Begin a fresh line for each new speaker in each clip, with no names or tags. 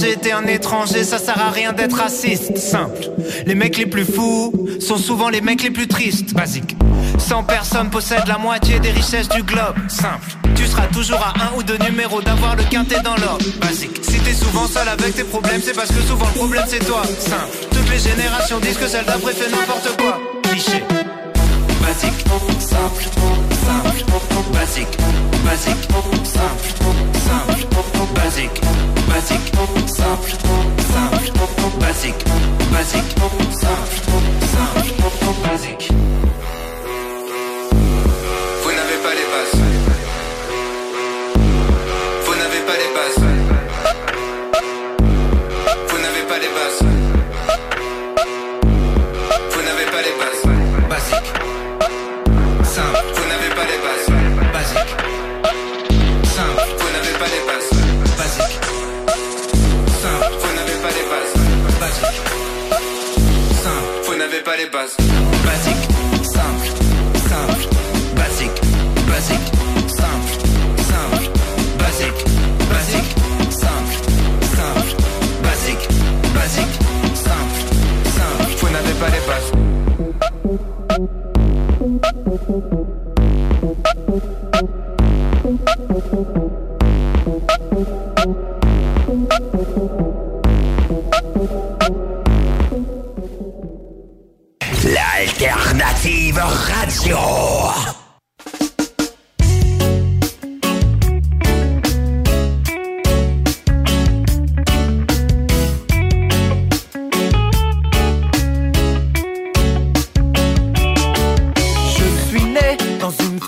J'étais un étranger, ça sert à rien d'être raciste. Simple. Les mecs les plus fous sont souvent les mecs les plus tristes. Basique. 100 personnes possèdent la moitié des richesses du globe. Simple. Tu seras toujours à un ou deux numéros d'avoir le quintet dans l'ordre. Basique. Si t'es souvent seul avec tes problèmes, c'est parce que souvent le problème c'est toi. Simple. Toutes les générations disent que celle d'après fait n'importe quoi. Cliché. Basique. Simple. Simple. Basique. Basique. Simple. Simple. Basique. Basique. Simple. Simple. Basique. Basique. Simple. Simple. Basique. Basique. Simple. Simple. Basique. Basique. Simple. Simple. Basique. Basique. Simple. Simple. Basique. Basique. Simple. Simple.
Vous n'avez pas les bases.
L'alternative radio.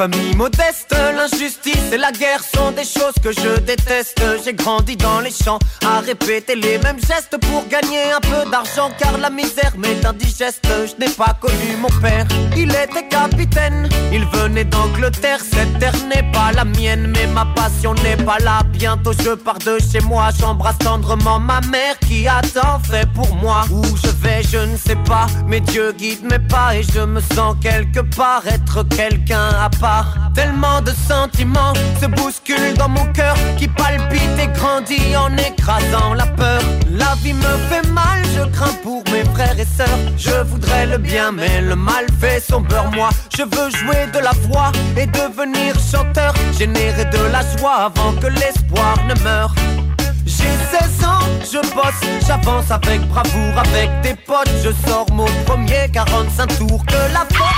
Modeste. L'injustice et la guerre sont des choses que je déteste. J'ai grandi dans les champs à répéter les mêmes gestes pour gagner un peu d'argent. Car la misère m'est indigeste. Je n'ai pas connu mon père. Il était capitaine. Il venait d'Angleterre. Cette terre n'est pas la mienne, mais ma passion n'est pas là. Bientôt je pars de chez moi. J'embrasse tendrement ma mère qui a tant fait pour moi. Où je vais, je ne sais pas. Mais Dieu guide mes pas et je me sens quelque part être quelqu'un à part. Tellement de sentiments se bousculent dans mon cœur qui palpite et grandit en écrasant la peur. La vie me fait mal, je crains pour mes frères et sœurs. Je voudrais le bien, mais le mal fait son beurre. Moi, je veux jouer de la voix et devenir chanteur, générer de la joie avant que l'espoir ne meure. J'ai 16 ans, je bosse, j'avance avec bravoure, avec des potes, je sors mon premier 45 tours que la force.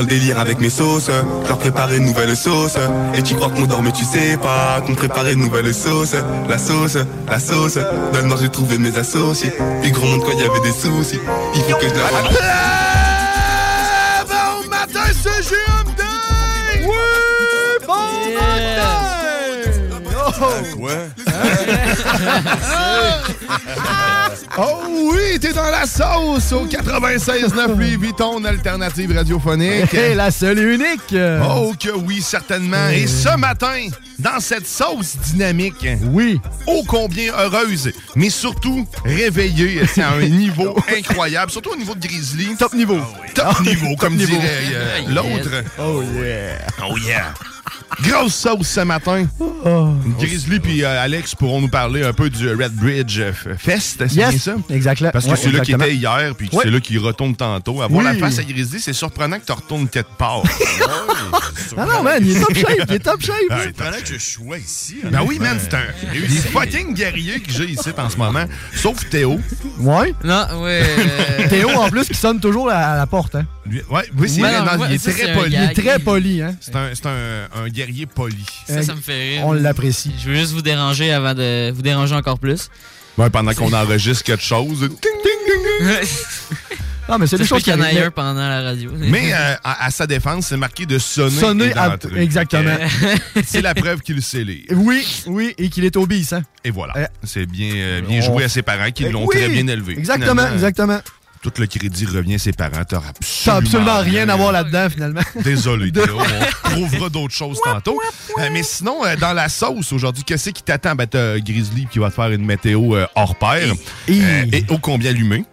Le délire avec mes sauces, je leur une nouvelle sauce. Et tu crois qu'on dort mais tu sais pas qu'on préparait une nouvelle sauce. La sauce, la sauce, dans le nord j'ai trouvé mes associés. Puis gros monde quand il y avait des soucis, il faut que je la Quoi
Oh oui, t'es dans la sauce au 96.9 Louis Vuitton, alternative radiophonique.
Et la seule et unique.
Oh que oui, certainement. Et ce matin, dans cette sauce dynamique,
oui,
ô combien heureuse, mais surtout réveillée, c'est à un niveau incroyable, surtout au niveau de Grizzly.
Top niveau.
Top niveau, comme
niveau.
dirait euh, l'autre.
Oh yeah.
Oh yeah. Grosse sauce ce matin. Grizzly puis euh, Alex pourront nous parler un peu du Red Bridge Fest, c'est bien
Yes,
ça?
exactement.
Parce que
Ouais,
c'est là qui était hier, puis
Ouais.
c'est là qui retourne tantôt. Avoir
Oui.
la face à Grizzly, c'est surprenant que tu retournes tête part.
Ah non, man, il est top shape, il est top shape.
Ah,
Pendant que je sois ici.
Ben oui, man, c'est un des fucking guerriers que j'ai ici en ce moment. Sauf Théo.
Ouais.
Non, ouais. euh,
Théo, en plus, qui sonne toujours à la porte. Hein.
Lui- ouais, oui, c'est
Ouais, non,
non, il est
c'est
très poli.
Il est très poli. Hein.
C'est un, c'est un, guerrier poli.
Ça, ça me fait rire.
On l'apprécie.
Je veux juste vous déranger avant de vous déranger encore plus.
Ouais, pendant qu'on enregistre quelque chose. Ding, ding, ding, ding.
Non, mais c'est des choses
a
arrivent.
ailleurs pendant la radio.
Mais euh, à, à sa défense, c'est marqué de sonner.
Sonner à- exactement.
C'est la preuve qu'il sait lire.
Oui, oui, et qu'il est obéissant.
Et voilà.
Euh,
C'est bien, euh, bien
on-
joué à ses parents qui l'ont
oui,
très bien élevé.
Exactement,
Finalement,
exactement.
Tout le crédit revient à ses parents. T'as absolument,
absolument rien à voir là-dedans, finalement.
Désolé, Théo. On trouvera d'autres choses tantôt. Euh, mais sinon, euh, dans la sauce aujourd'hui, qu'est-ce qui t'attend? Ben, t'as Grizzly qui va te faire une météo euh, hors pair.
Et-
et ô combien allumé?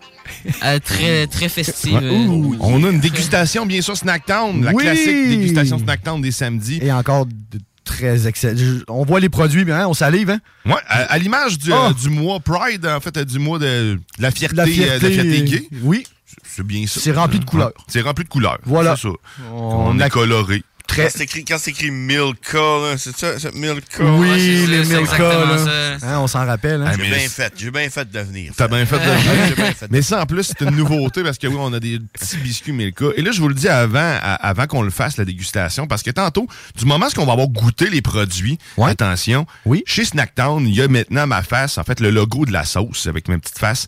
Euh, très, très festive.
Ouais. Ouh. On a une dégustation, bien sûr, Snacktown. La
Oui.
classique dégustation Snacktown des samedis.
Et encore de très excellent. On voit les produits, bien, hein, on salive, hein?
Ouais, à, à l'image du,
Oh.
euh, du mois Pride, en fait, euh, du mois de, de la fierté,
La
euh,
fierté,
de la fierté gay.
Oui,
C'est bien ça.
c'est rempli de couleurs.
C'est rempli de couleurs.
Voilà.
C'est ça.
On
On
a-
a coloré.
Quand c'est écrit, quand c'est écrit Milka, là, c'est ça, c'est Milka.
Oui,
ouais, c'est-
les Milka, là.
ça.
Hein, on s'en rappelle, hein?
Ah,
J'ai
mais
bien fait, j'ai bien fait de venir.
T'as bien fait de
J'ai bien fait de
Mais ça, en plus, c'est une nouveauté parce que oui, on a des petits biscuits Milka. Et là, je vous le dis avant, à- avant qu'on le fasse, la dégustation, parce que tantôt, du moment qu'on va avoir goûté les produits,
Ouais.
attention,
Oui.
chez Snacktown, il y a maintenant ma face, en fait, le logo de la sauce avec ma petite face.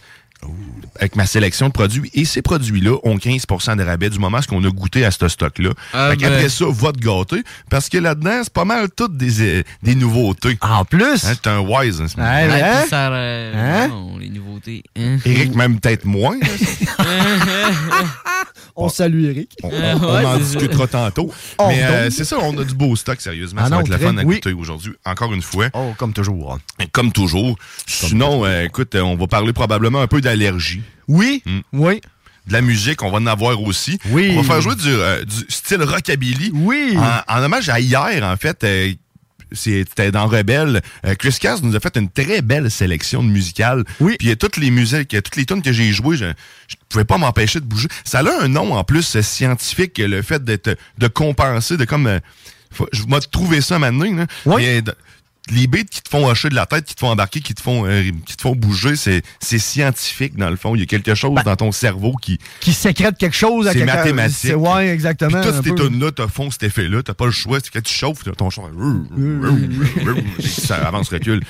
Avec ma sélection de produits. Et ces produits-là ont 15% de rabais du moment qu'on a goûté à ce stock-là.
Ah,
Fait qu'après
ben.
ça, va te gâter. Parce que là-dedans, c'est pas mal toutes des, euh, des nouveautés.
En plus,
Hein, T'es un wise. Hein.
Ouais,
Ouais,
hein?
ça, euh,
Hein?
non, les nouveautés. hein.
Eric, même peut-être moins.
on salue Eric.
On,
Euh,
on- on
ouais,
en
c'est
discutera tantôt.
Oh,
Mais euh, c'est ça, on a du beau stock, sérieusement.
Ah
ça
non,
va être le
très-
fun à
oui.
goûter aujourd'hui. Encore une fois.
Oh, comme toujours. hein.
Comme toujours. Sinon, euh, écoute, euh, on va parler probablement un peu d'allergie.
Oui,
Hmm.
oui,
De la musique, on va en avoir aussi.
Oui.
On va faire jouer du, euh, du style rockabilly.
oui.
En, en hommage à hier, en fait, euh, c'était dans Rebelle. Euh, Chris Cass nous a fait une très belle sélection de musicales.
Oui.
Puis toutes les musiques, toutes les tunes que j'ai jouées, je, je pouvais pas m'empêcher de bouger. Ça a un nom en plus euh, scientifique, le fait d'être de compenser, de comme je vais trouver ça maintenant. Là.
Oui.
Mais, les beats qui te font hocher de la tête, qui te font embarquer, qui te font, euh, qui te font bouger, c'est c'est scientifique dans le fond. Il y a quelque chose
Ben,
dans ton cerveau qui,
Qui sécrète quelque chose à
C'est
quelque
mathématique.
C'est- Ouais, exactement.
puis toutes ces
peu.
tunes-là te font cet effet-là. T'as pas le choix. C'est Quand tu chauffes, t'as ton chant. ça avance, recule.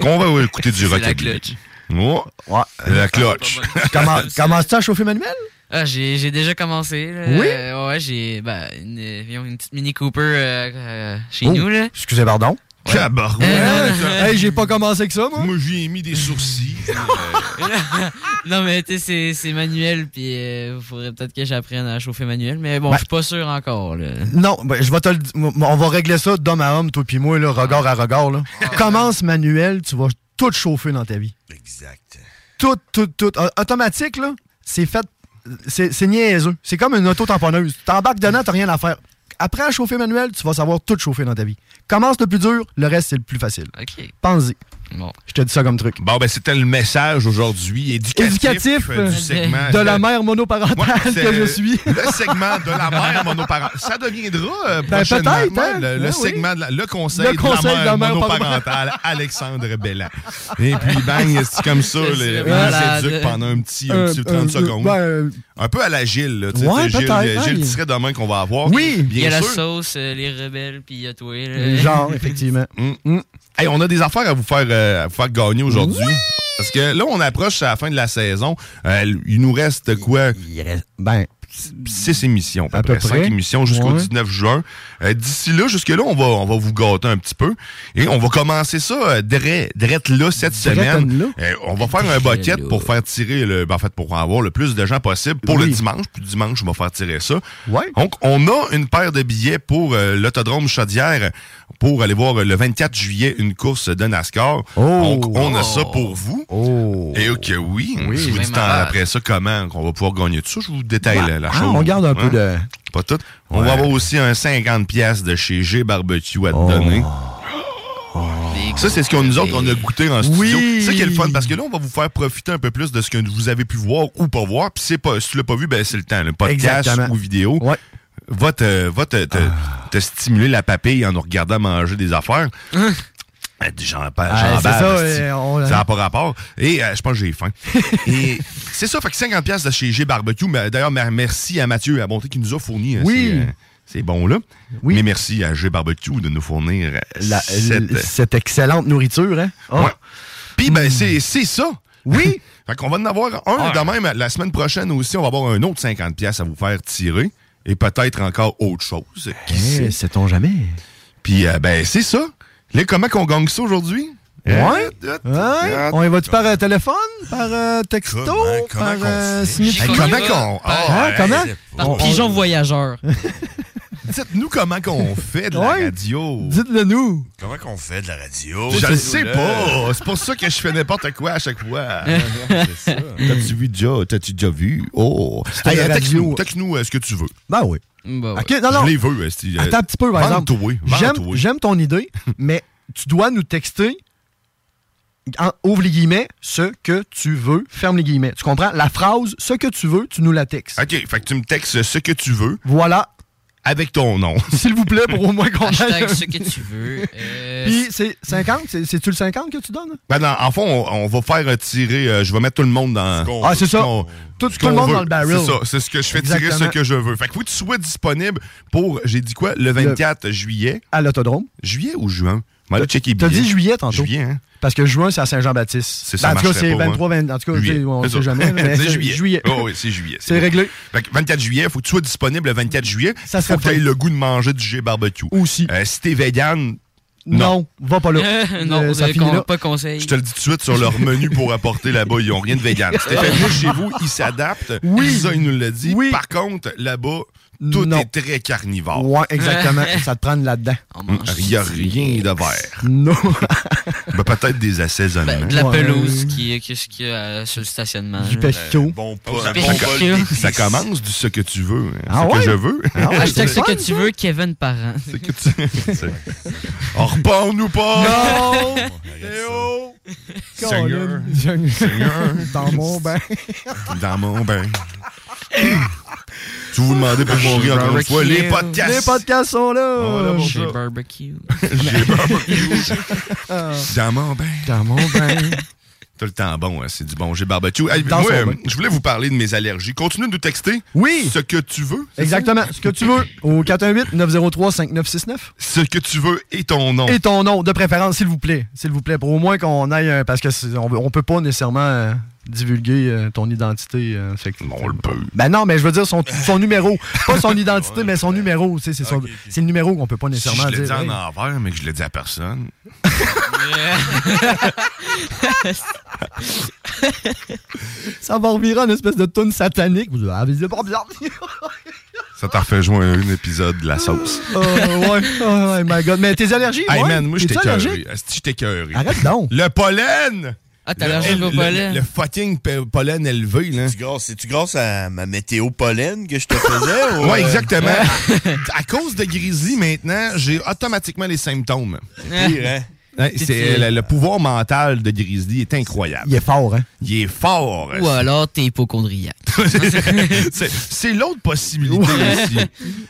Qu'on va écouter du rock.
la clutch.
Oh,
Ouais.
la cloche.
Comment- Commences-tu à chauffer manuel?
Ah, j'ai j'ai déjà commencé. Là.
Oui?
Euh, ouais, j'ai ben, une, euh, une petite Mini Cooper euh, euh, chez
Oh.
nous. Là.
Excusez, pardon.
Cabarouette.
Euh,
Hey, j'ai pas commencé que ça, moi.
Moi, j'y ai mis des sourcils.
non, mais tu sais, c'est- manuel, puis il faudrait peut-être que j'apprenne à chauffer manuel. Mais bon,
Ben-
je suis pas sûr encore. Là.
Non, ben, je vais te le dire. On va régler ça d'homme à homme, toi puis moi, là, regard à regard. Là. Commence manuel, tu vas tout chauffer dans ta vie.
Exact.
Tout, tout, tout. Automatique, là, c'est fait. C'est c'est niaiseux. C'est comme une auto-tamponneuse. T'embarques dedans, t'as rien à faire. Apprends à chauffer manuel, tu vas savoir tout chauffer dans ta vie. Commence le plus dur, le reste, c'est le plus facile.
OK.
Pense-y.
Bon.
Je te dis ça comme truc.
Bon, ben, c'était le message aujourd'hui. Éducatif.
Éducatif,
euh, du segment.
de la mère monoparentale
Ouais,
que je suis.
Le segment de la mère monoparentale. Ça deviendra euh,
Ben,
prochainement
hein?
le, le
oui.
segment, de la- le conseil,
Le conseil
de la mère, monoparentale, Alexandre Bellan. Et puis, bang, c'est comme ça. Les- s'éduque pendant un petit, un
Euh,
petit 30
euh,
secondes.
ben, euh,
Un peu à la Gilles. Là,
Ouais,
tu sais, Gilles, Gilles
hein.
serait demain qu'on va avoir.
Oui.
Il y a
bien
la
sûr.
sauce, euh, les rebelles, puis il y a toi. là.
genre, effectivement.
Hey, on a des affaires à vous faire, euh, à vous faire gagner aujourd'hui. Parce que là, on approche à la fin de la saison. Euh, il nous reste quoi?
Il reste- Ben,
six émissions, à peu,
À peu
près.
près.
Cinq émissions jusqu'au
Ouais.
19 juin. Euh, D'ici là, jusque-là, on va, on va vous gâter un petit peu. Et on va commencer ça euh, dret, drette là cette semaine.
là.
Euh, on va faire un bucket pour faire tirer, le, ben, en fait, pour avoir le plus de gens possible pour le dimanche. Puis dimanche, on va faire tirer ça.
Ouais.
Donc, on a une paire de billets pour euh, l'autodrome Chaudière pour aller voir euh, le 24 juillet une course de NASCAR. Donc, on a ça pour vous.
Oh.
Et ok, oui.
Oui.
je vous dis après ça comment on va pouvoir gagner tout ça. Je vous détaille
Ouais.
la, la
Ah,
chose.
on garde un peu
Hein?
de-
Pas tout. On
Ouais.
va avoir aussi un 50 pièces de chez G Barbecue à te
Oh.
donner.
Des
Ça, c'est ce qu'on nous autres, on a goûté en studio.
Oui.
C'est ça qui est le fun, parce que là, on va vous faire profiter un peu plus de ce que vous avez pu voir ou pas voir. Puis c'est pas, si tu l'as pas vu, ben c'est le temps. Le podcast
Exactement.
ou vidéo
Ouais.
va te, va te, te, te stimuler la papille en nous regardant manger des affaires. Euh, J'en
Ah,
j'en
c'est
bave,
ça,
esti.
on-
ça n'a pas rapport. Et euh, je pense que j'ai faim. Et c'est ça, fait que 50$ piastres de chez G Barbecue. D'ailleurs, mer- merci à Mathieu à Bonté qui nous a fourni euh,
Oui.
ces, euh, ces bons-là.
Oui.
Mais merci à G Barbecue de nous fournir
La-
cette,
cette excellente nourriture, hein? Oh.
Ouais. Puis, ben, c'est c'est ça.
Oui.
fait qu'on va en avoir un de même. La semaine prochaine aussi, on va avoir un autre 50$ piastres à vous faire tirer. Et peut-être encore autre chose. Qui?
Eh, Sait-on jamais?
Puis, euh, ben, c'est ça. Là, comment qu'on gagne ça aujourd'hui?
Ouais.
Hein?
Ouais. On y va-tu par euh, téléphone, par euh, texto,
Comment- comment
par euh,
Hey, comment qu'on.
Hein, comment?
Par
On-
pigeon voyageur.
Dites-nous comment qu'on fait de la
Ouais.
radio.
Dites-le nous.
Comment qu'on fait de la radio?
Je le sais pas. C'est pour ça que je fais n'importe quoi à chaque fois. T'as-tu vu déjà? T'as-tu déjà vu? Oh. Hey, texte-nous, texte-nous euh, ce que tu veux.
Ben oui.
Bah ouais.
OK, non, non.
Je les veux. esti. Euh,
Attends un petit peu, par exemple. J'aime ton idée, mais tu dois nous texter, en- ouvre les guillemets, ce que tu veux, ferme les guillemets. Tu comprends? La phrase, ce que tu veux, tu nous la textes.
OK, fait que tu me textes ce que tu veux
Voilà.
Avec ton nom.
S'il vous plaît, pour au moins qu'on aille-
ce que tu veux. Euh,
Puis c'est 50? C'est- C'est-tu le 50 que tu donnes?
Ben, dans- en fond, on, on va faire tirer. euh, je vais mettre tout le monde dans.
Ah, c'est ça. Tout, le monde
veut.
dans le barrel.
C'est ça. C'est ce que je fais tirer ce que je veux. Fait que faut que tu sois disponible pour, j'ai dit quoi, le 24 juillet.
À l'autodrome.
Juillet ou juin? Aller checker
T'as dit juillet tantôt.
Juillet, hein?
Parce que juin, c'est à Saint-Jean-Baptiste.
C'est ça,
Ben, en tout cas, c'est
pas,
23, 20. En tout cas, on
C'est
sait jamais. mais
c'est juillet.
Juillet.
Oh, oui, c'est juillet.
C'est réglé.
Fait que 24 juillet, faut que tu sois disponible le 24 juillet.
Ça
faut que tu aies le goût de manger du G barbecue.
Aussi.
Euh, si t'es vegan,
Non, va pas là.
non,
Euh, ça
vous
finit là.
pas conseil.
je te le dis tout de suite sur leur menu pour apporter là-bas, ils ont rien de vegan. Si t'es fait chez vous, ils s'adaptent.
Oui.
Ça, il nous l'a dit.
Oui.
Par contre, là-bas, tout
Non.
est très carnivore.
Ouais, exactement. ça te prend là-dedans.
Il n'y a rien de vert.
Non.
Ben, Peut-être des assaisonnements.
Ben, de la
Ouais.
pelouse qui est qu'est-ce qu'il y a euh, sur le stationnement.
Du pesto.
Bon pas,
Oh, ça
commence du ce que tu veux. hein.
Ah
ce
ouais?
que je veux.
Ah ouais,
ce
fun,
que tu veux, Kevin Parent.
Ce que tu... c'est- On repart nous pas!
Non!
Arrête ça.
Seigneur.
Colin.
Seigneur.
Dans mon bain.
Dans mon bain. Tu vous demandez pour mourir encore une fois, les podcasts.
Les podcasts sont là.
Voilà, bon.
Chez
ça.
Barbecue.
J'ai barbecue. Dans mon bain.
Dans mon bain.
Tout le temps bon, hein, c'est du bon. J'ai barbecue. Hey, moi, euh, je voulais vous parler de mes allergies. Continue de nous texter.
Oui.
Ce que tu veux.
Exactement. Ce que tu veux. Au 418-903-5969.
ça? Ce que tu veux et ton nom.
Et ton nom, de préférence, s'il vous plaît. S'il vous plaît. Pour au moins qu'on aille. un- Parce que on, on peut pas nécessairement euh, divulguer euh, ton identité. euh, fait que-
On le peut.
Ben non, mais je veux dire son, son numéro. Pas son identité, mais son numéro. C'est le numéro qu'on peut pas
Si
nécessairement
je le dis
dire.
en
hey.
envers, mais que je le dis à personne.
Ça va revirer en espèce de tune satanique.
Ça t'a refait jouer un épisode de la sauce.
Oh, ouais. Oh, my God. Mais tes allergies,
Hey
ouais?
man, moi j'étais écœuré.
Arrête donc.
Le pollen!
Ah, t'as au pollen?
Le, le fucking pollen élevé, là.
C'est grâce- C'est-tu grâce à ma météo pollen que je te faisais? ou,
Ouais,
euh,
exactement. à cause de Grizzly, maintenant, j'ai automatiquement les symptômes.
pire, hein?
Ouais, c'est, le, le pouvoir mental de Grizzly est incroyable.
Il est fort, hein?
Il est fort.
Ou alors t'es hypochondriaque.
c'est, c'est l'autre possibilité aussi.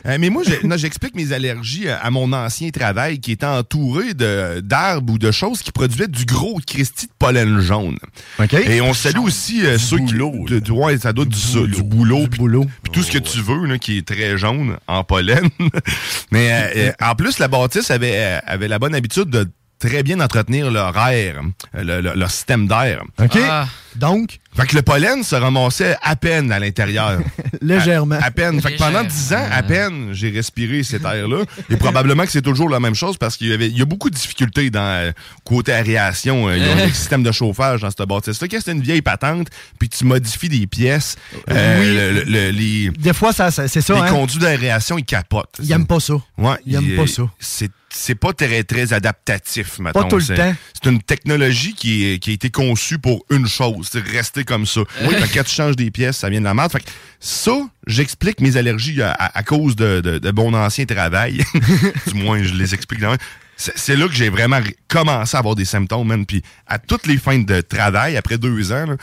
Euh, mais moi, j'explique mes allergies à, mon ancien travail qui était entouré de, d'arbres ou de choses qui produisaient du gros Christy de pollen jaune.
OK.
Et on salue aussi euh, ceux
boulot,
qui... De, ouais, ça doit être du, du boulot. puis-
boulot.
puis tout ce que tu veux, là, qui est très jaune en pollen. Mais euh, euh, en plus, la bâtisse avait, euh, avait la bonne habitude de très bien entretenir leur air, euh, le- le- leur système d'air.
OK?
Ah.
Donc,
Fait que le pollen se ramassait à peine à l'intérieur.
légèrement.
À, à peine. Fait que pendant 10 ans, à peine, j'ai respiré cet air-là. Et probablement que c'est toujours la même chose parce qu'il y avait, il y a beaucoup de difficultés dans euh, côté aération. Euh, Ils ont des systèmes de chauffage dans cette bâtisse-là. Quand c'est une vieille patente, puis tu modifies des pièces, euh,
Oui.
le- le- le- les,
Des fois, ça, ça- c'est ça.
les
hein?
conduits d'aération, ils capotent.
Ils aiment pas ça.
Ouais,
Ils aiment
il-
pas ça.
C'est c'est pas très, très adaptatif, mettons.
tout le
C'est-
temps.
C'est une technologie qui, est- qui a été conçue pour une chose, c'est rester comme ça. Oui, fait que quand tu changes des pièces, ça vient de la merde. Fait que ça, j'explique mes allergies à, à- à cause de, de, de mon ancien travail. du moins, je les explique. dans- C'est c'est là que j'ai vraiment commencé à avoir des symptômes, man. Puis à toutes les fins de travail, après deux ans, là,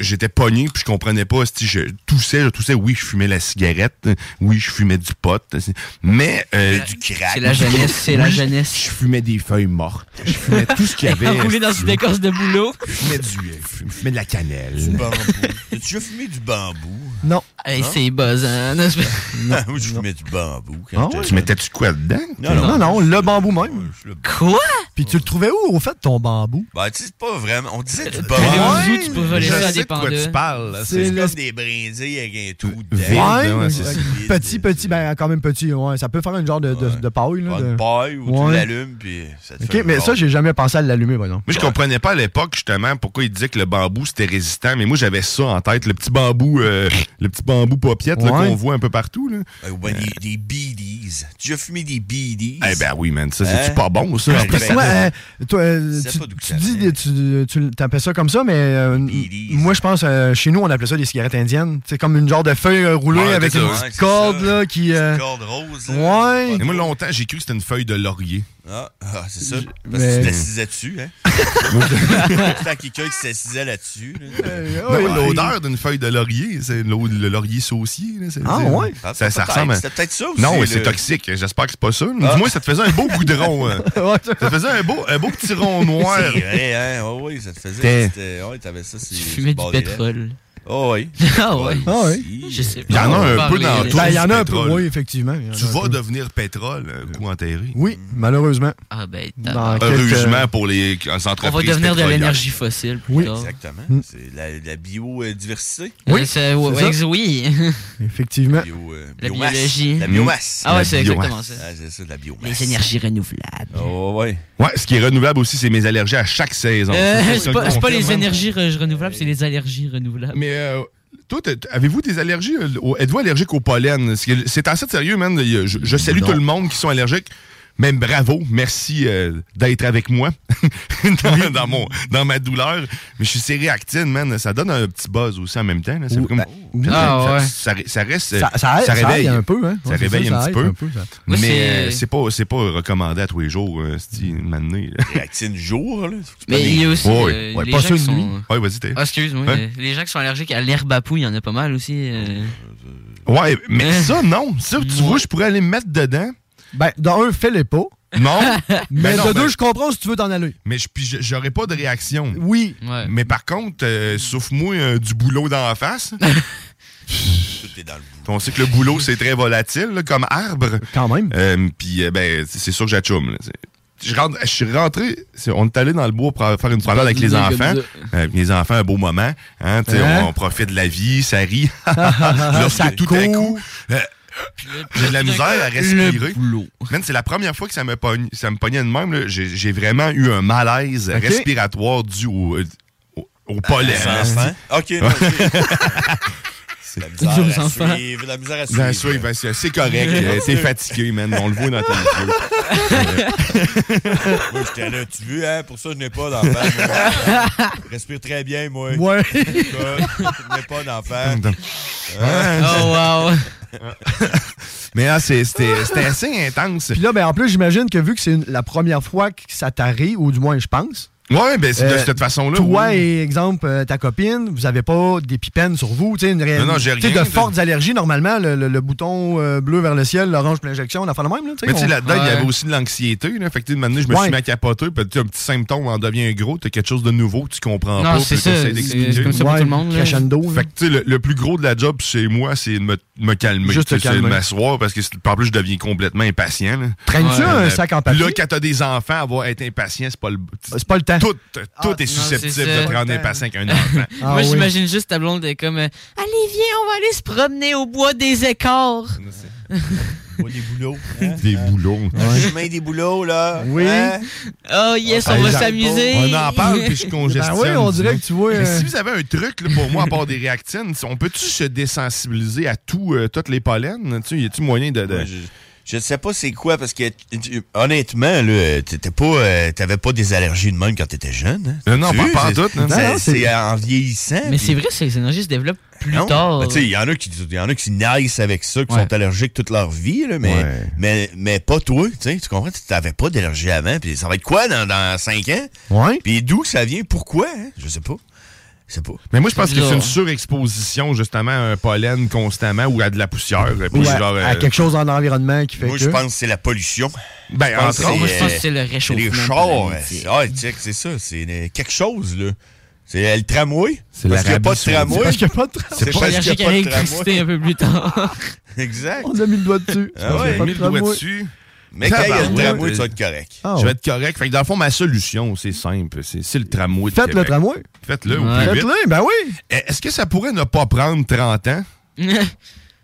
J'étais pogné, puis je comprenais pas si je toussais, je toussais. Oui, je fumais la cigarette. Oui, je fumais du pot. Mais euh, du crack.
C'est la jeunesse, c'est la jeunesse.
Je fumais des feuilles mortes. Je fumais tout ce qu'il y avait.
Enroulé dans une écorce de boulot.
Je fumais, du, euh, je fumais de la cannelle.
Du bambou. As-tu déjà fumé du bambou?
Non.
Hey, c'est buzzant. Non, c'est-
Moi, je fumais du bambou.
Ah
Quand
ouais?
Tu mettais-tu quoi dedans?
Non,
Non, non, le bambou même.
Quoi?
Puis tu le trouvais où, au fait, ton bambou?
Ben, tu sais, c'est pas vraiment. On disait du
T'allais
bambou.
zoo, tu peux voler
je
ça à
sais
des
de quoi tu parles.
C'est
C'est
le-
comme des brindilles avec un trou
Vide,
dedans.
Ouais,
ouais,
euh, petit, petit, ben quand même petit. Ouais, ça peut faire une genre de, de,
Ouais.
de paille. Là, de-
une paille où
Ouais.
tu l'allumes, puis ça te
OK,
fait
mais ça, j'ai jamais pensé à l'allumer, par exemple.
Moi, je comprenais pas à l'époque, justement, pourquoi ils disaient que le bambou, c'était résistant. Mais moi, j'avais ça en tête, le petit bambou, euh, le petit bambou paupiette là,
Ouais.
qu'on voit un peu partout. Là.
Euh, ben, des, des BDs. Tu as fumé des BDs?
Eh ben oui, man, ça, c'est-tu
Hein?
pas bon, ça?
Ben,
plus,
ben,
Ouais, euh, toi, euh,
C'est
tu,
pas
dis, tu, tu t'appelles ça comme ça, mais euh, moi, je pense, euh, chez nous, on appelait ça des cigarettes indiennes. C'est comme une genre de feuille roulée
Ouais,
avec
c'est
une petite
c'est
corde là, qui... euh,
Une corde rose. là.
Ouais.
Et moi, longtemps, j'ai cru que c'était une feuille de laurier.
Ah, ah, c'est ça. Parce
mais-
que tu t'assisais dessus, hein? C'était quelqu'un qui s'assisait là-dessus. là.
euh, ouais.
L'odeur d'une feuille de laurier, c'est le laurier saucier. là, c'est-
Ah, ouais?
Ah,
Ça, ressemble.
C'était peut-être ça aussi.
Non,
le-
c'est toxique. J'espère que c'est pas ça.
Ah.
Du moins, ça te faisait un beau goudron. hein. Ça te faisait un beau, un beau petit rond noir.
C'est vrai, hein? Oh, oui, ça te faisait. Ouais, t'avais ça.
Tu fumais du pétrole.
Oh, oui.
Ah ouais.
Ah ouais.
Je sais pas.
Il y en a un peu dans tout.
Ben, il y en a un peu, oui, effectivement.
Tu vas devenir pétrole, coup enterré.
Oui, malheureusement.
Ah ben,
Heureusement pour les entreprises
on va devenir de l'énergie fossile plus
Oui.
Exactement.
Mm.
C'est la, biodiversité.
Oui,
Euh, oui.
Effectivement.
Euh,
La
biomasse.
biologie.
La biomasse.
Ah ouais, c'est exactement ça.
Ah, c'est ça, la biomasse.
Les énergies renouvelables.
Oh, ouais.
Ouais, ce qui est renouvelable aussi, c'est mes allergies à chaque saison.
Euh, c'est pas, les énergies re- renouvelables, c'est les allergies renouvelables.
Mais euh, toi, avez-vous des allergies? euh, Êtes-vous allergique au pollen? C'est assez sérieux, man? Je, je salue
Non.
tout le monde qui sont allergiques. Même bravo, merci euh, d'être avec moi dans, dans mon, dans ma douleur. Mais je suis séréactine, man. Ça donne un petit buzz aussi en même temps. là. C'est
Ouh,
comme-
ben, oui.
ça,
Ah,
ça-
ouais.
ça, ça reste.
Ça, ça, aide, ça
réveille.
un peu, hein?
Ça
Ouais,
réveille un petit peu. mais
c'est-
euh, pas, c'est pas recommandé à tous les jours, euh, là.
Réactine jour, là.
Mais il y a aussi euh,
ouais,
les
pas
qui
de
sont...
nuit.
Ouais, vas-y, t'es.
Ah, excuse-moi.
Hein?
Les gens qui sont allergiques à l'herbe à poux, il y en a pas mal aussi. euh.
Ouais, mais ça, non. Ça, tu
Ouais.
vois, je pourrais aller me mettre dedans.
Ben, dans un, fais-les pas.
Non.
Mais
Ben non,
de
ben-
deux, je comprends si tu veux t'en aller.
Mais je- puis je- j'aurais pas de réaction.
Oui.
Ouais.
Mais par contre, euh, souffle-moi euh, du boulot dans la face.
Tout est dans le bout.
On sait que le boulot, c'est très volatile, là, comme arbre.
Quand même.
Euh, puis, euh, ben, c'est sûr que j'achoume. Je, rentre- je suis rentré, on est allé dans le bois pour faire une promenade avec les enfants. Avec les enfants, un beau moment. Hein,
Hein?
on, on profite de la vie, ça rit. Lorsque
Ça
tout à
court.
coup, euh, j'ai de la misère à respirer. C'est la première fois que ça me, pogne, ça me pognait de même. J'ai vraiment eu un malaise respiratoire dû au, au, au pollen.
Enfants. OK, non. La misère à suivre, la misère à suivre.
Ben, sûr, ben, c'est correct. euh, T'es fatigué, man. On le voit dans tes yeux.
Moi, j'étais là, tu veux, hein? Pour ça, je n'ai pas d'enfant. Respire très bien, moi.
Ouais.
Je n'ai pas d'enfant.
Oh, wow.
Mais ah, c'est- c'était assez intense.
Puis là, ben, en plus, j'imagine que vu que c'est la première fois que ça t'arrive, ou du moins, je pense,
Ouais, ben c'est de
Euh,
cette façon-là.
Toi
oui.
et, exemple, euh, ta copine, vous avez pas des pipennes sur vous, tu sais, une ré-
Non, non, j'ai
tu sais,
rien,
de fortes allergies, normalement, le, le- le bouton euh, bleu vers le ciel, l'orange pour l'injection, on a fait le même, là, tu sais.
Mais tu sais, là-dedans, il y avait aussi de l'anxiété. Là. Fait que, tu sais, maintenant, je me
Ouais.
suis mis à capoter. Puis, un petit symptôme en devient gros. Tu as quelque chose de nouveau que tu comprends
Non,
pas.
c'est ça, c'est-
d'expliquer.
c'est comme ça pour tout le monde, là.
Crescendo,
Fait que, tu sais, le, le plus gros de la job chez moi, c'est de me, me calmer.
Juste
c'est de
calmer.
m'asseoir parce que, en plus, je deviens complètement impatient. là.
Traînes-tu un sac en
puis
papier?
Là, quand t'as des enfants, avoir être impatient, c'est pas le.
C'est pas le temps.
Tout, tout
Ah,
est susceptible de te rendre impatient qu'un enfant.
Ah
Moi, j'imagine juste ta blonde est comme euh, Allez, viens, on va aller se promener au bois des écarts.
Pas des boulots. hein?
Des boulots.
Le chemin des boulots, là.
Oui.
Hein?
Oh, yes,
Ah,
on va s'amuser.
On en parle, puis je congestionne.
Ben oui, on dirait que tu vois,
Mais
euh,
si vous avez un truc là, pour moi, à part des réactines, on peut-tu se désensibiliser à tout, euh, toutes les pollens? Y a-tu moyen de. de-
Ouais, je, je sais pas c'est quoi, parce que honnêtement, là, t'étais pas, euh, t'avais pas des allergies de même quand t'étais jeune. hein?
Non,
Tu
pas- en non.
c'est-
Non, non, c'est-
C'est en vieillissant.
Mais c'est vrai, ces énergies se développent plus
Non.
tard.
Ben, tu sais, il y en a qui y en a qui naissent avec ça, qui
Ouais.
sont allergiques toute leur vie, là, mais,
Ouais.
mais, mais pas toi, tu sais, tu comprends? Tu n'avais pas d'allergie avant, puis ça va être quoi dans, dans 5 ans?
Ouais.
Puis d'où ça vient? Pourquoi? hein? Je sais pas. Pas.
Mais moi, je pense que c'est une surexposition, justement, à un pollen constamment ou à de la poussière. Puis
Ou
genre,
à,
euh,
à quelque chose dans l'environnement qui fait
Moi,
que...
je pense que c'est la pollution.
Ben,
pense
entre autres.
Moi, je pense
euh,
que c'est le
C'est
réchauffement.
les chars. Ah, check, c'est ça. C'est euh, quelque chose, là. C'est euh, le tramway?
C'est
parce qu'il n'y a pas de tramway?
Parce qu'il n'y a pas de tra-
C'est parce qu'il n'y
à
a pas de
l'électricité
tramway.
un peu plus tard.
Exact.
On a mis le doigt dessus.
Ah
a
ouais,
de
mis le doigt
tramway.
dessus.
Mais quand il y a le tramway, tu vas être correct.
Ah,
Je
ouais.
vais être correct. Fait que dans le fond, ma solution, c'est simple. C'est le tramway. de
Faites le tramway.
Faites-le au
Ouais.
plus vite.
Faites-le, ben oui.
Est-ce que ça pourrait ne pas prendre 30 ans?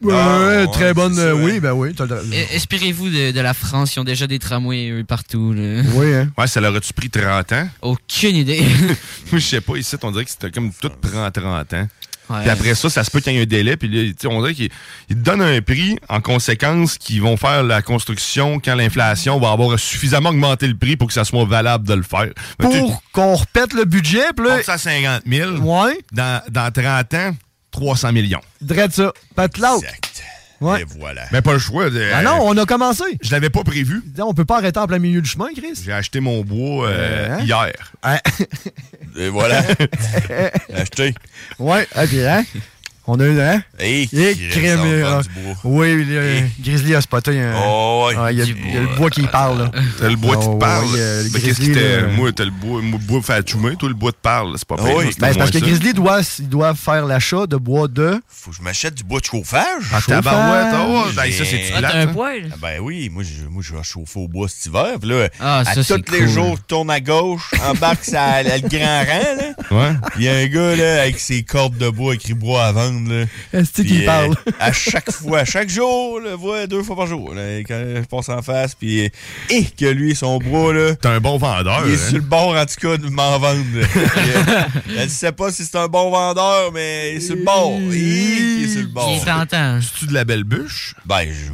Ouais,
ouais,
très bonne. euh, oui, ben oui.
Eh, Inspirez-vous de, de la France. Ils ont déjà des tramways partout. là.
Oui, hein.
Ouais, ça l'aurait-tu pris 30 ans?
Aucune idée.
Moi, je sais pas. Ici, on dirait que c'était comme tout prend 30 ans. Puis après ça, ça se peut qu'il y ait un délai. Puis là, on dirait qu'ils te donnent un prix en conséquence qu'ils vont faire la construction quand l'inflation va avoir suffisamment augmenté le prix pour que ça soit valable de le faire. Mais
Pour qu'on repète le budget, puis là...
porte ça à 50 000.
Ouais,
Dans, dans 30 ans, 300 millions.
drette ça. Pat.
Exact.
Ouais.
Et voilà.
Mais pas le choix. de-
Ah non, on a commencé.
Je l'avais pas prévu.
On peut pas arrêter en plein milieu du chemin, Chris.
J'ai acheté mon bois euh,
Hein?
hier.
Hein?
Et voilà. Acheté.
Ouais, ok, hein? On a eu, hein?
Et
Et crème. euh, oui, le- Grizzly a spoté un.
Oh, ouais.
Ouais, Il y, a-
Du
il y a le bois qui parle, là.
T'as le bois qui
Oh,
te parle.
ouais, euh,
Mais qu'est-ce qui
là.
Moi, t'as le bois, moi, le bois fait choumer, toi, le bois te parle. C'est pas
Ah
pire,
oui.
c'est
Ben, c'est parce que
ça.
Grizzly doit, il doit faire l'achat de bois de.
Faut que je m'achète du bois de chauffage.
Ah,
chauffage.
oh, ben ça,
Ah, t'as un
hein?
poil?
Ah ben oui, moi je, moi je vais chauffer au bois cet hiver. Puis là,
Ah,
à
ça,
tous
c'est
les
cool.
jours, tourne à gauche, embarque ça le grand rang. Là.
Ouais.
Il y a un gars là, avec ses cordes de bois écrit bois à Là.
Est-ce qu'il
euh,
parle?
à chaque fois, à chaque jour, le voit deux fois par jour. Là, quand je passe en face, puis euh, et que lui, son bois, là,
T'es un bon vendeur.
il est
hein?
sur le bord, en tout cas, de m'en vendre. euh, je ne sais pas si c'est un bon vendeur, mais il est sur le bord. Il il est sur le bord.
Il.
C'est-tu de la belle bûche?
Ben, je-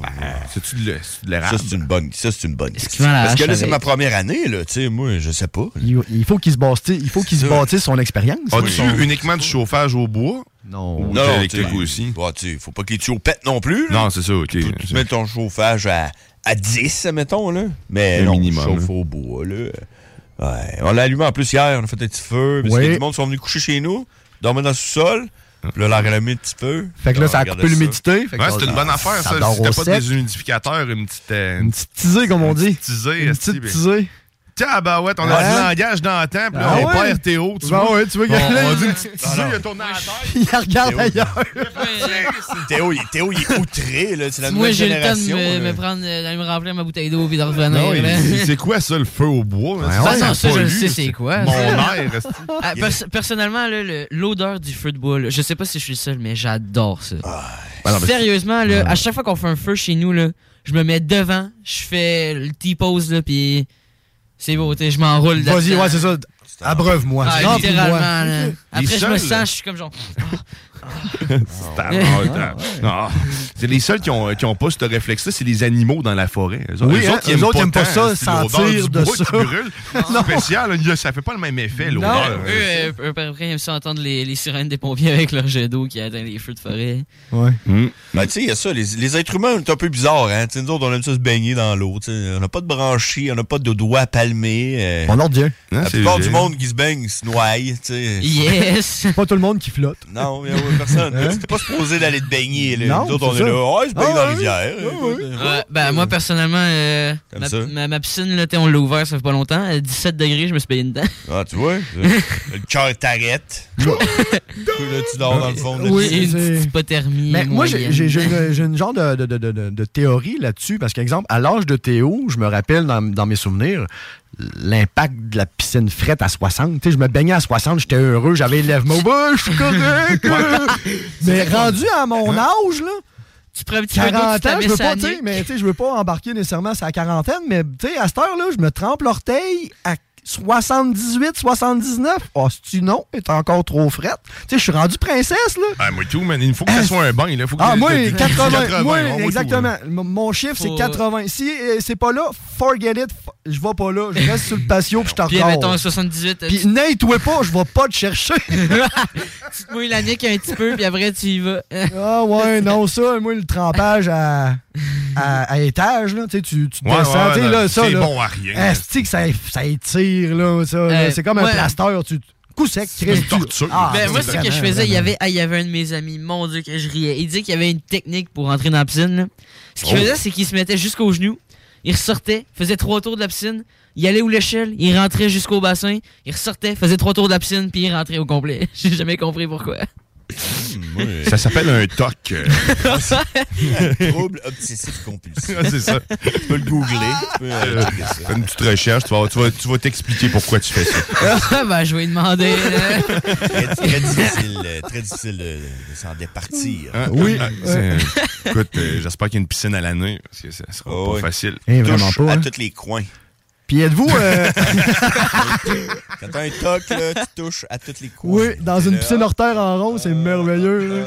C'est-tu de, de
ça,
l'érable?
c'est une bonne, ça, c'est une bonne Parce que là, c'est ma première année, là. Tu sais, moi, je sais pas.
Il, il faut qu'il se bâtisse, il faut qu'il se
Ça.
bâtisse son expérience.
As-tu uniquement du chauffage au bois?
Non.
Ou
Non,
électrique aussi?
sais, faut pas qu'il te pète non plus. Là.
Non, c'est ça, ok.
Tu mets ton chauffage à, à 10, mettons, là. Mais
Le
non,
minimum,
chauffe
là.
au bois, là. Ouais. On l'a allumé en plus hier, on a fait un petit feu. Parce
Oui.
que tout le monde sont venus coucher chez nous, dormir dans le sous-sol. Puis là, on l'a rallumé un petit peu.
Fait que là, ça a coupé l'humidité. Que
Ouais, c'est une bonne affaire, ça.
au
t'as pas des humidificateurs, une petite. euh,
Une petite tisée, comme on dit.
tisée,
Une petite tisée.
Tiens, bah ouais, on a du langage dans le temps, puis là,
Ah
on
ouais?
perd Théo, tu
Ben
vois.
ouais, tu vois,
on, dit une petite il a tourné à la tête.
Il regarde
Théo,
ailleurs.
Théo, il, Théo, il est outré, là. C'est la
Moi,
nouvelle
j'ai le temps de
génération.
me, prendre, euh, d'aller me remplir ma bouteille d'eau puis de revenir.
c'est- quoi ça, le feu au bois?
Ouais,
Ça,
ouais.
Ah non, ça, je le sais, c'est quoi.
Mon air.
Ah, pers- personnellement, l'odeur du feu de bois, là, je sais pas si je suis le seul, mais j'adore ça.
Mais-
Sérieusement, là, à chaque fois qu'on fait un feu chez nous, là, je me mets devant, je fais le T-pose, là, puis c'est beau, je m'enroule
Vas-y, ouais, c'est ça. Abreuve-moi.
Ah, littéralement, là. Après, je me sens, je suis comme genre.
C'est mort, Non. C'est les seuls qui ont, qui ont pas ce réflexe-là, c'est les animaux dans la forêt. Eux,
Oui,
eux
hein,
autres, ils
eux
aiment
autres,
pas,
ça, sentir de ça.
qui brûle. C'est spécial, là, ça fait pas le même effet, l'odeur.
Eux, après, ils aiment ça entendre les, les sirènes des pompiers avec leur jet d'eau qui atteint les feux de forêt.
Ouais.
Ben, tu sais, il y a ça. Les, les êtres humains, on est un peu bizarres, hein. Tu sais, nous autres, on aime ça se baigner dans l'eau. tu sais. On n'a pas de branchies, on n'a pas de doigts palmés. euh.
On ordient.
Hein,
La plupart du monde qui se baigne se noie, tu sais.
Yes!
Pas tout le monde qui flotte.
Non, personne.
Hein?
C'était pas supposé d'aller te baigner, là.
Non,
Nous autres, on est là. Ouais, je baigne
Ah,
dans la rivière.
Ah. Ouais,
ben, moi, personnellement, euh, ma,
ça.
ma, ma piscine, là, on l'a ouvert, ça fait pas longtemps. À 17 degrés, je me suis payé dedans.
Ah, tu vois? le cœur t'arrête. Là, tu dors dans le fond de la
Oui.
Une
c'est-
petite hypothermie.
Mais moi, j'ai une, j'ai une genre de, de, de, de- de théorie là-dessus. Parce qu'exemple, à l'âge de Théo, je me rappelle dans, dans mes souvenirs l'impact de la piscine frette à 60. Tu sais, je me baignais à 60, j'étais heureux, j'avais les lèvres je suis correct. mais rendu à mon âge, là,
Tu prends un petit peu d'eau, tu
40 ans, je veux pas,
à
tu sais,
nu.
mais tu sais, je veux pas embarquer nécessairement sur la quarantaine, mais tu sais, à cette heure-là, je me trempe l'orteil à 78, 79. Oh, si tu non, est encore trop frette. Tu sais, je suis rendu princesse, là.
Ah, moi tout, man. Il faut que ça soit un bain, là. Faut que
Ah, moi,
le- le-
80. moi,
moi, tout,
exactement.
là.
M- Mon chiffre, c'est
Faut-
80. Si euh, c'est pas là, forget it. Je vais pas là. Je reste sur le patio puis je t'en
Puis, mettons, 78.
Puis
tu
n'aide-toi pas, je vais pas te chercher.
tu te mouilles la nique un petit peu, puis après, tu y vas.
ah ouais, non, ça, moi, le trempage à, à, à étage, là, tu tu,
Ouais,
descends,
ouais,
tu sais,
non,
là, ça,
c'est bon à rien.
Esti que ça, ça étire, là, ça. là.
Euh,
c'est comme un
ouais.
plaster, tu... Coup sec,
C'est
Chris,
une
tu-
torture.
Ah,
Ben, moi, ce que je faisais, il y, avait, ah, il y avait un de mes amis, mon Dieu, que je riais. Il disait qu'il y avait une technique pour rentrer dans la piscine. là. Ce qu'il
Oh.
faisait, c'est qu'il se mettait jusqu'aux genoux, il ressortait, faisait trois tours de la piscine, il allait où l'échelle, il rentrait jusqu'au bassin, il ressortait, faisait trois tours de la piscine, puis il rentrait au complet. J'ai jamais compris pourquoi.
Ça s'appelle un TOC. euh.
Trouble obsessif compulsif.
C'est ça.
Tu peux le googler. Tu peux euh,
Euh,
ça.
Fais une petite recherche, tu vas, tu vas, tu vas t'expliquer pourquoi tu fais ça.
ben, je vais lui demander.
Très, très difficile, euh, très difficile de, de s'en départir.
Hein?
Oui.
Ah, c'est- Écoute, euh, j'espère qu'il y a une piscine à l'année, parce que ça sera
Oh,
pas
oui.
facile.
Eh,
Touche
pas.
à
hein.
tous les coins.
Puis êtes-vous... euh,
Quand t'as un toc, là, tu touches à tous les coins.
Oui, dans
C'est
une piscine hors terre en rond, c'est merveilleux.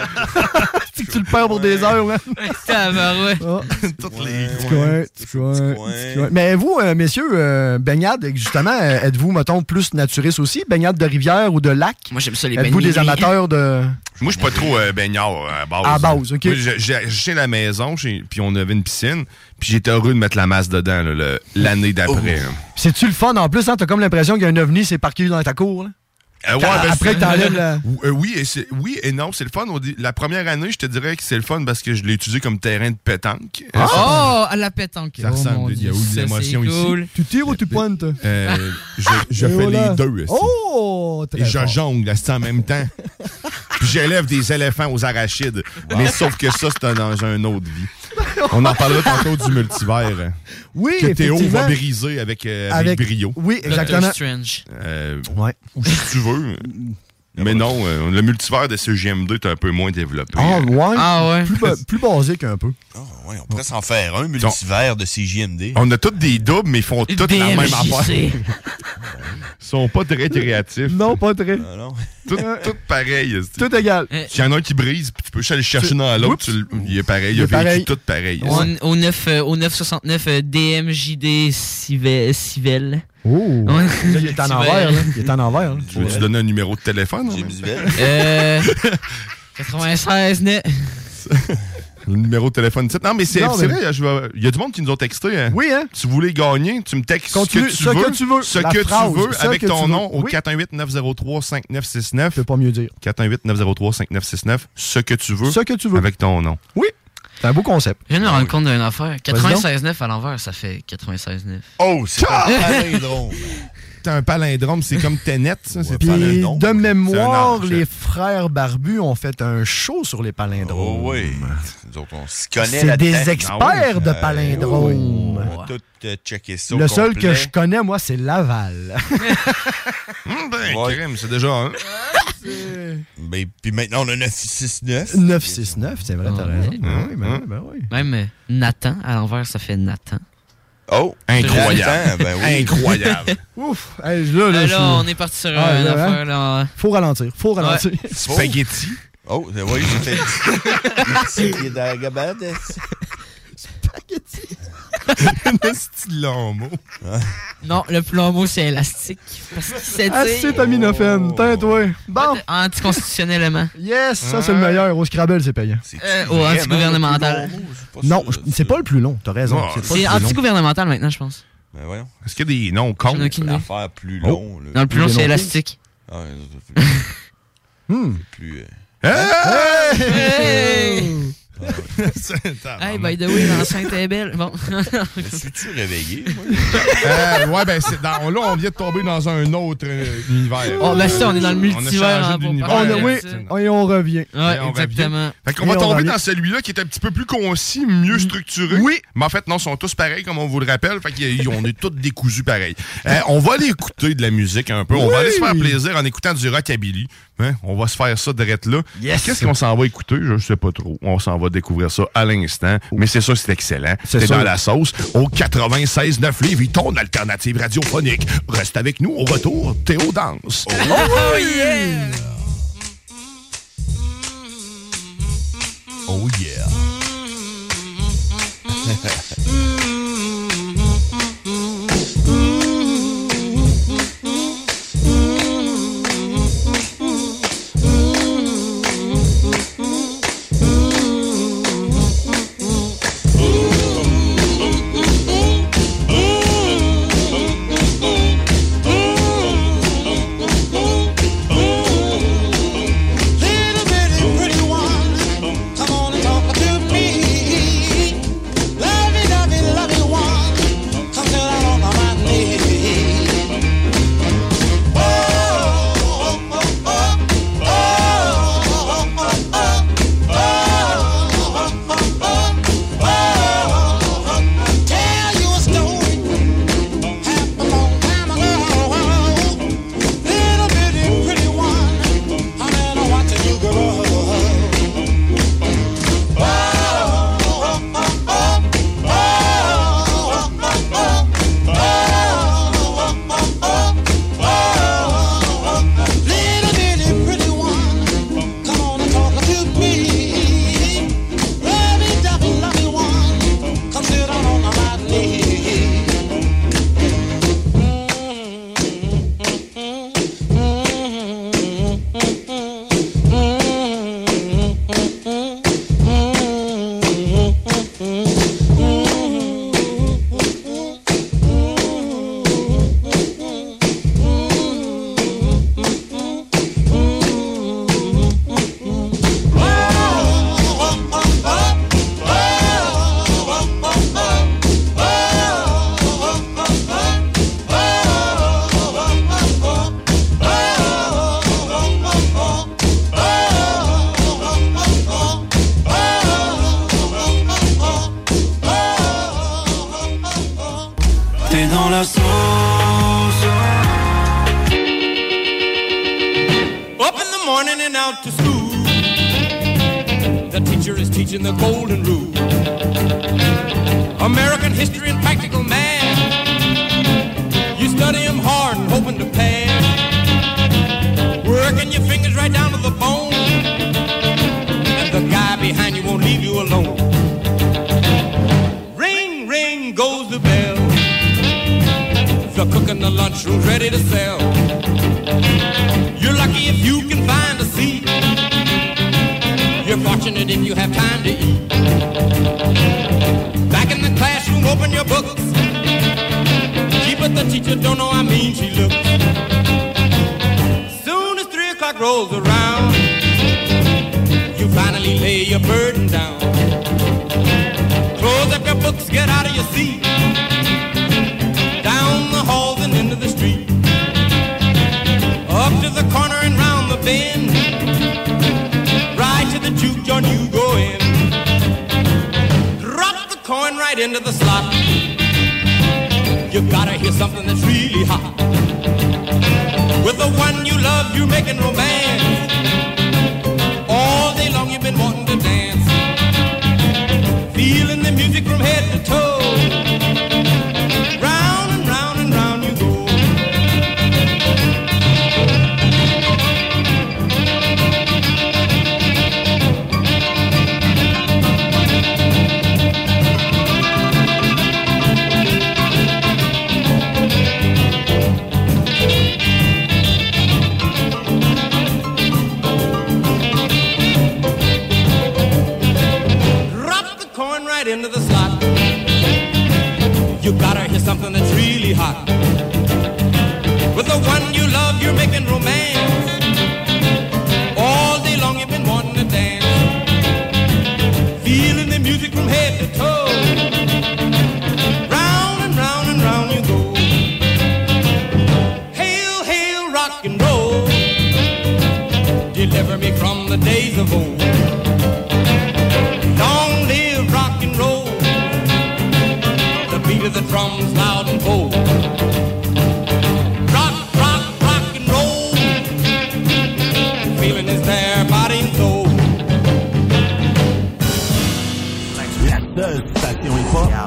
c'est que tu le perds pour des heures, man.
Tabarouette.
Ah,
Toutes les
petit coin, petit coin, petit coin. Mais vous, euh, messieurs, euh, baignade, justement, êtes-vous, mettons, plus naturiste aussi? Baignade de rivière ou de lac?
Moi, j'aime ça, les
Êtes-vous des
baignades.
amateurs de...
Moi, je suis pas trop euh, baignard à base.
À base, OK.
J'ai- acheté la maison, puis on avait une piscine, puis j'étais heureux de mettre la masse dedans l'année d'après. là.
C'est-tu le fun? En plus? Hein? T'as comme l'impression qu'il y a un ovni s'est parqué dans ta cour. Là?
Euh, ouais, ben,
après que t'enlèves la...
Euh, oui, et c'est- oui et non, c'est le fun. La première année, je te dirais que c'est le fun parce que je l'ai utilisé comme terrain de pétanque. Ça-
Oh, à la pétanque.
Ça
oh,
ressemble, il y a eu l'émotion
c'est
ici.
cool.
Tu tires ou tu pointes?
Euh, je je fais
voilà.
les deux. aussi.
Oh! Très
Et je
fort.
jongle en même temps. Puis j'élève des éléphants aux arachides. Mais sauf que ça, c'est un- dans un autre vie. On en parlera tantôt du multivers.
Oui,
que Théo va briser avec, euh, avec,
Avec-
brio.
Oui, exactement.
Doctor Strange.
Euh,
Ouais.
ou si tu veux. Mais non, euh, le multivers de CGM2 est un peu moins développé.
Ah, ouais?
Ah ouais.
Plus, ba- plus basique un peu.
Ah, ouais, on pourrait s'en faire un multivers de CJMD.
On a tous des doubles, mais ils font toutes la même affaire. Ils sont pas très créatifs.
Non, pas très.
Ah, non.
Tout, tout pareil.
Tout égal.
S'il y en a un qui brise, puis tu peux juste aller le chercher dans l'autre, il est pareil. Il,
Il
a vécu
pareil.
tout pareil.
Au, au 9, euh, au 969 euh, DMJD Civel.
Oh!
Ouais.
Là, il est en
Tu
envers, là. Il est en envers, là.
Tu veux-tu donner un numéro de téléphone?
James
hein?
Bell.
Euh, 96 net.
Le numéro de téléphone. Non, mais c'est
Non,
c'est
mais-
vrai, je vais- il y a du monde qui nous ont texté. hein.
Oui, hein?
Si vous voulez gagner, tu me textes ce
Continue,
que tu
ce
veux.
que tu veux.
Ce
La
que
phrase,
tu veux
ce
avec
que
ton
tu veux.
nom au
Oui.
418-903-5969.
Je peux pas mieux dire.
418-903-5969. Ce que tu veux
Ce que tu veux.
avec ton nom.
Oui. C'est un beau concept.
Je viens de me rendre compte d'une affaire.
Vas-y donc.
96,9 à l'envers, ça fait 96,9.
Oh, c'est un palindrome.
C'est un palindrome, c'est comme Tenet, ça. C'est
de mémoire, les frères barbus ont fait un show sur les
Oh
palindromes.
oui. Nous autres, on se connaît
C'est des experts
Ah oui.
de
Euh,
palindromes.
Tout euh, checké ça.
Le seul que je connais, moi, c'est Laval.
Hum, ben, c'est déjà un.
Ben, puis maintenant, on a 969.
969, c'est vrai, t'as
Ouais.
raison. Ben
Hum,
oui, ben oui, ben oui.
Même euh, Nathan, à l'envers, ça fait Nathan.
Oh,
Incroyable.
Ben oui.
Incroyable.
Ouf! Hey, là, suis-
on est parti sur
Ah,
une
là,
affaire. Là.
Faut ralentir, faut ralentir.
Spaghetti.
Oh, oui, dans la gabade.
Un de long mot.
Non, le plombeau, c'est élastique. Parce qu'il s'étire.
Acétaminophène, teint-toi. Bon.
Anticonstitutionnellement.
Yes, ça c'est le meilleur. Au Scrabble, c'est payant.
Euh, au anti-gouvernemental.
Non, je- c'est pas le plus long, t'as raison.
Non,
c'est
C'est
le plus long.
anti-gouvernemental maintenant, je pense.
Ben voyons.
Est-ce qu'il y a des noms cons?
J'en ai aucune idée.
L'affaire plus
Oh.
long. là.
Non, le plus long, c'est élastique.
Ah, c'est plus.
Hmm.
plus euh,
Hey!
C'est-
Hey, by the way, l'enceinte est belle. Bon.
Je suis-tu réveillé?
Euh, ouais, ben c'est dans, là, on vient de tomber dans un autre euh, univers.
Oh, ben ça, on est dans le
On a
multivers, hein.
On a,
de
oui,
ça.
et on revient.
Ouais,
on
exactement.
revient. Fait qu'on va tomber dans celui-là qui est un petit peu plus concis, mieux structuré.
Oui.
Mais en fait, non, ils sont tous pareils, comme on vous le rappelle. Fait qu'on est tous décousus pareil. Euh, on va aller écouter de la musique un peu. On va aller se faire plaisir en écoutant du rockabilly. Hein? On va se faire ça direct là.
Yes.
Qu'est-ce qu'on s'en va écouter? Je sais pas trop. On s'en va découvrir ça à l'instant. Mais c'est ça, c'est excellent.
C'est
dans la sauce. Au 96.9 Lévis, ton alternative radiophonique. Reste avec nous. Au retour, Théo danse.
Oh yeah!
Oh yeah.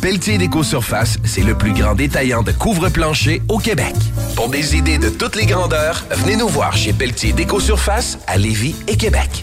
Pelletier Déco-Surface, c'est le plus grand détaillant de couvre-plancher au Québec. Pour des idées de toutes les grandeurs, venez nous voir chez Pelletier Déco-Surface à Lévis et Québec.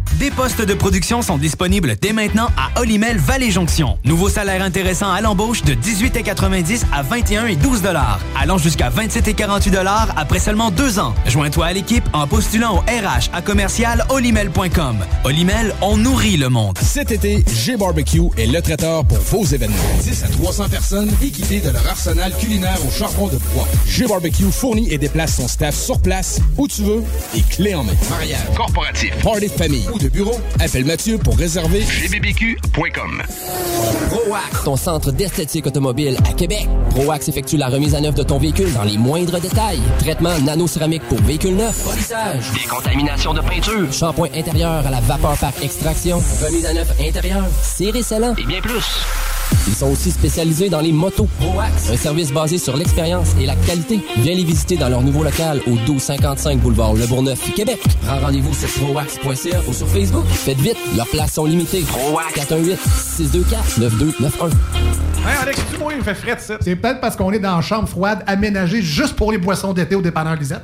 Des postes de production sont disponibles dès maintenant à Olimel Valley Jonction. Nouveau salaire intéressant à l'embauche de 18,90 à 21 et 12 dollars, allant jusqu'à 27 et 48 dollars après seulement deux ans. Joins-toi à l'équipe en postulant au RH à commercial olimel.com. Olimel, on nourrit le monde.
Cet été, G-Barbecue est le traiteur pour vos événements. 10 à 300 personnes équipées de leur arsenal culinaire au charbon de bois. G-Barbecue fournit et déplace son staff sur place, où tu veux, et clé en main. Mariage, corporatif, party de famille bureau, appelle Mathieu pour réserver gbbq.com.
ProAx, ton centre d'esthétique automobile à Québec. ProAx effectue la remise à neuf de ton véhicule dans les moindres détails. Traitement nano-céramique pour véhicule neuf. Polissage. Décontamination de peinture. Shampoing intérieur à la vapeur par extraction. Remise à neuf intérieure. Serré scellant. Et bien plus. Ils sont aussi spécialisés dans les motos. ProAx, un service basé sur l'expérience et la qualité. Viens les visiter dans leur nouveau local au 1255 boulevard Le Bourgneuf, Québec. Prends rendez-vous sur proax.ca ou sur Facebook. Faites vite, leurs places sont limitées. ProAx 418 624 9291.
Hey Alex, tu il me fait frais de ça. C'est peut-être parce qu'on est dans une chambre froide aménagée juste pour les boissons d'été au dépanneur Lisette.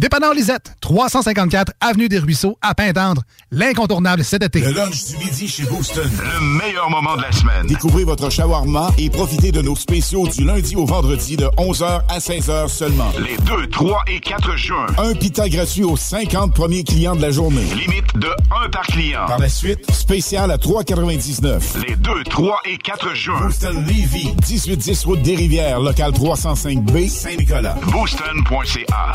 Dépanneur Lisette, 354 Avenue des Ruisseaux, à Pintendre. L'incontournable cet été.
Le lunch du midi chez Booston. Le meilleur moment de la semaine. Découvrez votre shawarma et profitez de nos spéciaux du lundi au vendredi de 11h à 16h seulement. Les 2, 3 et 4 juin. Un pita gratuit aux 50 premiers clients de la journée. Limite de 1 par client. Par la suite, spécial à 3,99. Les 2, 3 et 4 juin. Booston Levy, 1810 route des Rivières, local 305B, Saint-Nicolas. Booston.ca.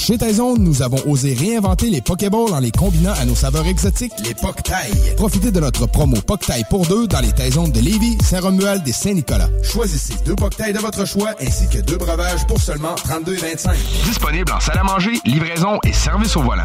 Chez Taizone, nous avons osé réinventer les Pokéballs en les combinant à nos saveurs exotiques, les Poktails. Profitez de notre promo Poktail pour deux dans les Taizones de Lévis, Saint-Romuald et Saint-Nicolas. Choisissez deux Poktails de votre choix ainsi que deux breuvages pour seulement 32,25.
Disponible en salle à manger, livraison et service au volant.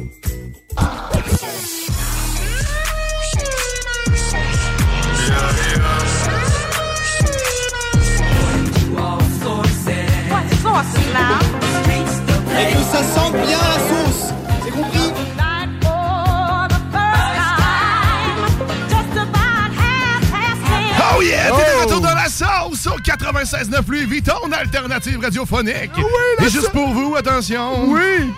Et que ça sente bien la sauce. C'est compris
Oh yeah! T'es de retour dans la sauce au 96.9 Louis Vuitton, alternative radiophonique. Et juste pour vous, attention.
Oui!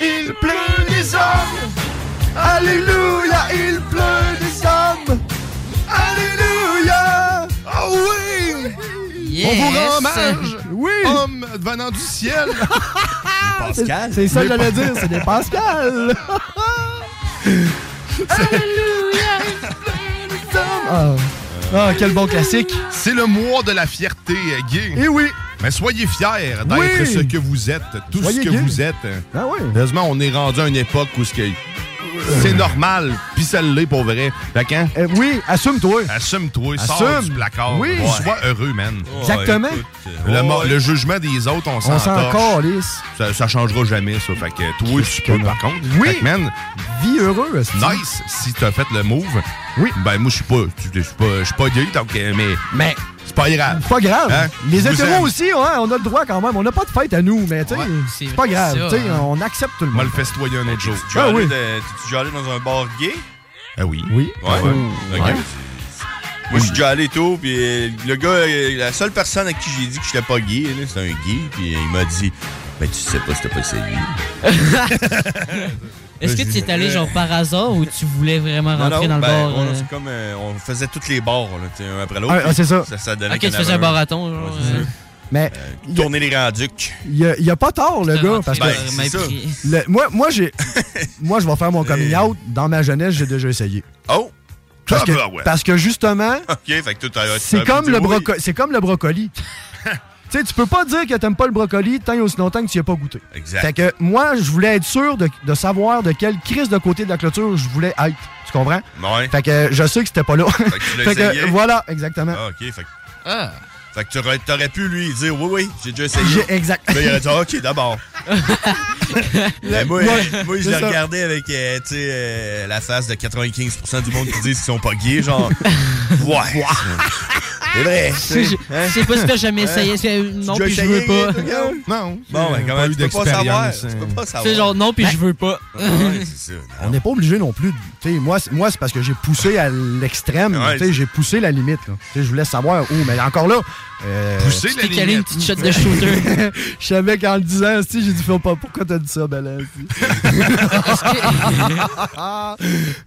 Il pleut des hommes.
Alléluia, il pleut des hommes.
Alléluia! Oh oui! On vous rend hommage.
Oui!
Homme venant du ciel.
C'est- C'est ça que j'allais dire, c'est des Pascal. Ah. Ah, quel bon classique.
C'est le mois de la fierté gay.
Eh oui.
Mais soyez fiers d'être
Oui.
ce que vous êtes, tout
Soyez
ce que
gay.
vous êtes.
Ah oui.
Heureusement, on est rendu à une époque où ce que- c'est normal, puis ça l'est pour vrai. Fait quand?
Eh oui, assume-toi.
Assume-toi, sors
Assume.
du placard.
Oui.
Sois heureux, man.
Exactement.
Le, mo- le jugement des autres, on
On
s'en
calisse.
Ça, ça changera jamais, ça. Fait que toi, tu peux, par contre.
Oui.
Fait que, man,
Vie heureuse.
nice si t'as fait le move.
Oui.
Ben, moi, je suis pas, je suis pas, je suis pas gay, donc, euh, mais.
Mais.
C'est pas grave.
Pas grave.
Hein?
Les
vous
hétéros
aime.
aussi, ouais, on a le droit quand même. On n'a pas de fête à nous, mais tu sais, c'est pas grave.
ça,
tu sais,
hein.
On accepte tout le monde.
le festoyer un autre jour.
Tu
Ah
allé T'es-tu déjà allé dans un bar gay?
Ah oui.
Oui.
Ouais. Ok.
Ouais.
Moi, je suis déjà allé tôt, puis euh, le gars, euh, la seule personne à qui j'ai dit que j'étais pas gay, c'était un gay, puis il m'a dit Ben, tu sais pas si t'as pas essayé.
Est-ce que tu es allé genre par hasard ou tu voulais vraiment rentrer
non,
dans le
ben,
bar?
on-
euh?
c'est comme euh, on faisait toutes les bars, là, un après l'autre.
Ah, ah, c'est ça.
Ça, ça donnait
Ok, tu faisais un marathon, genre,
Ouais, c'est
euh.
Mais
Tourner les Grands-Ducs.
il y a, pas tort, le gars. Parce que
Ben, c'est ça.
le- moi, moi, j'ai, moi, je vais faire mon coming out. Dans ma jeunesse, j'ai déjà essayé.
Oh!
Parce que,
Ah, ouais.
parce que justement, c'est comme, le
oui.
broco- c'est comme le brocoli. Tu sais, tu peux pas dire que t'aimes pas le brocoli tant et aussi longtemps que tu y as pas goûté.
Exact.
Fait que moi, je voulais être sûr de, de savoir de quelle crise de côté de la clôture je voulais être. Tu comprends?
Ouais.
Fait que je sais que c'était pas là.
Fait que tu l'as
Fait que,
essayé.
voilà, exactement.
Ah, ok, fait que.
Ah.
Fait que t'aurais, t'aurais pu lui dire oui, oui, j'ai déjà essayé.
Exact.
Là, il aurait dit ok, d'abord. Mais moi,
Ouais,
moi je l'ai regardé avec euh, tu euh, la face de 95% du monde qui disent qu'ils sont pas gays, genre. ouais. C'est vrai.
Je sais- je sais pas si t'as jamais essayé. c'est- Non, puis je veux pas.
Non.
Bon, ben, comment tu
eu
peux pas savoir?
d'expérience,
Tu peux pas savoir.
C'est genre non, puis
Ben,
je veux pas.
C'est.
On n'est pas obligé non plus. de- tu sais, moi, c'est- moi c'est parce que j'ai poussé à l'extrême.
Ouais,
Tu sais,
c'est-
j'ai poussé la limite. là. Tu sais, Je voulais savoir où. Mais encore là. euh,
Pousser la
calé une petite shot de shooter.
Je savais qu'en le disant, si, j'ai dit, fais pas, pourquoi t'as dit ça, Bella?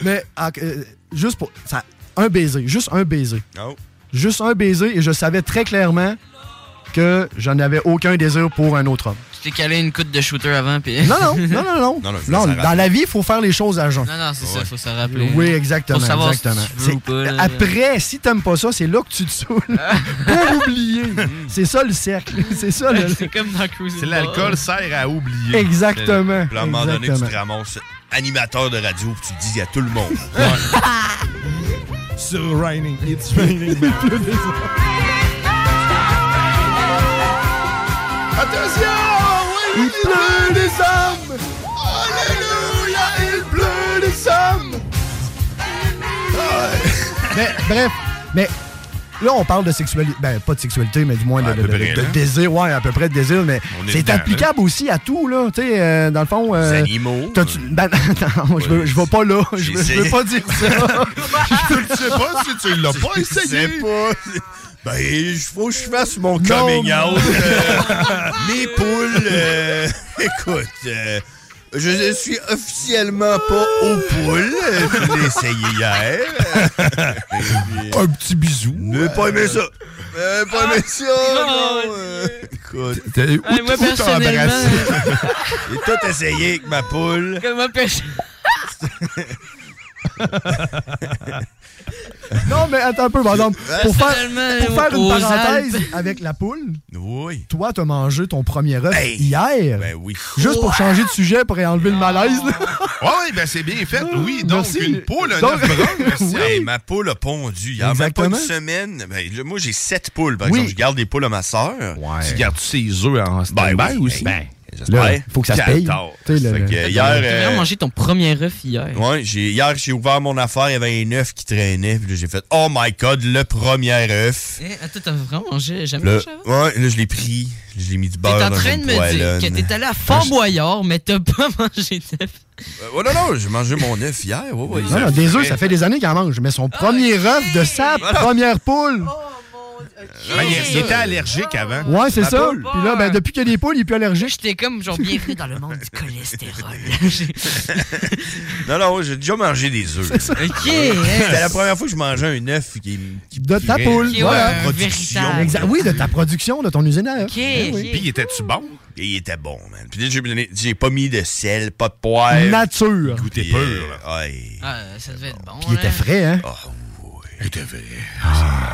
Mais, ah, euh, juste pour. Ça, un baiser, juste un baiser.
Oh.
Juste un baiser, et je savais très clairement que je n'avais aucun désir pour un autre homme.
Tu t'es calé une coupe de shooter avant, puis.
Non, non, non, non, non.
Non, non,
dans la vie, il faut faire les choses à jeun.
Non, non, c'est ça, faut se rappeler.
Oui, exactement.
Faut savoir
exactement.
si tu veux
C'est-
ou pas. là.
Après, si t'aimes pas ça, c'est là que tu te saoules. Pour oublier. C'est ça le cercle. C'est ça le.
C'est comme dans Cruising
C'est l'alcool sert à oublier.
Exactement.
Puis à un moment donné, tu te ramasses animateur de radio, puis tu le dis à tout le monde.
Sur Raining. It's raining. man. Attention! Oui, il pleut des hommes! Alléluia! Il pleut des hommes!
Mais bref, mais là, on parle de sexualité. Ben, pas de sexualité, mais du moins de, désir. Ouais, à peu près de désir, mais c'est applicable aussi à tout, là. Tu sais, euh, dans le fond. euh,
Les animaux.
t'as-tu- Ben, non, je veux, je vais pas là. Je veux, je veux pas dire ça.
Je ne sais pas si tu l'as pas
Je
essayé.
sais pas. Ben, il faut que je fasse mon coming out. Euh, mes poules, euh, écoute, euh, je ne suis officiellement pas aux poules. Euh, Je l'ai essayé hier.
Un petit bisou.
Ne pas aimé ça. Euh, pas aimé ça, écoute.
T'as- où
Ah, moi, personnellement,
embrassé?
J'ai tout essayé avec ma poule.
Comment perso-
non, mais attends un peu, par exemple. Pour faire, pour faire une parenthèse avec la poule,
Oui.
toi, t'as mangé ton premier œuf
Hey.
hier.
Ben oui.
Juste pour changer de sujet, pour enlever le malaise.
Oui, ben c'est bien fait. Oui, donc
Merci.
une poule, un
Donc-
œuf brun. merci.
Hey, ma poule a pondu. Il y a même pas
Exactement.
une semaine. Ben, là, moi, j'ai sept poules, par
Oui.
exemple. Je garde des poules à ma soeur.
Tu gardes ses œufs en
Ben
stand-by
oui,
aussi?
ben,
Là,
j'espère.
faut que ça se paye.
Tard.
Tu
hier,
T'as
euh,
vraiment mangé ton premier œuf hier.
ouais, j'ai, hier, j'ai ouvert mon affaire, il y avait un œuf qui traînait. Puis là, j'ai fait, oh my god, le premier œuf.
Eh, attends, t'as vraiment mangé? Jamais mangé avant?
ouais, là, je l'ai pris. Je l'ai mis du
T'es
beurre
en
dans
train de me dire que t'es allé à Fort Boyard, mais t'as pas mangé d'œuf.
Euh, oh non, non, j'ai mangé mon œuf hier. Ouais, ouais,
Non, non, des œufs, ça fait des années qu'il en mange. Mais son premier œuf de sa première poule.
Ben, il, il était allergique avant.
Ouais, c'est ça.
poule.
Puis là, ben, depuis qu'il y a des poules, il est plus allergique.
J'étais comme, genre, bienvenue dans le monde du cholestérol.
Non, non, j'ai déjà mangé des œufs.
ok,
C'était
hein.
la première fois que je mangeais un œuf qui, qui
De ta poule. Voilà.
Production.
Oui, de ta production, de ton usine à œufs.
Ok,
Ben oui.
ok.
Puis, était-tu bon?
Et il était bon, man. Puis là, j'ai pas mis de sel, pas de poivre.
Nature.
Goûté
Puis,
pur,
euh,
là.
ouais.
Ah, ça devait être bon.
Puis il était
hein.
frais, hein?
Oh,
Il était vrai.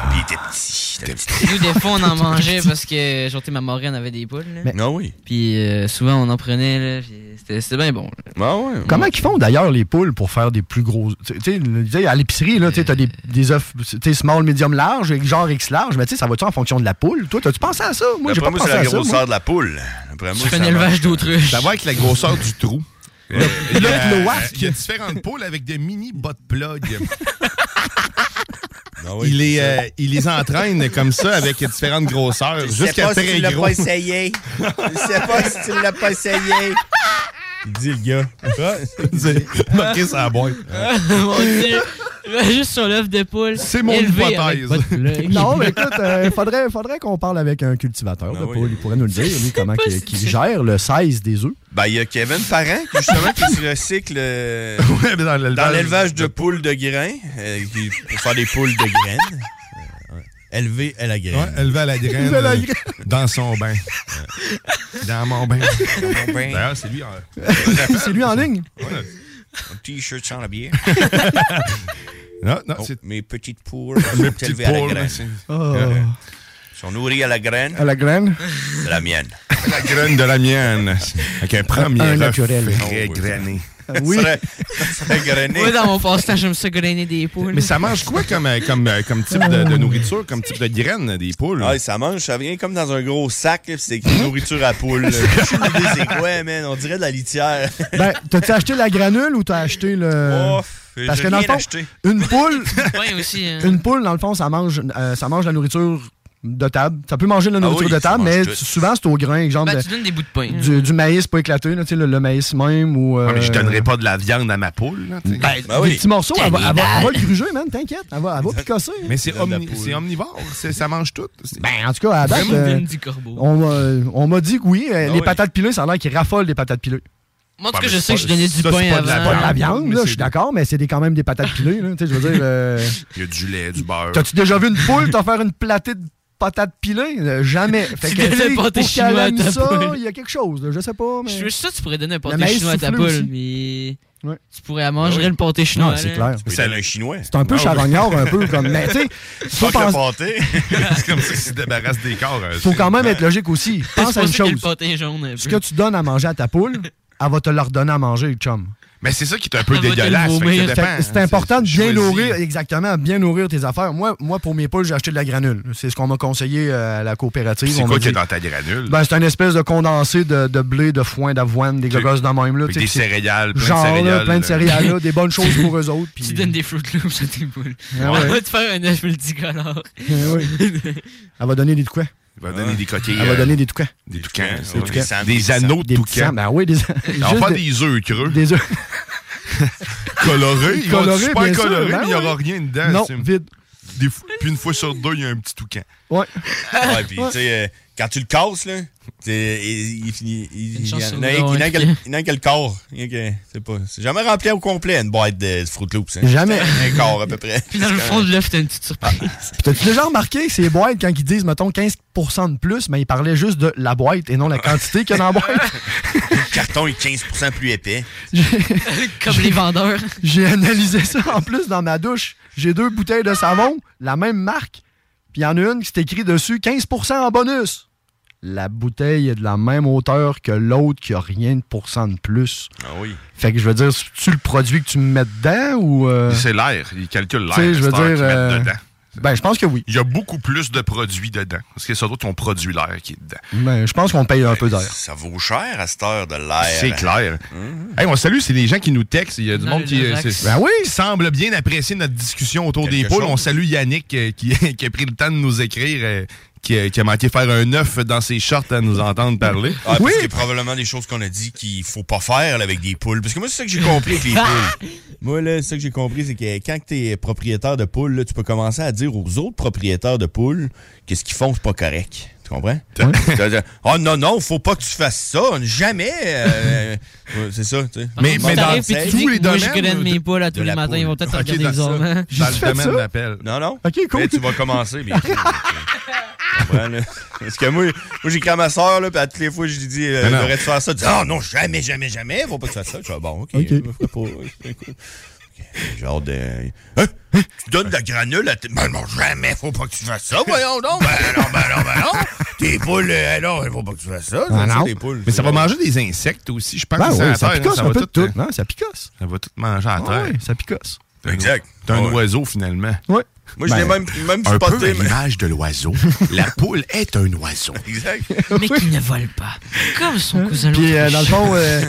Puis il était petit. il était petit.
Nous, des fois, on en mangeait parce que, genre, ma marraine avait des poules. Là.
Mais-
Ah oui.
Puis euh, souvent, on en prenait. C'était, bien bon. là.
Ah ouais.
Comment ils font d'ailleurs les poules pour faire des plus gros. Tu sais, le- à l'épicerie, là, tu sais, t'as des, des œufs tu sais, small, medium, large, genre X large, mais tu sais, ça va-tu en fonction de la poule? Toi, t'as-tu pensé à ça? Moi, j'ai pas
moi,
pensé
c'est la
à ça. moi.
grosseur de la poule. D'après moi,
Tu fais
ça
un élevage d'autruche.
Ça va avec la grosseur du trou.
Le cloaque.
Il y a différentes poules avec des mini bot plug.
Ah oui,
il, les, euh, il les entraîne comme ça avec différentes grosseurs.
Je sais
Jusqu'à
pas si
très
tu l'as
gros.
pas essayé. Je sais pas si tu l'as pas essayé. Il dit le gars.
C'est marqué la boîte.
Mon Dieu. Juste sur l'œuf de poule.
C'est mon hypothèse.
de.
Non, mais écoute, il faudrait, faudrait qu'on parle avec un cultivateur de
Ah oui.
poules. Il pourrait nous le dire, lui, comment qu'il gère le size des œufs.
Ben, il y a Kevin Parent, justement, qui se recycle euh,
Ouais, dans
l'élevage de poules de grains, euh, qui- pour faire des poules de graines. Élevé à la graine.
Ouais, élevé à la graine.
Élevé à la
euh,
graine.
Dans son bain. Dans mon bain.
Mon bain.
D'ailleurs, c'est lui. en-
C'est lui en ligne?
Ouais.
Mon t-shirt sans la bière.
Non, non,
Oh,
c'est
mes petites poules
mes
sont
petites
élevées à la
poules.
graine.
Oh,
sont nourries à la graine
à la graine?
de la mienne.
La graine de la mienne. Avec un premier
Un naturel.
très
Oh, oui.
grainé.
Oui.
Ça serait- ça serait grainé.
Moi, dans mon passe-temps, j'aime ça grainer des poules.
Mais ça mange quoi comme, euh, comme, euh, comme type de, de nourriture, comme type de graines des poules?
Ah, ça mange, ça vient comme dans un gros sac, c'est nourriture à poule. là. J'ai aucune idée c'est quoi, man? On dirait de la litière.
Ben, t'as-tu acheté la granule ou t'as acheté le.
Oh,
Parce que dans le fond,
acheté.
une poule,
Ouais, aussi. hein.
une poule, dans le fond, ça mange, euh, ça mange la nourriture de table. Ça peut manger de la
Ah
nourriture
oui,
de table, mais
tout.
souvent, c'est au grain, exemple
Ben,
de-
tu donnes des bouts de pain. hein.
du, du maïs pas éclaté, là, le, le maïs même ou.
Ah, mais je
euh,
donnerais pas de la viande à ma poule. Là.
Ben,
Ben oui.
Des petits morceaux, elle va, elle va- elle va le gruger, man, t'inquiète. Elle va, elle va picasser.
mais c'est omni- omnivore. Ça mange tout.
Ben, en tout cas, à date, euh, on m'a dit que oui, euh,
Ah
les
oui.
patates pilées, ça a l'air qu'ils raffolent des patates pilées.
Moi, en tout
Ouais,
cas,
mais
je
c'est
sais que je donnais du pain
c'est pas de la
avant.
Pas de la viande, là, je suis d'accord, mais c'est des- quand même des patates pilées, là. Tu sais, je veux dire.
Il y a du lait, du beurre.
T'as-tu déjà vu une poule t'en faire une platée de patates pilées? Euh, jamais. Fait
Tu
que,
donnes pâté
qu'elle
chinois à ta
ça,
poule.
il y a quelque chose, là, je sais pas, mais...
Je suis sûr que tu pourrais donner un pâté chinois à ta poule,
aussi.
mais
Ouais.
tu pourrais manger le pâté chinois.
Non, c'est clair.
Donner un chinois.
C'est un peu
Ah
charognard, un peu comme... Mais tu sais,
le pâté.
c'est comme ça qu'ils se débarrassent des corps. euh,
faut
c'est-
quand même être logique aussi.
C'est
Pense à une chose.
le pâté jaune. un
Ce que tu donnes à manger à ta poule, elle va te le redonner à manger, chum.
Mais c'est ça qui est un peu dégueulasse.
C'est
hein,
important de bien
choisi.
nourrir, exactement, bien nourrir tes affaires. Moi, moi pour mes poules, j'ai acheté de la granule. C'est ce qu'on m'a conseillé euh, à la coopérative.
C'est quoi
dit-
a dans ta granule?
Ben, c'est un espèce de condensé de, de blé, de foin, d'avoine, des gogos de même. Là,
des céréales, plein de
genre, là,
céréales,
plein de
là.
céréales, là, des bonnes choses pour eux autres.
Tu donnes des Fruit Loops à tes poules.
Ah
On va te faire un œuf multicolore.
Oui. Elle va donner des toucans.
Il va donner des coquilles.
Elle va
euh,
donner des toucans.
Des toucans.
Des toucans.
ça. Des anneaux de toucans.
Ben oui, des.
Va faire des œufs creux.
Des œufs.
colorés. Ils vont être
Colorés,
super
bien sûr,
colorés,
ben
mais il n'y aura rien dedans.
Non,
c'est-
vide.
Des fois- puis une fois sur deux, il y a un petit toucan.
Ouais.
Ouais, puis tu sais, euh, quand tu le casses, là, il, il, il, il, y en a un- qui le- corps. C'est pas, c'est jamais rempli au complet, une boîte de, de Fruit Loops. hein.
Jamais.
Un corps, à peu près.
Puis dans le fond de l'œuf, t'as une petite surprise.
Puis T'as-tu déjà remarqué que ces boîtes, quand ils disent, mettons, 15% de plus, mais ils parlaient juste de la boîte et non la quantité qu'il y a dans la boîte?
Le carton est 15% plus épais.
Comme les vendeurs.
J'ai analysé ça en plus dans ma douche. J'ai deux bouteilles de savon, la même marque. Puis il y en a une qui s'est écrit dessus 15% en bonus. La bouteille est de la même hauteur que l'autre qui a rien de pourcent de plus.
Ah oui.
Fait que je veux dire, tu le produit que tu me mets dedans ou. euh,
C'est l'air. Il calcule l'air.
Tu sais, je veux
c'est
dire, euh. Ben, je pense que oui.
Il y a beaucoup plus de produits dedans. Parce que c'est d'autres qui ont produit l'air qui est dedans.
Ben, je pense qu'on paye un peu d'air.
Ça vaut cher à cette heure de l'air.
C'est clair. Hey, on salue, c'est des gens qui nous textent. Il y a du monde qui, euh,
Ben oui.
qui semble bien apprécier notre discussion autour des poules.
chose.
On salue Yannick euh, qui, qui a pris le temps de nous écrire, euh, qui, a, qui a manqué faire un œuf dans ses shorts à nous entendre parler.
Ah, parce qu'il y a probablement des choses qu'on a dit qu'il faut pas faire là, avec des poules. Parce que moi, c'est ça que j'ai compris avec les poules. Moi, là, c'est ça que j'ai compris, c'est que quand tu es propriétaire de poules, là, tu peux commencer à dire aux autres propriétaires de poules que ce qu'ils font, c'est pas correct. Tu comprends? Tu vas dire, Oh non, non, faut pas que tu fasses ça. Jamais. euh, ouais, c'est ça, tu sais.
Mais- mais dans
tous les
moi, je
domaines
connais de mes
de-
poules à
de
tous les matins. Ils vont peut-être regarder les hommes.
Dans le domaine
ça?
d'appel.
Non, non.
OK, cool.
Mais tu vas commencer, bien sûr. Tu comprends, là? Parce que moi, moi j'écris à ma soeur, là, puis à toutes les fois, je lui dis, euh,
Mais non.
j'aurais de faire ça. Elle dit, ah non, jamais, jamais, jamais, faut pas que tu fasses ça. Je dis, Ah, bon, OK,
OK.
je le ferai pas. Genre de. Hein? Hein? Tu donnes de la granule à tes. Ben non, jamais, faut pas que tu fasses ça. Voyons donc. Ben non, ben non, ben non. Tes poules, euh, non, faut pas que tu fasses ça.
Ben non.
poules.
Mais ça va manger des insectes aussi, je pense.
Ben
que
oui,
c'est à
ça
terre,
picosse
ça
un
va
peu de
tout,
tout. Non, ça picosse.
Ça va tout manger à terre.
Ouais, ça picosse.
Exact.
T'es un
Ouais.
oiseau, finalement.
Ouais.
Moi, je l'ai même, même
un peu
spoté.
l'image de l'oiseau. La poule est un oiseau.
Exact.
Mais qui ne vole pas. Comme son cousin
Puis euh, dans le fond, euh,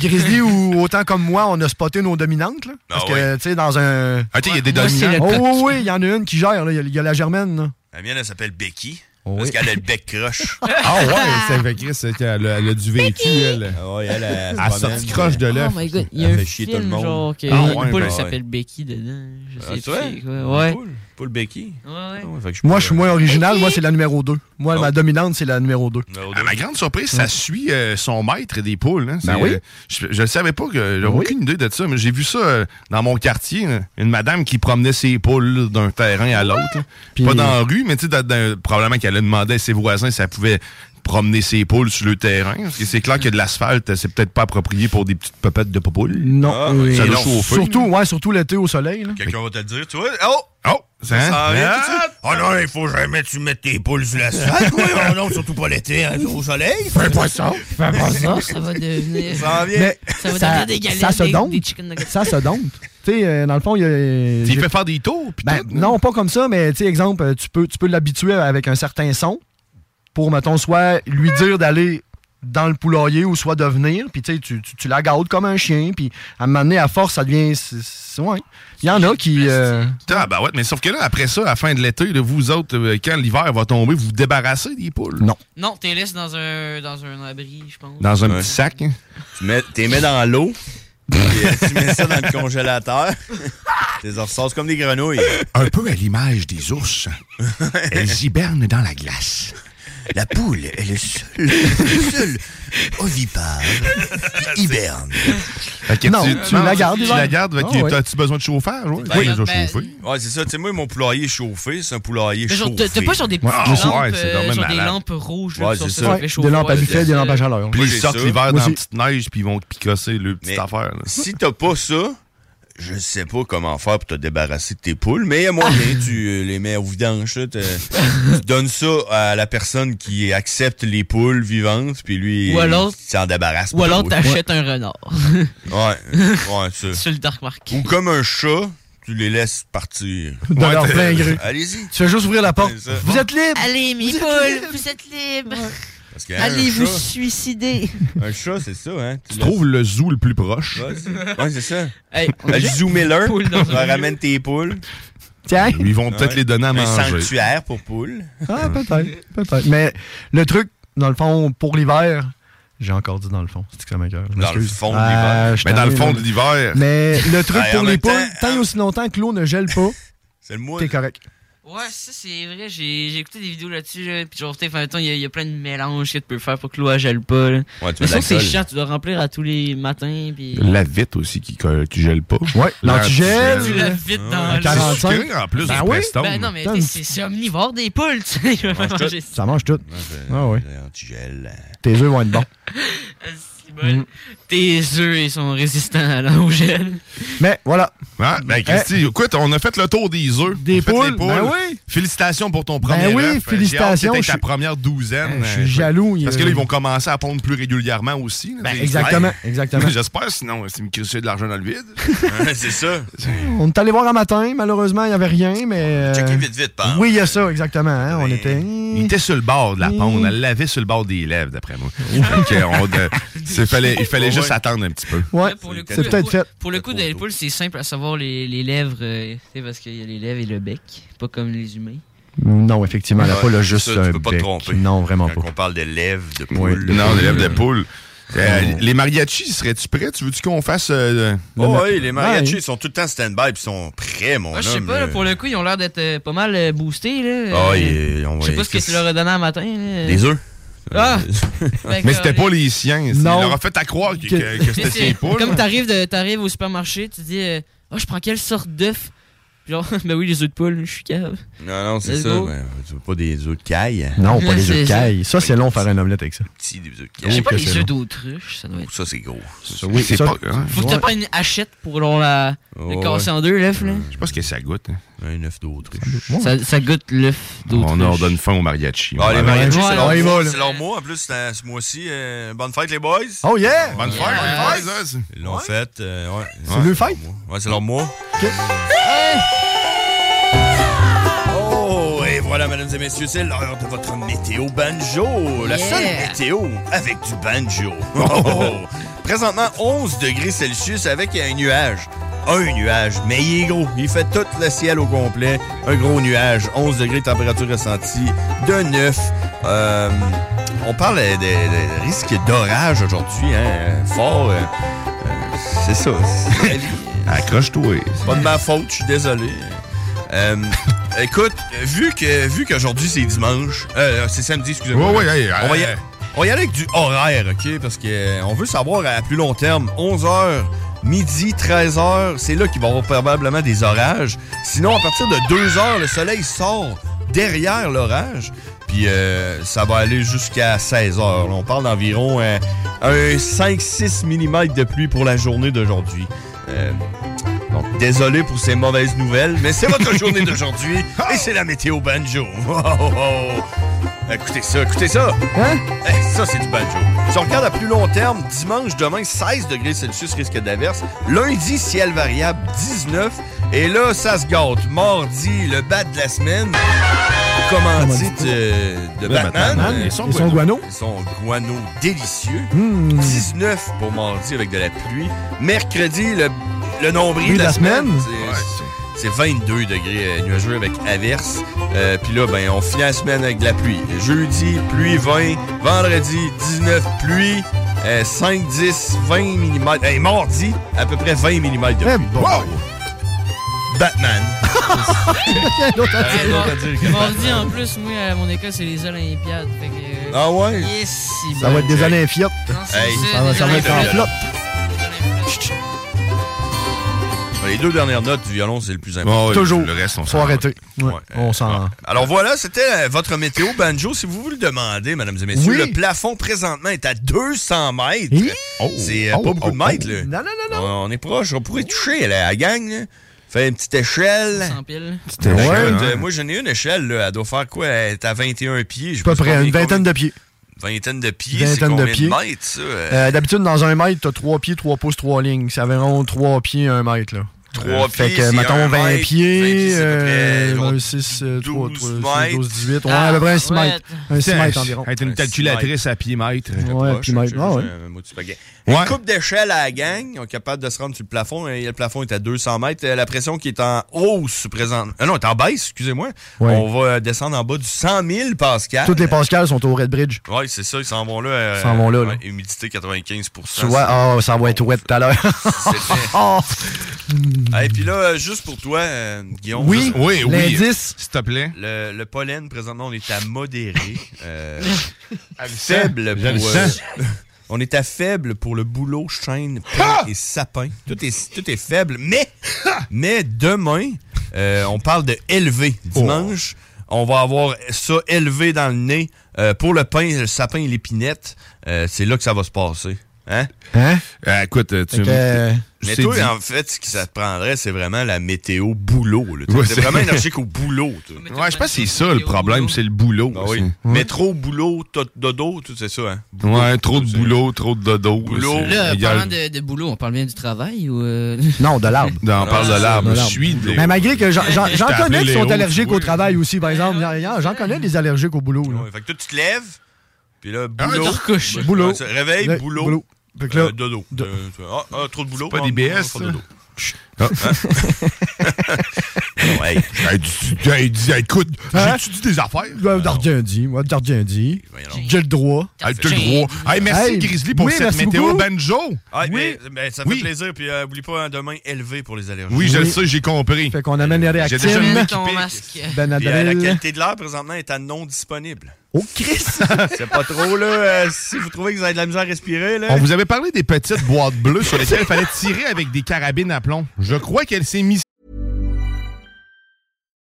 Grizzly ou autant comme moi, on a spoté nos dominantes. Là, parce
Ah
que, tu sais, dans un.
Ah, tu sais, il y a des
le-
Oh, oui, oui, il y en a une qui gère. là. Il y a- il y, a la germaine. là.
La mienne, elle s'appelle Becky.
Oh,
parce
oui.
qu'elle a le bec croche.
Ah ouais, c'est fait Chris, c'est qu'elle a, elle a du vécu, elle.
Ah ouais, elle, elle,
Elle a sorti croche de
Oh
l'œuf.
my god, il y a
Elle
un
fait chier tout le
film
monde.
genre que
Ah
une
ouais,
poule
ben
s'appelle
ouais.
Becky dedans. Je
Ah,
sais quoi. Ouais.
Poule, poule Becky.
Ouais, ouais.
Ah ouais, fait que je
Moi, je suis moins original. Moi, c'est la numéro 2. Moi, ma dominante, c'est la numéro 2.
Numéro
À
deux.
ma grande surprise, ça suit euh, son maître des poules. Hein.
Ben oui.
euh, je, le savais pas, que j'avais
Oui.
aucune idée de ça, mais j'ai vu ça euh, dans mon quartier. hein. Une madame qui promenait ses poules d'un terrain à l'autre. Pas dans la rue, mais tu sais, probablement qu'elle a demandé à ses voisins si elle pouvait promener ses poules sur le terrain? Parce que c'est clair que de l'asphalte, c'est peut-être pas approprié pour des petites pepettes de poules.
Non.
Ah,
oui.
ça doit chauffer.
Surtout, ouais, surtout l'été au soleil.
Quelqu'un va te le dire, tu vois? Oh!
Oh! Ça,
Ça s'en vient
Ah!
tout de suite. Oh non, il faut jamais que tu mettes tes poules sur l'asphalte. oui, oh non, surtout pas l'été, hein, au soleil.
Fais pas ça. Fais pas ça.
Ça va devenir.
Ça vient.
Mais
Ça va
ça,
devenir des galettes,
ça se
nuggets.
Ça se dompte. Tu sais, euh, dans le fond, il y a.
Tu
j'ai-
fait faire des tours,
Ben,
tout,
non, pas comme ça, mais tu sais, exemple, euh, tu peux, tu peux l'habituer avec un certain son pour, mettons, soit lui dire d'aller dans le poulailler ou soit de venir, puis tu sais, tu, tu- la gardes comme un chien, puis à un moment donné, à force, ça devient... c'est- c'est- ouais. Il y en a qui... euh,
Ah, ben ouais, mais sauf que là, après ça, à la fin de l'été, vous autres, euh, quand l'hiver va tomber, vous vous débarrassez des poules?
Non.
Non, t'es laisse dans un, dans un abri, je pense.
Dans un
Ouais.
petit sac. hein?
Tu mets, t'es mets dans l'eau. puis, euh, tu mets ça dans le congélateur. Tu les ressors comme des grenouilles.
Un peu à l'image des ours. Elles hibernent dans la glace.
La poule est le seul, le seul ovipare qui hiberne.
Non, tu la gardes,
Tu la gardes. que
ouais.
As-tu besoin de chauffage? Oui,
Ben,
oui, déjà
ben.
Ouais, c'est ça. Tu sais, moi, mon poulailler est chauffé. C'est un poulailler
Mais
chauffé.
t'as pas genre des petites
Ah,
lampes,
ouais, c'est
euh, genre des lampes rouges,
Ouais,
sur
c'est
ça,
des lampes à buffet, des lampes à chaleur.
Puis
Moi,
ils sortent l'hiver dans la petite neige, puis ils vont te picosser le petite affaire.
Si t'as pas ça, je sais pas comment faire pour te débarrasser de tes poules, mais il y a moyen, tu euh, les mets au vidange, tu donnes ça à la personne qui accepte les poules vivantes, puis lui,
Ou alors-
il s'en débarrasse.
Ou alors t'achètes un renard.
Ouais, ouais, ça.
Sur le dark market.
Ou comme un chat, tu les laisses partir.
Dans leur plein gré.
Allez-y.
Tu fais juste ouvrir la porte. Vous êtes libre!
Allez, mes poules, vous êtes libres.
Parce hein,
Allez
un
vous
chat-
suicider.
Un chat, c'est ça, hein?
Tu trouves le zoo le plus proche.
Ouais, c'est- ça.
Hey,
Le zoo Miller,
un
ramènes tes poules.
Tiens!
Ils vont peut-être
Ouais.
les donner à
Un
manger.
sanctuaire pour poules.
Ah, peut-être, peut-être. Mais le truc, dans le fond, pour l'hiver, j'ai encore dit dans le fond, c'est que ça m'écoeure.
Dans le fond de
Ah,
l'hiver.
Mais dans le fond de l'hiver.
Mais le truc
Ouais, en
pour les poules, tant et aussi longtemps que l'eau ne gèle pas,
C'est le mois.
t'es correct.
Ouais, ça c'est vrai, j'ai j'ai écouté des vidéos là-dessus, là, puis genre, peut-être, en même temps, il y, y a plein de mélanges que tu peux faire pour que l'eau gèle pas. Là.
Ouais, tu
Mais c'est chiant, tu dois remplir à tous les matins, puis.
La vitre aussi qui, qui gèle pas.
Ouais, l'antigel.
Tu la vite dans le.
45.
C'est sucré en plus
Ben
du
oui.
Prestone.
Ben non, mais c'est c'est omnivore des poules, tu sais. ça.
Mange tout. Ah ouais.
Antigel.
Tes œufs vont être bons.
C'est bon. Tes œufs, ils sont résistants à gel.
Mais voilà.
Ah, ben, Christy, écoute, on a fait le tour des œufs.
Des poules, ben oui.
Félicitations pour ton premier
Ben oui,
œuf.
félicitations, je
ta
suis-
première douzaine.
Je suis
Euh,
jaloux.
Parce que là, ils vont commencer à pondre plus régulièrement aussi.
Ben, exactement,
Ouais.
exactement.
J'espère, sinon, c'est me crisser de l'argent dans le vide.
C'est ça.
On est allé voir un matin, malheureusement, il n'y avait rien, mais. euh,
Checker vite, vite, pas.
Oui, il y a ça, exactement. hein, On était.
Il était sur le bord de la ponde. Elle l'avait sur le bord des lèvres, d'après moi. On c'est- fallait- il fallait juste attendre un petit peu.
Ouais,
Pour le coup,
c'est peut-être fait.
Pour le coup, des poules, c'est simple à savoir les, les lèvres, euh, tu sais, parce qu'il y a les lèvres et le bec, pas comme les humains.
Non, effectivement, la
Ouais,
poule a
c'est
juste
ça, tu
un
peux pas te
bec.
tromper.
Non, vraiment
Quand
pas.
on parle de lèvres de
Ouais.
poules.
Non, les lèvres de poule. Euh, les mariachis, serais-tu prêt? Tu veux-tu qu'on fasse. euh, le
Oh, oui, les mariachis,
Ouais.
ils sont tout le temps stand-by puis ils sont prêts, mon homme.
je sais pas, là, pour le coup, ils ont l'air d'être euh, pas mal euh, boostés. Là.
Ah,
Euh,
on
Je sais pas ce que tu leur as donné un matin. là.
Des œufs.
Ah!
Mais c'était pas les siens. Il leur a fait à croire que, que- que c'était ses poules.
Comme t'arrives de- t'arrives au supermarché, tu dis euh, Oh, je prends quelle sorte d'œuf Genre, ben oui, les œufs de poule, je suis cave.
Non, non, c'est ça. mais tu veux pas des œufs de caille?
Non, pas les œufs de caille. Ça, c'est long faire une omelette avec ça.
Petits, des œufs de
Je
caille.
sais pas, les œufs d'autruche, ça doit être.
Ça, c'est gros.
Ça, oui,
C'est pas. hein,
Faut que t'as pas une hachette pour la,
Oh,
le casser
ouais.
en deux, l'œuf, là.
Je sais pas ce que ça goûte. hein.
Un œuf d'autruche.
Ça, ça goûte l'œuf d'autruche.
On en donne faim aux mariachis.
Ah, les mariachis, c'est leur leur mois. En plus, un- ce mois-ci. euh, bonne fête, les boys.
Oh yeah!
Bonne fête, ça, c'est-
Ils l'ont fait. euh, ouais.
C'est
Ouais,
le fête?
Ouais, c'est leur.
Ok.
Voilà, mesdames et messieurs, c'est l'heure de votre météo banjo. La
Yeah.
seule météo avec du banjo. Oh, oh, oh. Présentement, 11 degrés Celsius avec un nuage. Un nuage, mais il est gros. Il fait tout le ciel au complet. Un gros nuage. 11 degrés, température ressentie de 9. Euh, on parle de, de- de risque d'orage aujourd'hui, hein, fort. euh, euh, c'est ça.
Accroche-toi.
C'est pas de ma faute, je suis désolé. Euh, écoute, vu que vu qu'aujourd'hui c'est dimanche, euh, c'est samedi, excusez-moi.
Ouais, ouais, hey,
on, va y,
hey.
on va y aller avec du horaire, ok? Parce que euh, on veut savoir à plus long terme, 11h, midi, 13h, c'est là qu'il va y avoir probablement des orages. Sinon, à partir de 2h, le soleil sort derrière l'orage. Puis euh, ça va aller jusqu'à 16h. Là, On parle d'environ euh, un 5-6 mm de pluie pour la journée d'aujourd'hui. Euh, désolé pour ces mauvaises nouvelles, mais c'est votre journée d'aujourd'hui et c'est la météo banjo. Oh, oh, oh. Écoutez ça, écoutez ça.
Hein?
Eh, ça, c'est du banjo. Si on regarde à plus long terme, dimanche, demain, 16 degrés Celsius, risque d'averse. Lundi, ciel variable, 19. Et là, ça se gâte. Mardi, le bat de la semaine. Commandite euh, de
Le
Batman.
Batman,
Euh,
et son
son guano.
son guano délicieux.
Mmh.
19 pour mardi avec de la pluie. Mercredi, le, le nombril de la semaine.
semaine.
c'est- C'est 22 degrés euh, nuageux avec averse. Euh, Puis là, ben, on finit la semaine avec de la pluie. Jeudi, pluie 20. Vendredi, 19, pluie. euh, 5, 10, 20 mm. Et mardi, à peu près 20 mm de
Eh,
pluie.
bon.
Batman.
Mardi, en plus, moi, à mon école, c'est les Olympiades. Fait que, euh,
Ah ouais?
Yes,
Ça va être des années fiottes.
Non, c'est
Hey.
ça,
Ça va, être en
Olympiades.
flotte.
Les deux dernières notes du violon, c'est le plus important.
Ouais,
Toujours.
Le reste, on
Faut
s'en
arrêter. Ouais,
Ouais,
on s'en...
Alors voilà, c'était euh, votre météo banjo. Si vous vous le demandez, mesdames et messieurs,
Oui.
le plafond présentement est à 200 mètres. C'est euh,
Oh,
pas
oh,
beaucoup de
oh,
mètres. là.
Non, non, non,
On, on est proche. On pourrait toucher là, la gang. là. Fait une petite échelle.
100 piles.
C'était ouais, hein.
euh, moi, j'en ai une échelle. Là, elle doit faire quoi? Elle est à 21 pieds. Je
À peu
pas
près une vingtaine
combien-
de pieds.
Vingtaine de pieds, c'est combien
de pieds.
mètres, ça? euh?
Euh, D'habitude, dans un mètre, t'as 3 pieds, 3 pouces, 3 lignes. C'est environ 3 pieds, 1 mètre. Là.
Trois
fait
pieds,
que,
c'est
mettons,
un
20
mètre,
pieds,
20 pieds, c'est à peu près,
euh,
genre
6, 3,
12
12, 18. Ouais,
Ah,
à peu près un 6
ouais.
mètres. Un 6 mètres environ.
Être une calculatrice à pied mètre.
Ouais, puis mètre. Ouais.
Une coupe d'échelle à la gang, ils sont capables de se rendre sur le plafond. Et le plafond est à 200 mètres. La pression qui est en hausse présente. Ah non, est en baisse, excusez-moi.
Ouais.
On va descendre en bas du 100 000 pascal.
Toutes les Pascals sont au Red Bridge.
Oui, c'est ça, ils s'en vont là. euh,
S'en vont là,
humidité 95
Tu vois, ah, ça va être wet tout à l'heure. Oh.
Et puis là, juste pour toi, euh, Guillaume.
Oui,
juste-
Oui, oui.
L'indice.
S'il te plaît.
Le, le pollen, présentement, on est à modéré. euh, faible pour. On est à faible pour le boulot, chêne, pin et sapin. Tout est, tout est faible. Mais, mais demain, euh, on parle de élevé. Dimanche, on va avoir ça élevé dans le nez. Euh, pour le pain, le sapin et l'épinette, euh, c'est là que ça va se passer. Hein?
Hein?
Euh, écoute, tu
Mais toi,
dit-
en fait, ce que ça te prendrait, c'est vraiment la météo boulot.
Ouais, c'est-
vraiment énergique au boulot.
Ouais, je pense que c'est ça le problème, c'est le boulot.
Ah oui.
aussi.
Métro, boulot, tot- dodo, tout c'est ça. Hein? Boulot.
Ouais, trop de boulot, trop de dodo.
Boulot.
Là, parlant de, de boulot, on parle bien du travail ou. euh,
Non, de l'arbre.
Non, on parle de l'arbre. Je
l'arbre.
suis de
Mais malgré que j'en
Je
connais qui sont allergiques au travail aussi, par exemple. J'en- J'en connais des allergiques au boulot.
Ouais, fait que toi, tu te lèves, puis là,
Ah,
boulot. Ouais,
Boulot.
ouais, réveil,
Ouais,
boulot.
Fait que là,
euh, dodo.
do-
Euh, tu ah, ah, trop de boulot.
pas
ah,
des
non,
BS,
pas
ça?
dodo.
Ah.
Ouais.
Hey, tu- hey, dis- écoute,
Hein?
j'ai-tu dit des affaires?
T'as rien dit. Moi, t'as rien dit. J'ai le droit.
T'as le droit. Hey, merci
Hey,
Grizzly pour
oui,
cette météo
beaucoup.
banjo.
Ah,
Oui.
mais, mais ça fait
Oui.
plaisir. Puis euh, oublie pas, hein, demain, élevé pour les allergies.
Oui, je
Oui.
le sais, j'ai compris.
Fait qu'on amène les
J'ai déjà mis-
ton masque.
Puis, euh, la qualité de l'air, présentement, est à non disponible.
Oh, Chris!
C'est pas trop, là. euh, si vous trouvez que vous avez de la misère à respirer, là.
On vous avait parlé des petites boîtes bleues sur lesquelles il fallait tirer avec des carabines à plomb. Je crois qu'elle s'est mise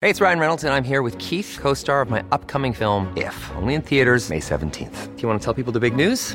Hey, it's Ryan Reynolds, and I'm here with Keith, co star of my upcoming film, If, only in theaters, May 17th. Do you want to tell people the big news?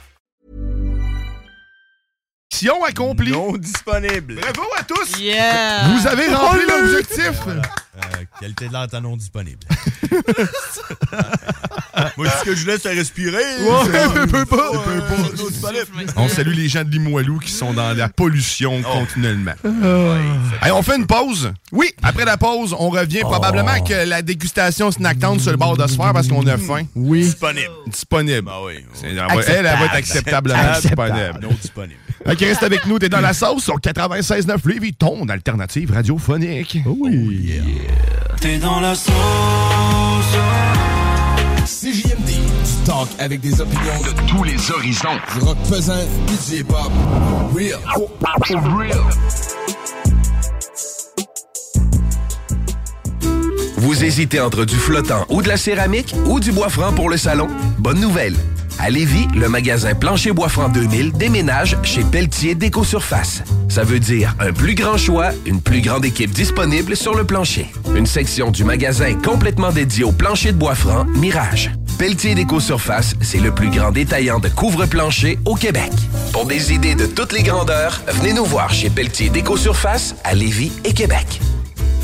Mission accomplie.
Non disponible.
Bravo à tous.
Yeah!
Vous avez rempli l'objectif.
Euh, qualité de l'air est à non disponible. Moi, ce que je laisse, c'est respirer.
On salue les gens de Limoilou qui sont dans la pollution
Oh.
continuellement. Hey, on fait une pause? Oui. Après la pause, on revient probablement que la dégustation snack town sur le bord de se faire parce qu'on a faim.
Oui.
Disponible.
Disponible.
Ah oui.
Va- elle, elle va être acceptablement
Acceptable.
disponible.
Non disponible.
Ok, reste avec nous, t'es dans la sauce sur 96.9 Louis Vuitton, alternative radiophonique. Oui.
T'es dans la sauce.
CJMD, du talk avec des opinions de tous les horizons. Du rock pesant, du hip-hop, real. real.
Vous hésitez entre du flottant ou de la céramique ou du bois franc pour le salon? Bonne nouvelle! À Lévis, le magasin Plancher Bois Franc 2000 déménage chez Pelletier Déco-Surface. Ça veut dire un plus grand choix, une plus grande équipe disponible sur le plancher. Une section du magasin complètement dédiée au plancher de bois franc Mirage. Pelletier Déco-Surface, c'est le plus grand détaillant de couvre-plancher au Québec. Pour des idées de toutes les grandeurs, venez nous voir chez Pelletier Déco-Surface à Lévis et Québec.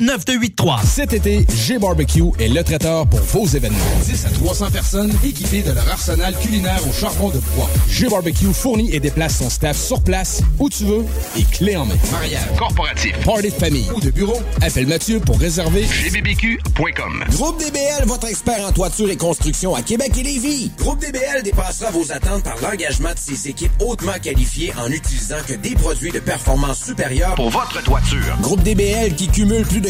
581-984-9283.
Cet été, G-Barbecue est le traiteur pour vos événements. 10 à 300 personnes équipées de leur arsenal culinaire au charbon de bois. G-Barbecue fournit et déplace son staff sur place, où tu veux, et clé en main. Mariage, corporatif, party de famille ou de bureau, appelle Mathieu pour réserver gbbq.com.
Groupe DBL, votre expert en toiture et construction à Québec et Lévis. Groupe DBL dépassera vos attentes par l'engagement de ses équipes hautement qualifiées en utilisant que des produits de performance supérieure pour votre toiture. Groupe DBL qui cumule plus de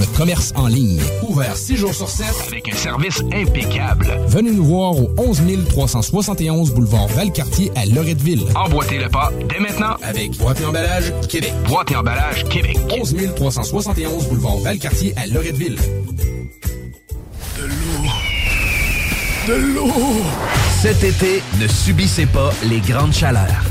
le commerce en ligne. Ouvert 6 jours sur 7 avec un service impeccable. Venez nous voir au 11 371 boulevard Valcartier à Loretteville. Emboîtez le pas dès maintenant avec Boîte et Emballage Québec. Boîte et Emballage Québec. 11 371 boulevard Valcartier à Loretteville.
De l'eau. De l'eau. Cet été, ne subissez pas les grandes chaleurs.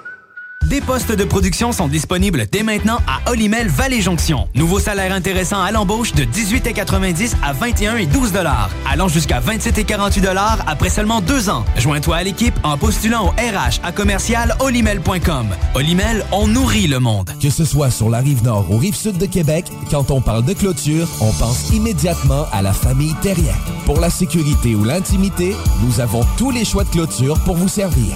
Des postes de production sont disponibles dès maintenant à Olimel Valley Jonction. Nouveau salaire intéressant à l'embauche de 18,90 à 21 et 12 allant jusqu'à 27 et 48 après seulement deux ans. Joins-toi à l'équipe en postulant au RH à commercial olimel.com. Olimel, on nourrit le monde.
Que ce soit sur la rive nord ou rive sud de Québec, quand on parle de clôture, on pense immédiatement à la famille Terrien. Pour la sécurité ou l'intimité, nous avons tous les choix de clôture pour vous servir.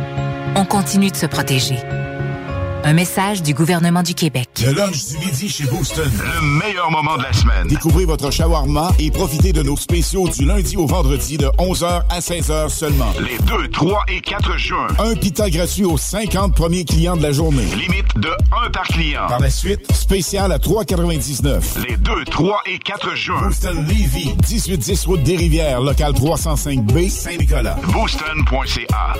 On continue de se protéger. Un message du gouvernement du Québec.
Le lunch du midi chez Booston. Le meilleur moment de la semaine. Découvrez votre shawarma et profitez de nos spéciaux du lundi au vendredi de 11h à 16h seulement. Les 2, 3 et 4 juin. Un pita gratuit aux 50 premiers clients de la journée. Limite de 1 par client. Par la suite, spécial à 3,99. Les 2, 3 et 4 juin. Booston Levy, 1810 route des Rivières, local 305B, Saint-Nicolas. Booston.ca.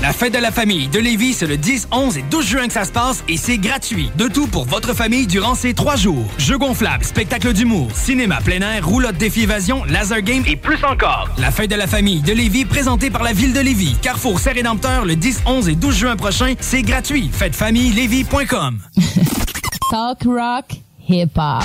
La fête de la famille de Lévis, c'est le 10, 11 et 12 juin que ça se passe et c'est gratuit. De tout pour votre famille durant ces trois jours. Jeux gonflables, spectacle d'humour, cinéma plein air, roulotte défi évasion, laser game et plus encore. La fête de la famille de Lévis, présentée par la ville de Lévis. Carrefour Saint-Rédempteur, le 10, 11 et 12 juin prochain, c'est gratuit. Fêtefamillelévis.com.
Talk rock, hip hop.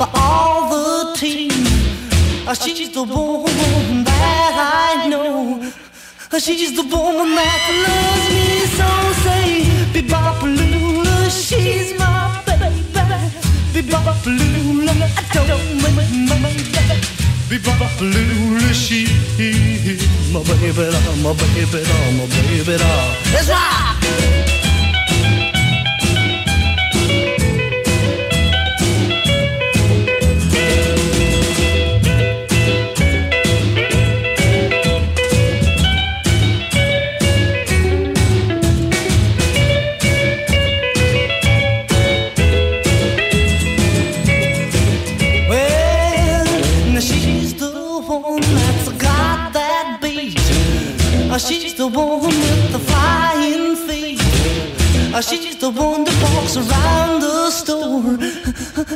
of all the teams. Uh, She's the woman that I know. Uh, She's the woman that loves me so. Say, Bebop she's my baby. Bebop I don't mind my baby. Bebop she my baby, my baby, my baby. Let's rock. the one that walks around the store.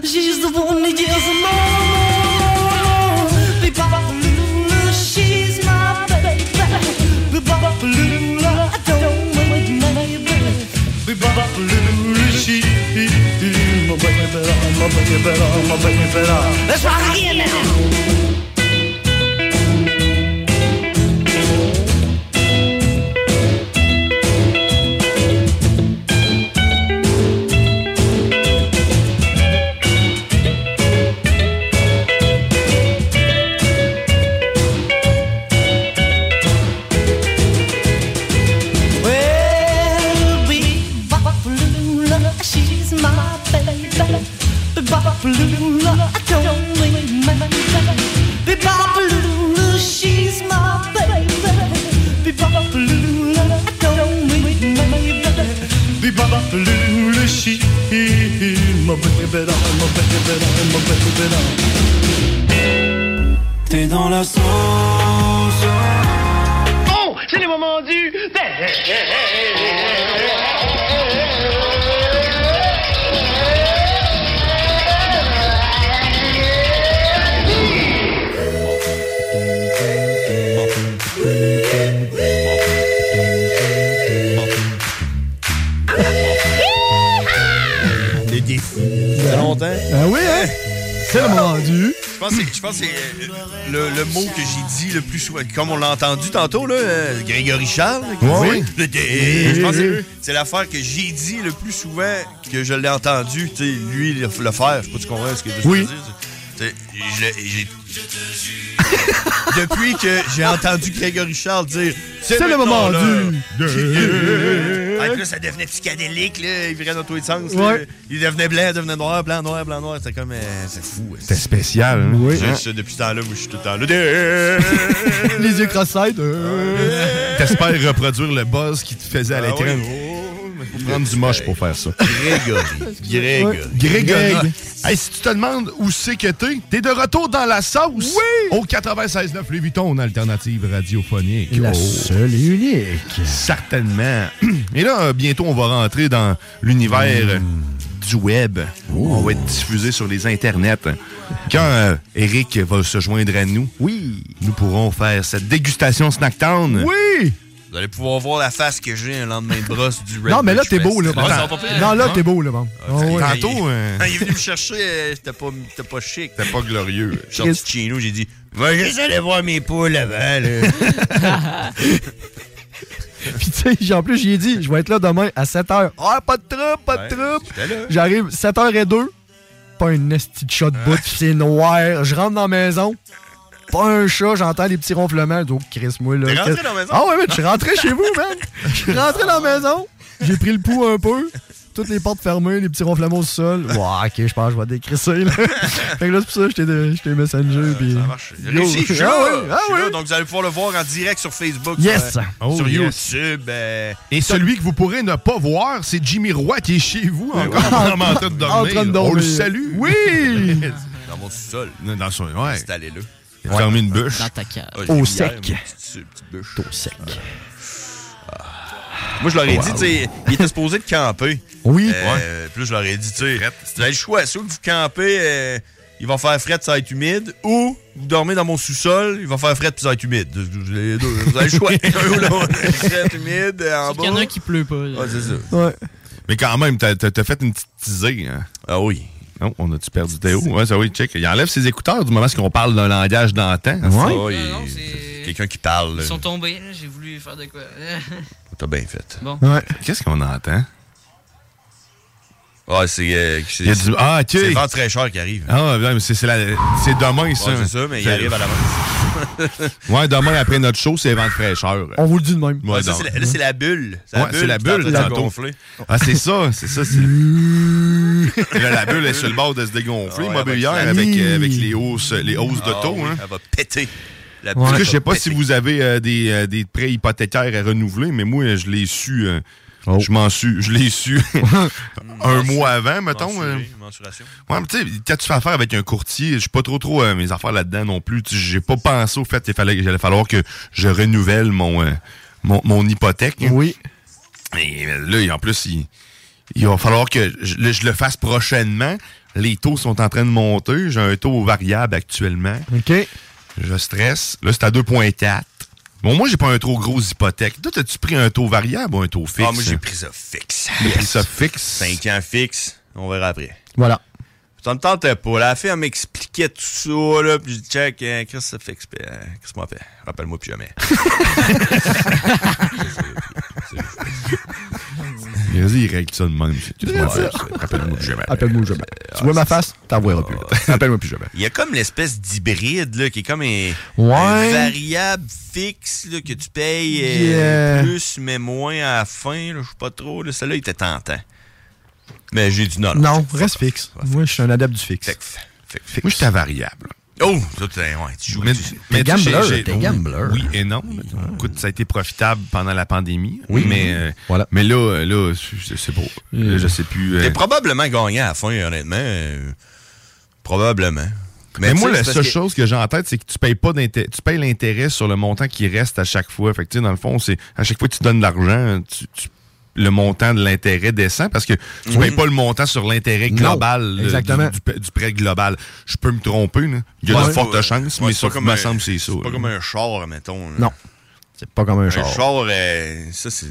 She's the one that yells more, more, more.
Be-ba-ba-lula, she's my baby. Be-ba-ba-lula, I don't make maybe. Be-ba-ba-lula, she's my baby, my baby,
my baby.
Let's rock again now. Dit le plus souvent. Comme on l'a entendu tantôt, là, euh, Grégory Charles.
oui.
Je pense que c'est- l'affaire que j'ai dit le plus souvent que je l'ai entendu, tu sais, lui, le, le faire. Je sais pas si tu comprends ce que je veux
Oui.
dire. J'ai- Depuis que j'ai entendu Grégory Charles dire
C'est le moment
là.
du.
Là, ça devenait psychédélique, là. Il virait dans tous les sens.
Ouais.
là. Il devenait blanc, il devenait noir, blanc, noir, blanc, noir. C'était comme. euh, c'est fou.
C'était spécial. Hein?
Oui.
Juste, ça, depuis ce temps-là, moi, je suis tout le temps là.
Les yeux cross-side. euh.
T'espères reproduire le buzz qui te faisait à
Ah
l'écran.
oui.
Faut prendre du moche pour faire ça.
Grégory. Grégory.
Grégory. Hey, si tu te demandes où c'est que t'es, t'es de retour dans la sauce. Oui! Au 96.9 Louis Vuitton, alternative radiophonique.
La
Oh.
seule et unique.
Certainement. Et là, bientôt, on va rentrer dans l'univers euh, du web. On va être diffusé sur les internets. Quand euh, Eric va se joindre à nous,
Oui.
nous pourrons faire cette dégustation Snacktown.
Oui!
Vous allez pouvoir voir la face que j'ai un lendemain de brosse du Red
Non, mais là,
Beach
t'es beau, là. Bon. Non, là,
Hein?
t'es beau, là, bon. Ah ouais.
Tantôt, euh,
il est venu me chercher, euh, c'était pas, pas chic.
C'était pas glorieux.
Je suis sorti de chez nous, j'ai dit Va juste aller voir mes poules avant. Là.
Puis, tu sais, en plus, j'y ai dit, je vais être là demain à 7h. Ah, pas de trouble, pas de
là.
J'arrive 7h02, pas un esti de chat de bout, puis c'est noir. Je rentre dans la maison, pas un chat, j'entends des petits ronflements. Dis, oh, Chris, moi, là.
T'es rentré dans la maison?
Ah, ouais, mais je suis rentré chez vous, man. Je suis rentré dans la maison, j'ai pris le pouls un peu. Toutes les portes fermées, les petits ronflements au sol. Ouais, ok, je pense que je vais décrisser, là. fait que là, c'est pour ça que j'étais messenger. puis-
Ça marche. Réussi, je suis
Ah
là. Je
ah
là. Donc, vous allez pouvoir le voir en direct sur Facebook.
Yes.
Sur, euh,
Oh,
sur
yes.
YouTube. euh,
Et celui que vous pourrez ne pas voir, c'est Jimmy Roy qui est chez vous encore en train de dormir.
En train de
On le
dormir.
salue.
Oui!
dans mon sous-sol.
Dans son, ouais.
Installé
Il fermé une bûche.
Dans ta cave.
Ah,
Au sec.
hier, une petite- une petite bûche.
Au sec.
Moi, je leur ai dit, tu sais, il était supposé de camper.
Oui.
Euh, Puis je leur ai dit, tu sais, vous avez le choix. Soit que vous campez, euh, il va faire fret, ça va être humide, ou vous dormez dans mon sous-sol, il va faire fret, puis ça va être humide. Vous avez le choix. Un ou l'autre. Fret, humide, en bas.
qu'il y en a un qui pleut pas.
Ouais, c'est ça.
Ouais.
Mais quand même, t'as t'as fait une petite tisée. Hein?
Ah oui.
Non, on a-tu perdu Théo? Ouais, ça oui, check. Il enlève ses écouteurs du moment qu'on parle d'un langage d'antan.
Ah,
Ouais.
c'est-
Quelqu'un qui parle. là.
Ils sont tombés, là, j'ai voulu faire de quoi.
T'as bien fait.
Bon.
Ouais.
Qu'est-ce qu'on entend?
Ouais, c'est. euh, c'est-
Il y a du- Ah, ok.
C'est le vent fraîcheur qui arrive.
Ah, ouais, mais c'est c'est la- c'est demain, ça.
Ouais, c'est ça, mais il arrive à l'avance.
Ouais, demain, après notre show, c'est vent de fraîcheur.
On vous le dit de même.
Ouais,
Ouais, ça,
donc.
c'est la- là, c'est la bulle.
Ouais, c'est la bulle. Ah, c'est ça, c'est ça. Là, la bulle est sur le bord de se dégonfler,
Ah ouais,
immobilière,
avec
euh, avec les hausses, les hausses
Ah
d'auto.
oui,
hein.
Elle va péter. La
En tout
bulle
cas, je sais pas si vous avez euh, des, euh, des prêts hypothécaires à renouveler, mais moi, je l'ai su. euh,
Oh.
Je m'en suis. Je l'ai su un mois avant, mettons.
Mensuré, mensuration.
Ouais, mais tu sais, quand tu fais affaire avec un courtier, je suis pas trop trop euh, mes affaires là-dedans non plus. J'ai pas pensé au fait qu'il fallait qu'il allait falloir que je renouvelle mon, euh, mon, mon hypothèque.
Oui.
Et là, en plus, il, il va falloir que je, le- je le fasse prochainement. Les taux sont en train de monter. J'ai un taux variable actuellement.
OK.
Je stresse. Là, c'est à 2,4. Bon, moi, j'ai pas un trop gros hypothèque. Toi, as-tu pris un taux variable ou un taux fixe?
Ah, moi, j'ai pris ça fixe.
J'ai pris ça fixe?
5 ans fixe. On verra après.
Voilà.
Ça me tentait pas. La fille, elle m'expliquait tout ça, là, puis je dis, check, euh, Chris, ça fixe. Puis, euh, Chris m'a fait. Rappelle-moi plus jamais.
Vas-y, il règle ça de même. Rappelle-moi plus jamais.
Appelle-moi jamais. Tu vois ma face, t'en verras plus. Appelle-moi plus jamais.
Il y a comme l'espèce d'hybride, là, qui est comme un,
Ouais.
un variable fixe, là, que tu payes euh,
Yeah.
plus, mais moins à la fin, là, je sais pas trop. Là, Celui-là, il était tentant. Mais j'ai dit non.
Non, reste fixe. Moi, je suis un adepte du fixe.
Moi, j'étais variable.
Oh, ça, t'es- ouais, tu joues
Mais,
T'es gambler, t'es
oui,
gambler.
Oui et non. Écoute, ça a été profitable pendant la pandémie.
Oui.
Mais, euh,
Voilà.
mais là, là c'est beau. Là, je sais plus. euh,
T'es probablement gagnant à la fin, honnêtement. euh, probablement.
Mais, moi, la seule
que-
chose que j'ai en tête, c'est que tu payes pas d'intérêt. Tu payes l'intérêt sur le montant qui reste à chaque fois. Fait que, tu sais, dans le fond, c'est à chaque fois que tu donnes de l'argent, tu- tu- le montant de l'intérêt descend parce que tu
Mhm.
payes pas le montant sur l'intérêt global
exactement.
Du, du- du prêt global. Je peux me tromper. là. Il y a
Ouais,
de fortes
ouais.
chances,
Ouais,
mais ça me semble c'est ça.
C'est pas comme un char, mettons. là.
Non. C'est pas comme un
Un
char.
char, euh, ça, c'est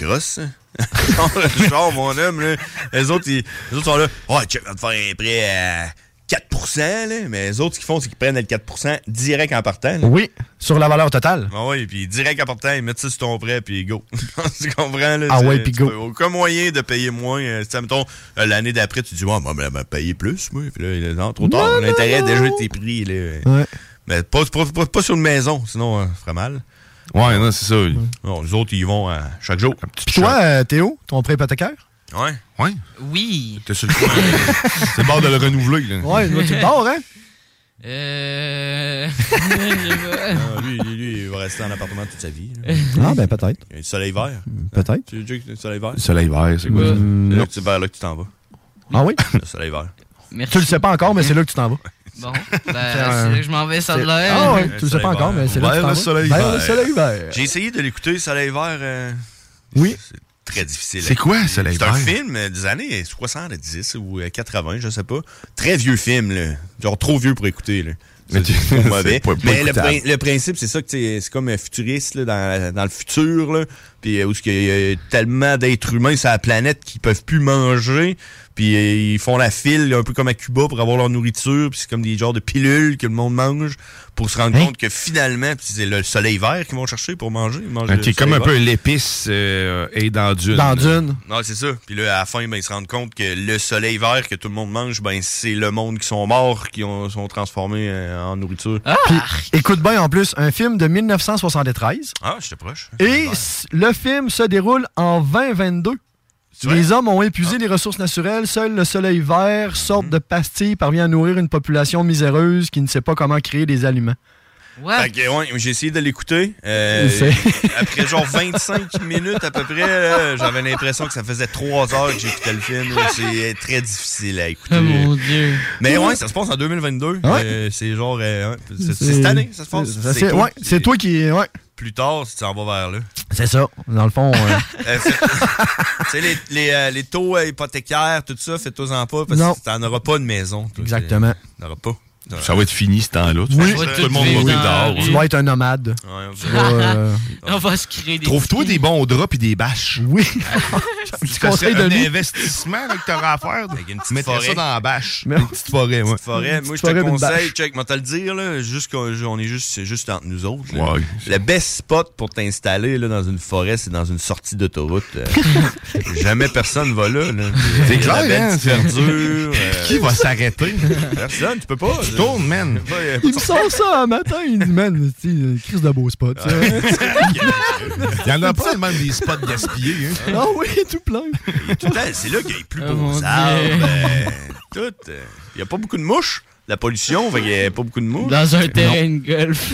grosse, un char, mon homme, là. Les autres, ils, les autres sont là. Ouais, check, on va te faire un prêt à 4 là. Mais les autres, ce qu'ils font, c'est qu'ils prennent le 4% direct en partant. là.
Oui, sur la valeur totale.
Ah oui, puis direct en partant, ils mettent ça sur ton prêt, puis go. tu comprends, là?
Ah ouais, puis go.
peux- Aucun moyen de payer moins. Euh, sais, mettons, euh, l'année d'après, tu dis, ouais, ben, ben, ben, payer plus, moi. Puis là, il est- non, trop tard. L'intérêt a déjà été pris, là.
Ouais.
Mais pas, pas, pas, pas sur une maison, sinon, euh, ça ferait mal.
Ouais, non, c'est ça.
Non, les autres, ils y vont euh, chaque jour.
Puis toi, euh, Théo, ton prêt hypothécaire?
Ouais.
Ouais.
Oui.
T'es sur le coin. c'est le bord de le renouveler. Là.
Ouais, tu le dors, hein?
Euh.
Ah, lui, lui, lui, il va rester en appartement toute sa vie. là.
Ah, ben peut-être.
Il y a le soleil vert.
Peut-être.
Tu veux dire que le soleil vert?
Le soleil vert, c'est quoi? ça?
Mm,
C'est là que c'est vers là que tu t'en vas.
Ah oui?
Le soleil vert.
Merci.
Tu le sais pas encore, mais c'est là que tu t'en vas.
Bon, ben, c'est là que je m'en vais, ça de l'air.
Ah ouais,
Le
tu le sais pas
soleil
encore,
vert.
mais c'est là que tu t'en
le
vas.
soleil
Vers
vert.
le soleil vert.
J'ai essayé de l'écouter, Soleil vert. euh,
Oui.
C'est très difficile.
C'est quoi, Soleil
C'est un film des années 70 ou euh, 80, je sais pas. Très vieux film, là. Genre trop vieux pour écouter, là.
Mais
mauvais.
pas- pas
Mais le,
écoutable.
prin- le principe, c'est ça que c'est c'est comme un futuriste là, dans, dans le futur, là. Puis euh, où il y a tellement d'êtres humains sur la planète qui peuvent plus manger. Puis euh, ils font la file un peu comme à Cuba pour avoir leur nourriture. Puis c'est comme des genres de pilules que le monde mange pour se rendre
Hein?
compte que finalement, c'est le soleil vert qu'ils vont chercher pour manger.
Ok, comme un peu l'épice euh, et dans Dune.
Dans. Dune.
Non, c'est ça. Puis là, à la fin, ben, ils se rendent compte que le soleil vert que tout le monde mange, ben, c'est le monde qui sont morts, qui ont, sont transformés euh, en nourriture. Ah,
Puis, écoute bien, en plus, un film de 1973.
j'étais proche.
Et le film se déroule en 2022. Les hommes ont épuisé les ressources naturelles. Seul le soleil vert, sorte de pastille, parvient à nourrir une population miséreuse qui ne sait pas comment créer des aliments.
Fait que, ouais, j'ai essayé de l'écouter. Euh, après genre 25 minutes à peu près, j'avais l'impression que ça faisait 3 heures que j'écoutais le film. C'est très difficile à écouter.
Oh mon Dieu.
Mais ouais, ça se passe en 2022.
Ouais.
Euh, c'est genre... euh, ouais, c'est cette année, ça se passe.
ouais, c'est toi qui. Ouais.
Plus tard, si tu en vas vers là.
C'est ça. Dans le fond. euh,
Euh, tu sais, les, les, euh, les taux hypothécaires, tout ça, fais-toi-en pas, parce
Non.
que t'en auras pas de maison. toi.
Exactement.
T'en auras pas.
Ça va être fini ce temps-là.
Oui.
tout le monde va
vivre
dehors.
tu vas être un nomade.
Ouais,
euh,
On va se créer des.
Trouve-toi des bons draps et des bâches.
Oui.
Un
petit conseil de
un investissement là, que tu auras à faire.
Avec une petite
Mettrais
forêt.
ça dans la bâche.
Mais-
Une petite forêt, ouais.
Forêt, moi, je te conseille, check, moi, te le dire, là, juste qu'on on est juste, c'est juste entre nous autres.
Ouais.
Le best spot pour t'installer là, dans une forêt, c'est dans une sortie d'autoroute. euh. Jamais personne va là. là.
C'est
La
clair, hein,
petite verdure, euh,
Qui va s'arrêter?
Personne, tu peux pas.
Man.
Euh,
Il me sort ça un matin, il dit, man, crise de beau spot.
Il y en a pas même des spots gaspillés. Hein.
Ah oui, tout plein.
C'est là qu'il y a les plus
mon
beaux arbres. euh, tout. euh, Il n'y a pas beaucoup de mouches. La pollution, fait qu'il n'y a pas beaucoup de mouches.
Dans un terrain de golf.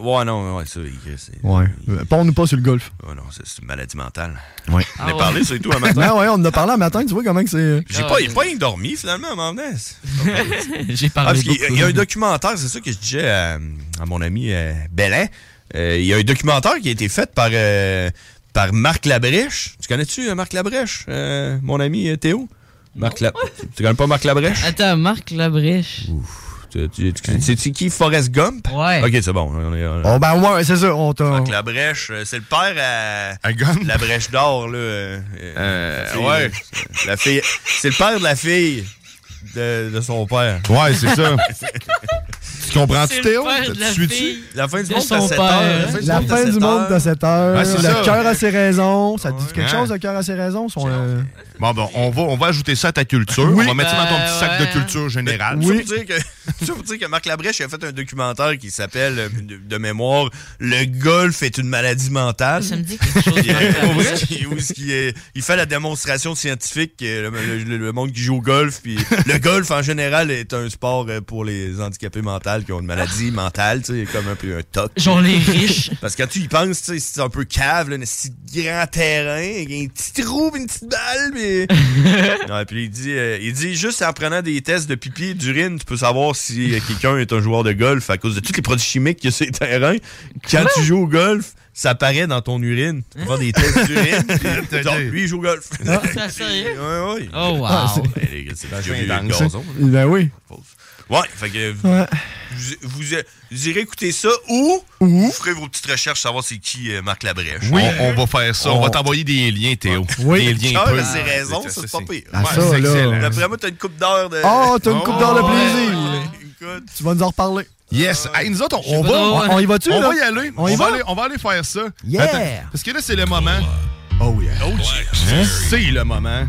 Ouais, non, ouais, ça, il- c'est.
Ouais. Pends-nous pas sur le golf.
Ouais, non, c'est une maladie mentale.
Ouais.
On a
Ah
parlé,
ouais.
c'est tout un matin.
Ben ouais, on en a parlé un matin, tu vois comment que c'est.
J'ai
Ah,
pas,
ouais.
pas rien dormi finalement à un moment.
J'ai
Ah,
parlé
parce qu'il y a-
beaucoup.
il y, a un documentaire, c'est ça que je disais à, à mon ami euh, Bellin. Euh, il y a un documentaire qui a été fait par, euh, par Marc Labrèche. Tu connais-tu Marc Labrèche, euh, mon ami Théo? Marc La- Tu connais pas Marc Labrèche?
Attends, Marc Labrèche.
Tu- C'est qui? Forrest Gump?
Ouais.
Ok, c'est bon. On est- on-
Oh, ben ouais, c'est ça. On t'a.
Marc Labrèche, euh, c'est le père à. La brèche d'or, là. euh, euh, la fille,
ouais.
La fille. C'est le père de la fille de, de son père.
Ouais, c'est ça. tu comprends-tu,
C'est
Théo?
la
Tu suis-tu?
La fin du
de
monde, à 7
père.
heures.
La fin du monde de cette heure.
Ouais, c'est
le
ça.
cœur a ses raisons. Ça te dit quelque
Ouais.
chose, le cœur a ses raisons? Son, euh,
Bon, bon, on va, on va ajouter ça à ta culture.
Oui.
On va mettre ça dans ton
Ben,
petit sac
ouais.
de culture générale.
Ça pour dire que, ça pour dire que Marc Labrèche a fait un documentaire qui s'appelle, euh, de, mémoire, Le golf est une maladie mentale.
Ça me dit quelque chose.
Euh, où est- il fait la démonstration scientifique que le, le- le monde qui joue au golf, puis le golf en général est un sport euh, pour les handicapés mentaux qui ont une maladie mentale, tu sais, comme un peu un toc.
Genre les riches.
Parce que quand tu y penses, tu sais, c'est un peu cave, là, un petit grand terrain, un petit trou, une petite balle, mais. puis il dit, euh, il dit juste en prenant des tests de pipi et d'urine, tu peux savoir si euh, quelqu'un est un joueur de golf à cause de tous les produits chimiques qu'il y a sur les terrains. Quand tu joues au golf, ça apparaît dans ton urine. Tu prends des tests d'urine, genre, lui, il joue au golf.
Ça, sérieux?
Ouais, ouais.
Oh, wow.
Ah, c'est-
Ben,
Ben.
Ben oui.
Ouais, fait que
Ouais.
Vous, vous- vous irez écouter ça ou vous ferez vos petites recherches savoir c'est qui euh, Marc Labrèche.
Oui, on, on va faire ça. On,
On-
va t'envoyer des liens, Théo.
Oui.
Des liens
Ah, ben, c'est raison, ça, c'est pas pire.
Ah,
Ouais,
ça,
c'est
là.
excellent.
D'après moi, t'as une coupe d'heure de.
Oh, t'as une coupe d'heure de
ouais,
plaisir.
Écoute.
Tu vas nous en reparler.
Yes. Hey, nous autres, on, va,
On, on y va-tu,
on
là?
va y aller.
On y
va
va?
aller, on va aller faire ça.
Yeah.
Attends, parce que là, c'est le moment. Oh yeah.
Oh, yeah.
C'est le moment.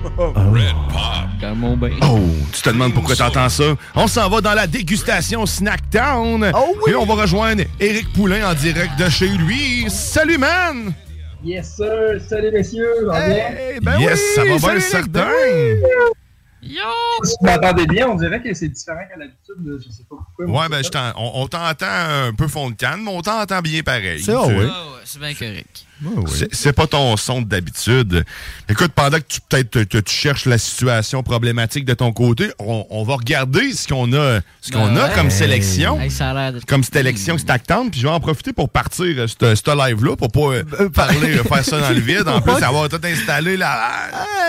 Calme bain.
Oh, tu te demandes pourquoi t'entends ça? On s'en va dans la dégustation Snacktown.
Oh oui.
Et on va rejoindre Éric Poulain en direct de chez lui. Salut, man!
Yes, sir. Salut, messieurs.
Hey, ben
yes,
oui,
ça va bien
salut,
certain.
Eric, ben oui.
Yo!
Si vous m'entendez bien, on dirait que c'est différent qu'à l'habitude. Je sais pas pourquoi.
Ouais, ben, je on, on t'entend un peu fond de canne, mais on t'entend bien pareil.
C'est ah oui.
Ah ouais, c'est bien correct.
C'est- C'est pas ton son d'habitude. Écoute, pendant que tu peut-être tu cherches la situation problématique de ton côté, on, on va regarder ce qu'on a, ce qu'on
Ben
a
ouais.
comme sélection.
Hey, ça a de...
Comme sélection puis je vais en profiter pour partir euh, ce ce live-là, pour pas euh,
Euh,
parler, faire ça dans le vide. En plus, avoir tout installé là.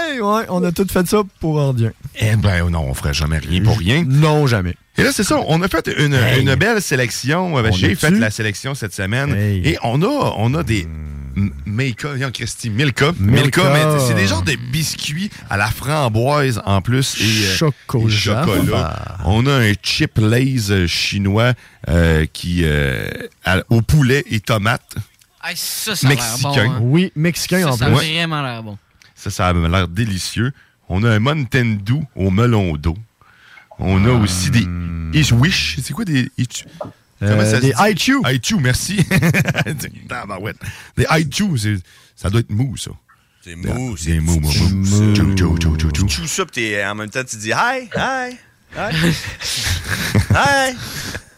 Hey, ouais, on a tout fait ça pour rien.
Eh ben non, on ferait jamais rien pour rien.
Non, jamais.
Et là, c'est ça, on a fait une,
Hey.
une belle sélection.
On
J'ai fait la sélection cette semaine.
Hey. Hmm.
Et on a, on a des M- Milka, viens, Christy, Milka.
Milka.
Milka, mais c'est des genres de biscuits à la framboise en plus. Et, euh,
Chocolat.
et chocolat. On a un chip lays euh, chinois euh, qui euh, au poulet et tomate.
Hey, ça, ça a l'air
Mexicain.
bon. hein.
Oui, mexicain
Ça,
en
ça
plus.
a vraiment l'air bon.
Ça, ça a l'air délicieux. On a un Mountain Dew au melon d'eau. On a aussi des Ish Wish. C'est quoi des
Euh,
ça se
des
dit?
Ichu.
Ichu, merci. Des c'est- ça doit être mou, ça.
C'est mou,
C'est mou, mou, mou.
Tu chews ça, pis t'es- en même temps, tu dis hi, hi, hi. hi.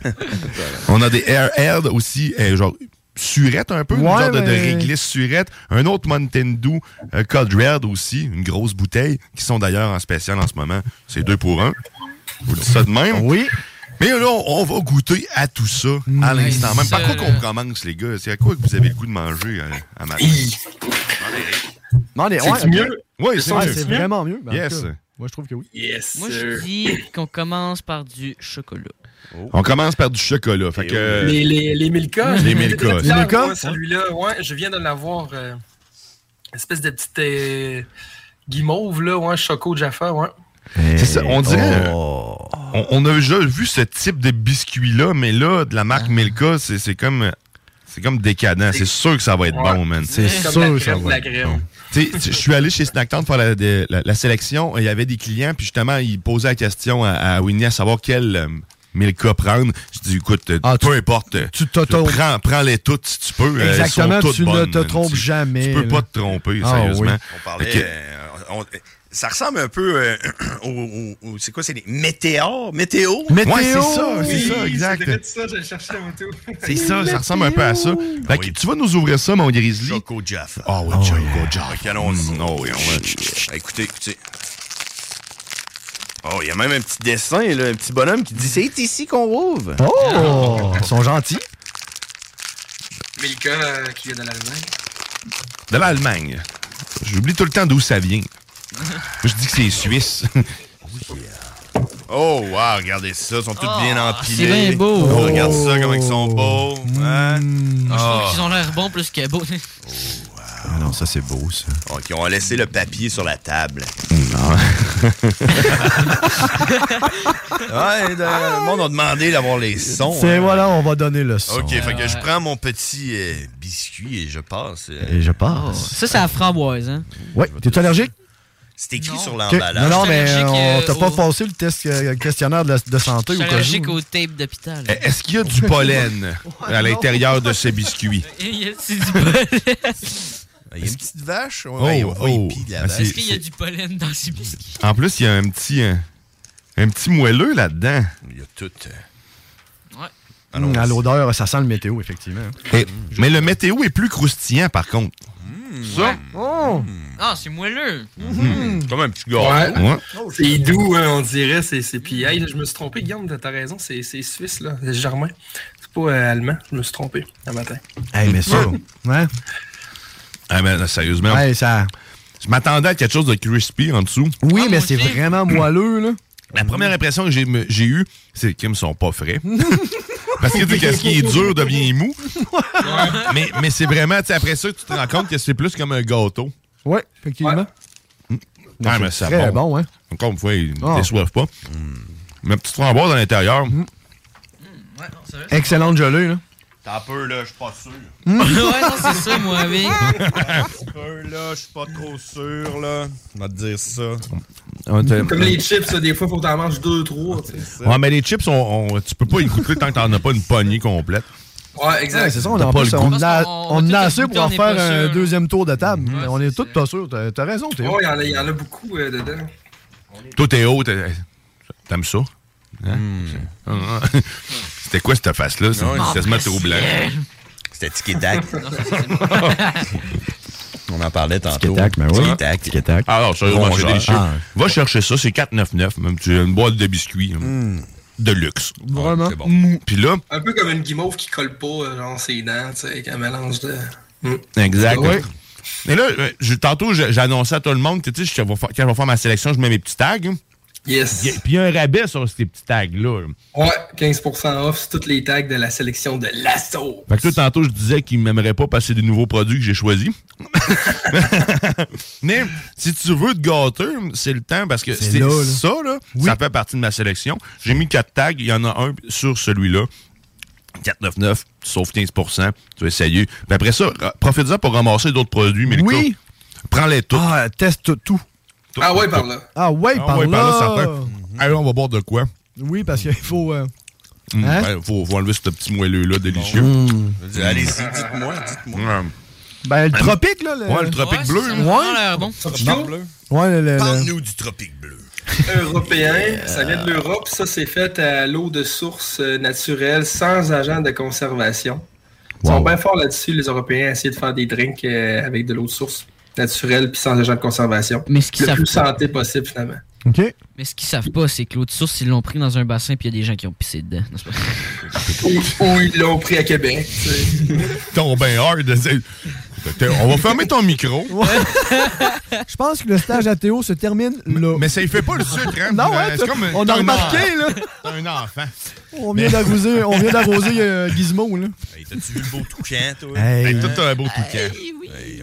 On a des Airhead aussi, euh, genre surette un peu, une
Ouais,
genre de, de réglisse surette. Un autre Mountain Dew, euh, Cod Red aussi, une grosse bouteille, qui sont d'ailleurs en spécial en ce moment. C'est deux pour un. Je vous dis ça de même?
Oui.
Mais là, on, va goûter à tout ça à l'instant même. Par quoi qu'on commence, les gars? C'est à quoi que vous avez le goût de manger euh, à matin?
Non, les-
C'est
ouais,
mieux?
Oui, c'est
Ouais, vraiment mieux. Ben, en
Yes.
Moi, je trouve que oui.
Yes,
Moi, je dis qu'on commence par du chocolat.
On commence par du chocolat. Fait que, euh,
Les, les, les Milka.
Les Milka.
Milka?
Celui-là, ouais, je viens de l'avoir. euh, espèce de petite euh, guimauve, là, ouais, Choco Jaffa, ouais.
C'est ça, on dirait.
Oh.
On, on a déjà vu ce type de biscuit-là, mais là, de la marque Milka, c'est c'est comme. C'est comme décadent. C'est sûr que ça va être
Ouais.
bon, man.
C'est sûr
la
ça va être.
Tu sais, je suis allé chez Snacktown faire la, de- la- la sélection. Il y avait des clients, puis justement, ils posaient la question à, à Winnie à savoir quel euh, Milka prendre. Je dis, écoute,
Ah,
peu importe.
tu t'auto-
prends, prends-les toutes si tu peux. Elles sont
Exactement,
toutes
tu ne te trompes
Tu-
jamais,
Tu peux
là.
pas te tromper,
Ah,
sérieusement.
oui.
On parlait.
Que-
euh, on- ça ressemble un peu euh, au, au- au- C'est quoi, c'est des météores? Météo?
Météo!
Ouais, c'est ça, c'est ça, exact.
C'est ça, j'allais chercher la moto.
C'est ça, ça ressemble un peu à ça. Fait que
oui.
tu vas nous ouvrir ça, mon Grizzly.
Choco Jaffa.
Ah oui, Choco Jaffa.
Allons-y.
Mm, oh oui, on va-
Écoutez, écoutez. Oh, il y a même un petit dessin, là, un petit bonhomme qui dit c'est ici qu'on rouvre.
Oh! Ils sont gentils.
Milka euh, qui vient de l'Allemagne.
De l'Allemagne. J'oublie tout le temps d'où ça vient. Je dis que c'est suisse.
Oh, wow, regardez ça. Ils sont tous
Oh,
bien empilés.
c'est bien beau.
Oh, regarde ça, comment ils sont beaux. Hein?
Moi, je
Ah.
trouve qu'ils ont l'air bons plus que beaux.
Ah non, ça, c'est beau, ça.
Ok, on va laisser le papier sur la table. ouais, le monde a demandé d'avoir les sons.
C'est
hein.
voilà, on va donner le son.
Ok, fait que je prends mon petit euh, biscuit et je passe. euh,
Et je passe.
Ça, c'est la framboise, hein?
Ouais, t'es-tu allergique?
C'est écrit sur l'emballage.
Non, non, mais
euh,
t'a pas
au-
passé le test euh, questionnaire de, de santé ou quoi
allergique au tape d'hôpital.
Eh, Est-ce qu'il y a du pollen à l'intérieur de ces biscuits?
Il y a c'est du pollen.
Il y a une petite vache?
Oh,
Ouais,
oh. Ah,
Est-ce qu'il y a du pollen dans ces biscuits?
En plus, il y a un petit, un, un petit moelleux là-dedans.
Il y a tout.
Ouais.
À l'odeur, ça sent le météo, effectivement.
Et- mais le météo est plus croustillant, par contre.
Ça?
Oh!
Ah, c'est moelleux.
Comme un petit
Ouais.
Ouais.
C'est doux, hein, on dirait. C'est, c'est... Puis, hey, là, je me suis trompé, Guillaume, t'as raison. C'est, c'est suisse, là. C'est Germain. C'est pas euh, allemand. Je me suis trompé un matin.
Hey, mais ça, ouais.
Ah, mais là, sérieusement.
Ouais, ça...
Je m'attendais à quelque chose de crispy en dessous.
Oui, mais c'est vraiment moelleux, là.
La première impression que j'ai, eue, c'est qu'ils ne sont pas frais. Parce que tu sais, qu'est-ce qui est dur devient mou. mais mais c'est vraiment, tu sais, après ça, tu te rends compte que c'est plus comme un gâteau.
Ouais, effectivement.
Ah, mais c'est
très
bon.
bon, hein.
Encore une fois, ils ne
Ah.
déçoivent pas. Ma petite framboise à l'intérieur.
Excellente gelée, là.
T'as un peu, là, je suis pas sûr.
ouais, non, c'est ça, moi, avec.
Un peu, là, je suis pas trop sûr, là. On va te dire ça.
Comme les chips, des fois, faut que t'en manges deux, trois. sais.
Ouais, mais les chips, on, on- tu peux pas y goûter tant que t'en as pas une poignée complète.
Ouais, exact.
Ouais, c'est ça, on, en
pas
plus,
le
on, a, a assez pour en
est
faire un
sûr.
deuxième tour de table. on est tous pas sûrs. T'as t'as raison, Théo.
Ouais, il y en a- il y, en a beaucoup euh, dedans.
Toi, t'es- t'aimes ça? Hein? Ah, ah. C'était quoi cette face-là? C'est quasiment trop blanc.
C'était Tiki Tac. On en parlait tantôt.
Tic-tac, mais oui. Tic-tac.
Alors, sérieusement.
Ah.
Va chercher ça, c'est 4,99. Même tu as une boîte de biscuits. De luxe.
Vraiment?
C'est bon.
Puis là,
Un peu comme une guimauve qui colle pas, euh, genre ses dents, tu sais, avec un mélange de. Mm.
exact.
Ouais.
Et là, euh, je- tantôt, annoncé à tout le monde que, tu sais, quand je vais faire ma sélection, je mets mes petits tags.
Yes.
Puis il y a un rabais sur ces petits tags-là. là.
Ouais, 15% off sur toutes les tags de la sélection de l'assaut.
Fait que là, tantôt, je disais qu'ils ne m'aimeraient pas passer des nouveaux produits que j'ai choisis. Mais si tu veux te gâter, c'est le temps parce que
C'est
c'est
là, là.
ça, là, ça fait partie de ma sélection. J'ai mis quatre tags, il y en a un sur celui-là. 4,99, sauf 15% tu vas essayer. Puis après ça, profite-en pour ramasser d'autres produits, mais
Oui.
Prends-les tous.
Ah, teste tout.
Ah ouais, par là.
Ah ouais,
Ah
par
ouais,
là.
par là, certain. Allez, on va boire de quoi?
Oui, parce qu'il faut... euh,
Hum,
Hein?
ben, faut, faut enlever ce petit moelleux-là délicieux.
Allez-y, dites-moi, dites-moi.
Ouais.
Ben, le tropique, là. Le...
Ouais, le tropique
Ouais,
bleu.
ça l'air bon.
Tropicaux,
Ouais, le... le- le-
Parle-nous du tropique bleu.
européen, ça vient de l'Europe. Ça, c'est fait à l'eau de source euh, naturelle, sans agent de conservation. Ils sont bien forts là-dessus, les Européens, à essayer de faire des drinks euh, avec de l'eau de source naturelle puis sans agent de conservation.
Mais ce qu'ils
Le
savent
plus
pas,
santé possible, finalement.
OK.
mais ce qu'ils savent pas, c'est que l'eau de source, ils l'ont pris dans un bassin puis il y a des gens qui ont pissé dedans. n'est-ce pas?
Ou, ou ils l'ont pris à Québec.
Ton ben hard. On va fermer ton micro.
Je pense que le stage à Théo se termine là.
Mais ça y fait pas le sucre, hein?
Non,
Euh,
ouais,
c'est comme
on a
un
remarqué,
enfant.
là.
T'as un enfant.
On vient d'arroser, on vient d'arroser euh, Gizmo, là.
Hey, T'as-tu vu le beau toucan, toi?
Hey.
Hey, toi, t'as un beau toucan.
Hey,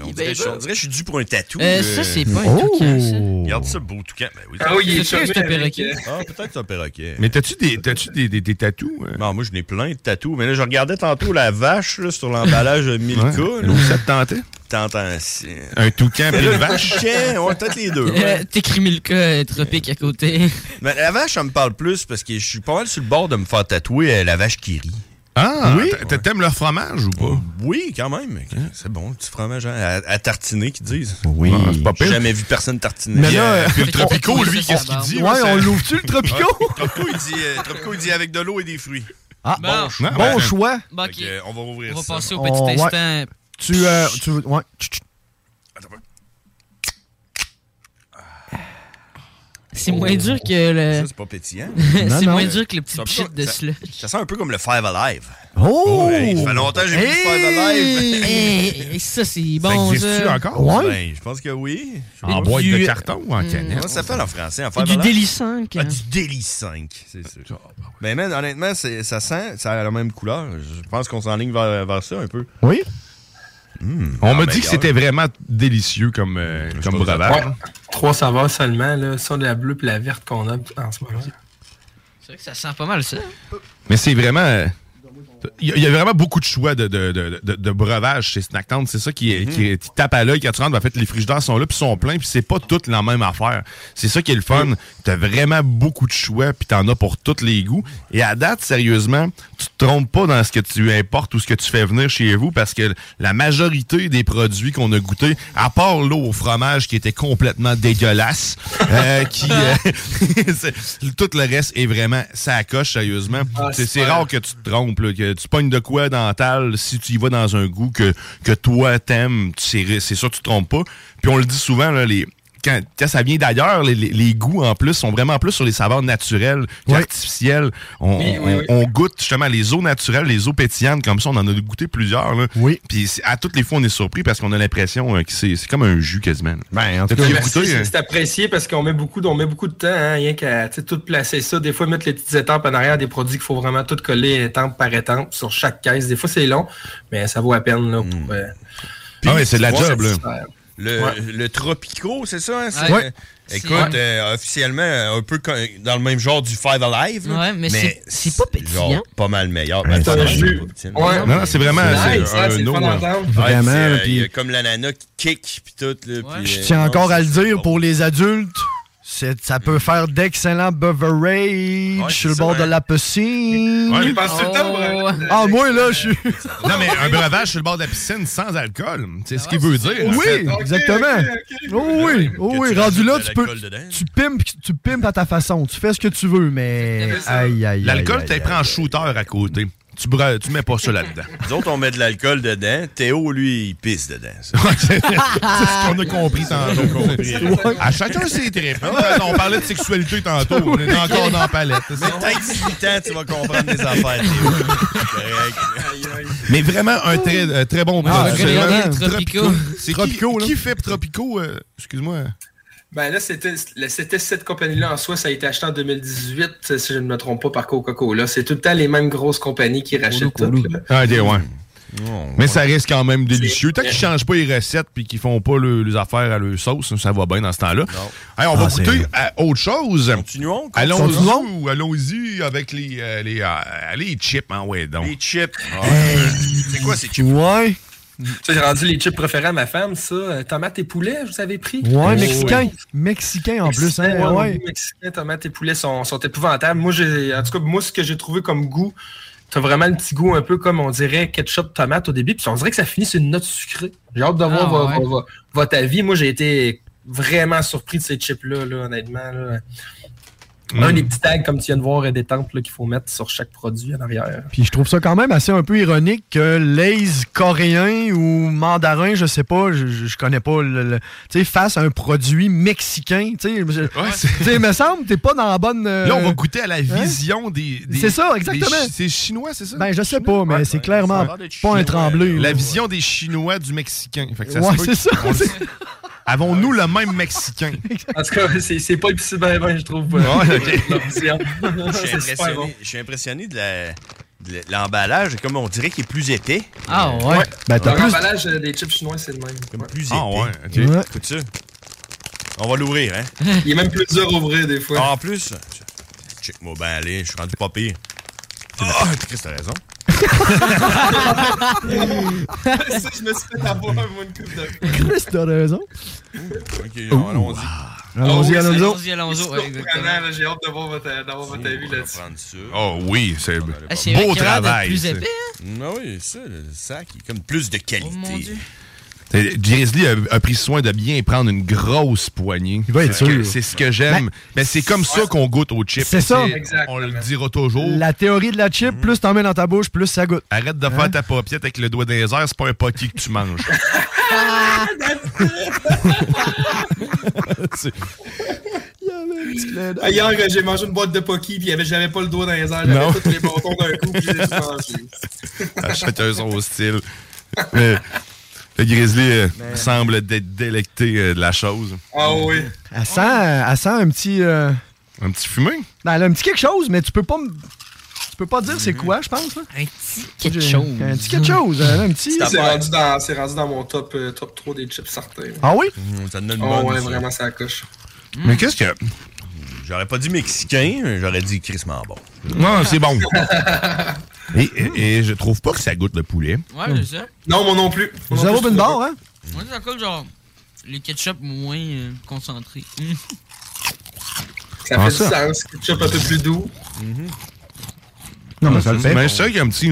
on, dirait, je, on dirait que je suis dû pour un tatou.
Euh,
euh,
ça, c'est pas un toucan, ça.
Regarde ça, beau toucan. Ben oui.
Ah oui, il est
C'est sûr que c'est un perroquet.
euh,
Ah, peut-être que c'est un perroquet.
Mais t'as-tu des, t'as-tu des, des, des tatous? hein?
Non, moi, je n'ai plein de tatous. Mais là, je regardais tantôt la vache là, sur l'emballage de Milka.
Ouais.
là.
Ça te tentait?
T'entends
Un toucan puis une vache?
Toucan, ouais, peut-être les deux.
Euh,
ouais.
T'écris Milka tropique à côté.
Mais la vache, ça me parle plus parce que je suis pas mal sur le bord de me faire tatouer la vache qui rit.
Ah,
Oui.
t'a- t'aimes leur fromage ou pas?
Oui, quand même. C'est bon, le petit fromage hein, à, à tartiner, qu'ils disent.
Oui.
Ah, c'est pas
J'ai
pire.
jamais vu personne tartiner.
Mais là,
euh, puis le Tropico,
on-
lui,
on-
qu'est-ce qu'il
on-
dit?
Ouais, on l'ouvre-tu, le Tropico?
Tropico, il dit, euh, Tropico, il dit avec de l'eau et des fruits.
Ah,
Bon,
bon
ben,
choix.
bon,
que, euh, on va rouvrir
On va
ça.
passer au
On-
petit
ouais.
instant.
Tu, euh, tu veux... Ouais.
C'est moins dur que le.
Ça, c'est pas pétillant.
c'est moins dur que le petit pchit de
ça-
slush.
Ça sent un peu comme le Five Alive.
Oh!
hey, ça fait longtemps que j'ai vu le Five Alive.
Hey, ça, c'est bon, ça.
Ben, je pense que oui.
En
Du-
boîte de carton ou en
Hmm.
canette?
Comment ça s'appelle en français? En Five
du
Alive?
Délice 5.
Ah, du Délice 5, c'est sûr. Mais man, honnêtement, ça sent, ça a la même couleur. Je pense qu'on s'enligne vers, vers ça un peu.
Oui.
On m'a
Ah,
dit que c'était vraiment délicieux comme, euh, comme
Ouais.
breuvage.
Trois saveurs seulement, là. Ça, la bleue et la verte qu'on a en ce moment.
C'est vrai que ça sent pas mal, ça.
Mais c'est vraiment. Il y, a- il y a vraiment beaucoup de choix de, de, de, de, breuvages chez Snacktown. C'est ça qui, est- qui, tape à l'œil quand tu rentres. En fait, les frigidaires sont là, puis sont pleins, puis c'est pas toutes la même affaire. C'est ça qui est le fun. T'as vraiment beaucoup de choix, puis t'en as pour tous les goûts. Et à date, sérieusement, tu te trompes pas dans ce que tu importes ou ce que tu fais venir chez vous, parce que la majorité des produits qu'on a goûtés, à part l'eau au fromage qui était complètement dégueulasse, euh, qui euh, tout le reste est vraiment ça accroche sérieusement.
Ah,
c'est rare que tu te trompes, là, que tu pognes de quoi dental si tu y vas dans un goût que, toi t'aimes, c'est c'est sûr que tu te trompes pas. Puis on le dit souvent, là, les, quand, quand ça vient d'ailleurs, les, les- les goûts en plus sont vraiment plus sur les saveurs naturelles qu'artificielles. On,
Oui, oui,
on-
oui.
on goûte justement les eaux naturelles, les eaux pétillantes, comme ça, on en a goûté plusieurs. Là.
Oui.
Puis à toutes les fois, on est surpris parce qu'on a l'impression euh, que c'est c'est comme un jus quasiment.
Ben, en tout
Mais
goûté,
c'est- apprécié parce qu'on met beaucoup, on met beaucoup de temps, hein, rien qu'à tout placer ça. Des fois, mettre les petites étampes en arrière des produits qu'il faut vraiment tout coller étampe par étampe sur chaque caisse. Des fois, c'est long, mais ça vaut la peine. Là, pour, euh,
Ah c'est de la job, là.
Le,
Ouais.
le Tropico, c'est ça? hein? C'est-
Ouais.
Écoute,
Ouais.
euh, officiellement, un peu dans le même genre du Five Alive. là.
Ouais, mais c'est- c'est pas pétillant.
genre pas mal meilleur.
Ouais,
Ben,
c'est.
Ouais.
Non, non, c'est vraiment
C'est hein,
un euh.
Ouais,
Vraiment,
euh, a comme l'ananas qui kick puis tout. Là,
Je
euh,
tiens
non,
encore à le dire, pour les adultes, ça peut faire d'excellents beverage sur le bord de la piscine.
Ouais, mais
Passe tout le temps,
Oh.
Ah, moi, là, je suis...
Non, mais un breuvage sur le bord de la piscine sans alcool, c'est ce qu'il veut dire. en
Oui, exactement. Oh oui, oh oui,
tu
rendu là, tu peux... Tu pimpes, tu pimpes à ta façon. Tu fais ce que tu veux, mais... Aïe, aïe, aïe.
L'alcool, tu prends en shooter à côté. Tu, tu mets pas ça là-dedans.
Nous autres, on met de l'alcool dedans. Théo, lui, il pisse dedans.
c'est c'est ce qu'on a compris tantôt. À chacun ses tripes. On parlait de sexualité tantôt. On est encore dans la palette. c'est?
Mais peut-être 18 ans, tu vas comprendre des affaires, Théo. Correct.
Mais vraiment un très, euh, très bon
Ah,
produit.
Vraiment,
Tropico.
C'est
Tropico,
qui,
là.
qui fait Tropico? euh, Excuse-moi?
Ben là, c'était c'était cette compagnie-là en soi, ça a été acheté en 2018, si je ne me trompe pas, par Coca-Cola. C'est tout le temps les mêmes grosses compagnies qui rachètent tout. là.
Ah, ok, ouais.
Non,
Mais ça reste quand même délicieux. Tant qu'ils changent pas les recettes puis qu'ils font pas le- les affaires à leur sauce, ça va bien dans ce temps-là. Hey, on va
Ah,
goûter à autre chose.
Continuons.
Allons-y allons-y avec les, euh, les, euh, les chips. Hein, ouais, donc.
Les chips. C'est quoi ces chips?
Ouais,
Ça, j'ai rendu les chips préférés à ma femme, ça. Euh, Tomates et poulet, vous avez pris?
ouais,
Oh,
mexicain. Mexicain, en plus, hein,
ouais,
ouais.
Mexicain, tomates et poulet sont, sont épouvantables. Moi, j'ai, en tout cas, moi, ce que j'ai trouvé comme goût, t'as vraiment le petit goût un peu comme on dirait ketchup tomate au début, puis on dirait que ça finit sur une note sucrée. J'ai hâte de voir
Ah, ouais.
votre avis. Moi, j'ai été vraiment surpris de ces chips-là, là, honnêtement. là. Un des petits tags, comme tu viens de voir, et des temples qu'il faut mettre sur chaque produit en arrière.
Puis je trouve ça quand même assez un peu ironique que l'aise coréen ou mandarin, je sais pas, je, connais pas, le, le- tu sais, fasse un produit mexicain. Tu sais, je-
c'est-
tu sais, il me semble, t'es pas dans la bonne. euh,
Là, on va goûter à la
hein?
vision des, des-
C'est ça, exactement.
Chi- C'est chinois, c'est ça?
Ben, je sais pas, mais
Ouais,
c'est
ouais,
clairement pas un tremblé.
La vision des Chinois du Mexicain. Fait que ça
Ouais, c'est ça.
Avons-nous le même Mexicain?
En tout cas, c'est, c'est pas le plus bien, bien, je trouve. euh,
Ouais, ok.
leur vision.
Je suis impressionné,
bon.
je suis impressionné de la- de l'emballage. Comme on dirait qu'il est plus épais.
Ah ouais.
Ouais.
Ben, t'as plus.
L'emballage euh, des chips chinois, c'est le même.
Comme
Ouais.
plus épais.
Ah ouais, ok.
Ouais.
Écoute ça. On va l'ouvrir, hein?
Il est même plus dur à ouvrir des fois.
Ah, en plus, check-moi bien aller, je suis rendu pas pire. Ah, Chris, t'as raison.
ça, je me suis fait avoir moi une coupe de
Chris, t'as raison.
Ok, allons-y.
Allons-y,
Ah
allons-y.
Allons-y, allons-y.
Surprenant, là, J'ai hâte de voir votre, d'avoir votre avis là-dessus.
Oh oui, c'est
Ah, c'est
beau travail.
plus
ça.
épais,
Ah oui, ça, le sac, il est comme plus de qualité.
Grizzly a, a pris soin de bien prendre une grosse poignée.
Il va être
C'est ce que-
sûr.
C'est ce que j'aime. Mais c'est comme ça qu'on goûte aux chips.
C'est ça.
On le dira toujours.
La théorie de la chip, plus t'en mets dans ta bouche, plus ça goûte.
Arrête de faire ta paupiette avec le doigt dans les airs, c'est pas un pocky que tu manges.
Ah, Hier, j'ai mangé une boîte de Pocky, puis il y avait- j'avais pas le doigt dans les airs.
Non.
J'avais tous les bâtons d'un coup, puis j'ai tout mangé.
À chacun son style. Mais le Grizzly euh, semble être délecté euh, de la chose.
Ah oui.
Elle sent, elle sent un petit. euh,
Un petit fumé?
Ben, elle a un petit quelque chose, mais tu peux pas. m- Tu peux pas dire c'est quoi, je pense. là.
Un petit quelque chose.
Un petit quelque chose. un petit.
C'est rendu, dans- c'est rendu dans mon top, euh, top 3 des chips certains.
Ah oui?
Ça donne une
Oh,
bonne.
ouais,
ça.
vraiment, ça coche.
Mais qu'est-ce que.
J'aurais pas dit mexicain, j'aurais dit crissement bon.
Non, c'est bon. Et, et- et je trouve pas que ça goûte le poulet.
Ouais, c'est ça.
Non, moi non plus. Moi
Zéro
je
bin
trouve
bar,
pas.
hein?
Moi, ça colle genre les ketchup moins euh, concentrés. Mm.
Ça
Ah,
fait
ça.
du sens. Ketchup un peu plus doux.
Non, mais ça le fait.
Mais c'est vrai qu'il y a un petit.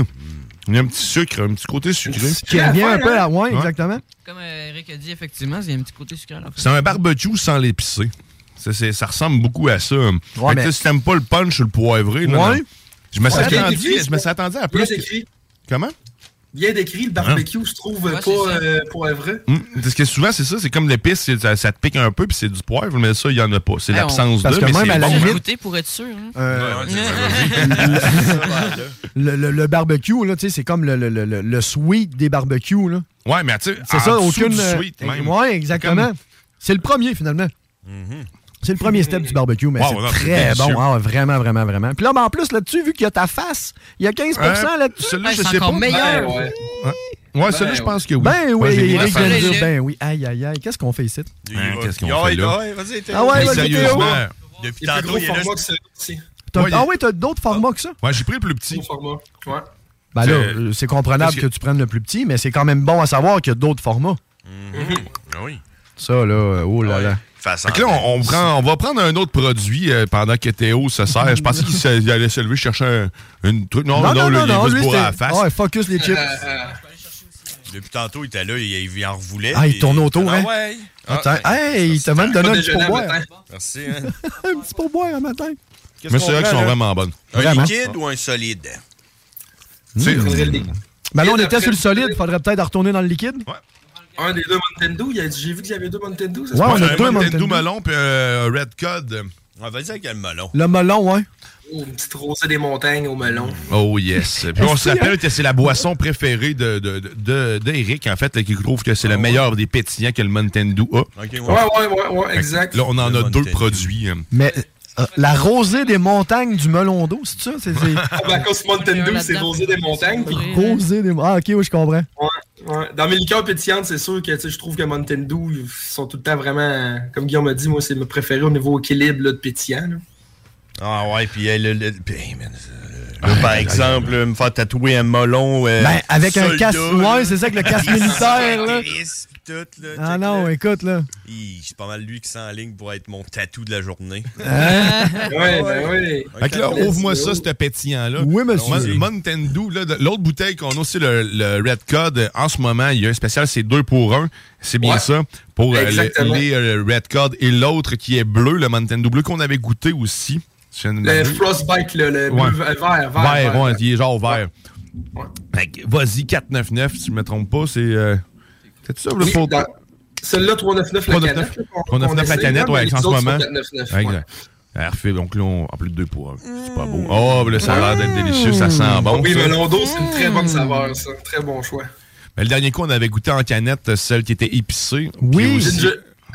Il y a un petit sucre, un petit côté sucré.
Qui revient un peu à. Ouais, exactement.
Comme euh, Eric a dit, effectivement, il y a un petit côté sucré la.
C'est un barbecue sans l'épicé. Ça, c'est- ça ressemble beaucoup à ça. Que,
mais-
tu sais, si t'aimes pas le punch ou le poivré, là,
Ouais.
non. Je me suis attendu, je me suis attendu à
Bien
plus. Comment?
Bien décrit, le barbecue, je trouve,
Ouais,
pas euh, poivré.
Hum, Parce que souvent, c'est ça, c'est comme l'épice, ça, ça te pique un peu, puis c'est du poivre, mais ça, il y en a pas. C'est l'absence de,
parce que
mais
même à la
bon.
Limite-
pour être sûr. hein.
Euh, le, le- le barbecue, là, tu sais, c'est comme le, le, le, le- le sweet des barbecues, là.
Ouais, mais tu sais,
C'est ça, aucune.
du
euh,
sweet, même.
Ouais, exactement.
Comme-
C'est le premier, finalement. C'est le premier step du barbecue, mais
Wow,
c'est très bon. Ah, ouais, vraiment, vraiment, vraiment. Puis là, ben, en plus, là-dessus, vu qu'il y a ta face, il y a 15%
Hein?
là-dessus.
Celui-là,
Ouais,
je
c'est
sais
encore
pas.
meilleur.
Ouais, ouais.
Ouais, celui-là, je pense que oui.
Ben oui,
Ouais, j'ai
Eric
mis
vient de dire, ben oui. Aïe, aïe, aïe. Qu'est-ce qu'on fait ici?
Hein, qu'est-ce qu'on fait là?
Ah ouais,
sérieusement,
Depuis tantôt, il.
T'as-
Ouais,
ah
il-
oui, t'as d'autres formats que ça?
ouais, j'ai pris le plus petit.
Gros format. Ouais.
Ben là,
C'est-
euh, comprenable que... tu prennes le plus petit, mais c'est quand même bon à savoir qu'il y a d'autres formats.
Ah oui.
Ça, là, euh, oh là là.
Façon.
Fait que là, on, on prend, on va prendre un autre produit euh, pendant que Théo se sert. Je pensais qu'il il allait se lever chercher un, une truc. Non, non,
non,
là,
non,
il
non,
va se
lui,
bourrer à la face.
Ouais, focus les chips.
Depuis tantôt, il était là, il, il en revoulait.
Ah, il tourne autour,
Ah
hein?
ouais.
Attends,
Ah,
hey, il t'a même donné
Pas
un petit pourboire.
Merci. Hein.
un petit pourboire un matin.
Mais c'est vrai
prend,
qu'ils sont
là?
vraiment bonnes.
Un
Vraiment.
liquide ou un solide?
Faudrait le-
Ben là, on était sur le solide, faudrait peut-être retourner dans le liquide.
Un des deux Mountain Dew, il a dit- j'ai vu qu'il y avait deux Mountain Dew. ça se
Ouais,
passe?
on a
un
deux
Mountain Dew melon puis un Red Cod.
On va dire qu'il y a le melon.
Le melon, ouais.
Oh, une petite rosée des montagnes au melon.
Oh yes. Puis on se rappelle que c'est la boisson préférée de, de, de, d'Éric, en fait, qui trouve que c'est le meilleur des pétillants que le Mountain Dew a.
Ok, ouais.
Ouais, ouais, ouais, ouais, exact.
Là, on en
Le
a deux
Mountain
produits. hein.
Mais euh, la rosée des montagnes du melon d'eau, c'est ça? C'est, c'est...
Ah, ben, Mountain Dew, c'est rosée des montagnes. puis-
rosée des Ah, ok, oui, je comprends.
Ouais, ouais. Dans mes liqueurs pétillantes, c'est sûr que tu sais, je trouve que Mountain Dew, ils sont tout le temps vraiment. Comme Guillaume m'a dit, moi, c'est mes préférés au niveau équilibre là, de pétillant. là.
Ah ouais, puis le, le- puis, hey, man, là, par exemple, me faire tatouer un melon. euh,
Ben, avec un
soldat,
casque. Ouais, c'est ça, avec le casque militaire, là.
Tout, là,
Ah
check,
non, écoute, là.
C'est pas mal lui qui s'enligne pour être mon tatou de la journée.
Ouais, ben oui.
Fait que là, ouvre-moi ça, ce pétillant-là.
Oui, monsieur.
Mon- Mountain Dew, l'autre bouteille qu'on a aussi, le, le Red Cod, euh, en ce moment, il y a un spécial, c'est deux pour un. C'est bien
Ouais.
ça. Pour euh, les euh, Red Cod et l'autre qui est bleu, le Mountain Dew bleu qu'on avait goûté aussi.
Le Frostbite, le, le
Ouais.
bleu- vert, vert,
Vert,
vert.
ouais, il est genre vert.
Ouais.
Fait que, vas-y, 499, si je me trompe pas, c'est. Euh, c'est ça, le
Oui, dans- Celle-là, 399 la
399,
canette. là, qu'on-
399 la canette, ouais, en
les
ce moment.
499, ouais.
Exact. Parfait, donc là, on- en plus de deux pour. C'est pas beau. Oh, ben là, ça a l'air d'être délicieux, ça sent bon.
Oui, melon d'eau, c'est une très bonne saveur, ça. Très bon choix.
Mais le dernier coup, on avait goûté en canette celle qui était épicée.
Oui.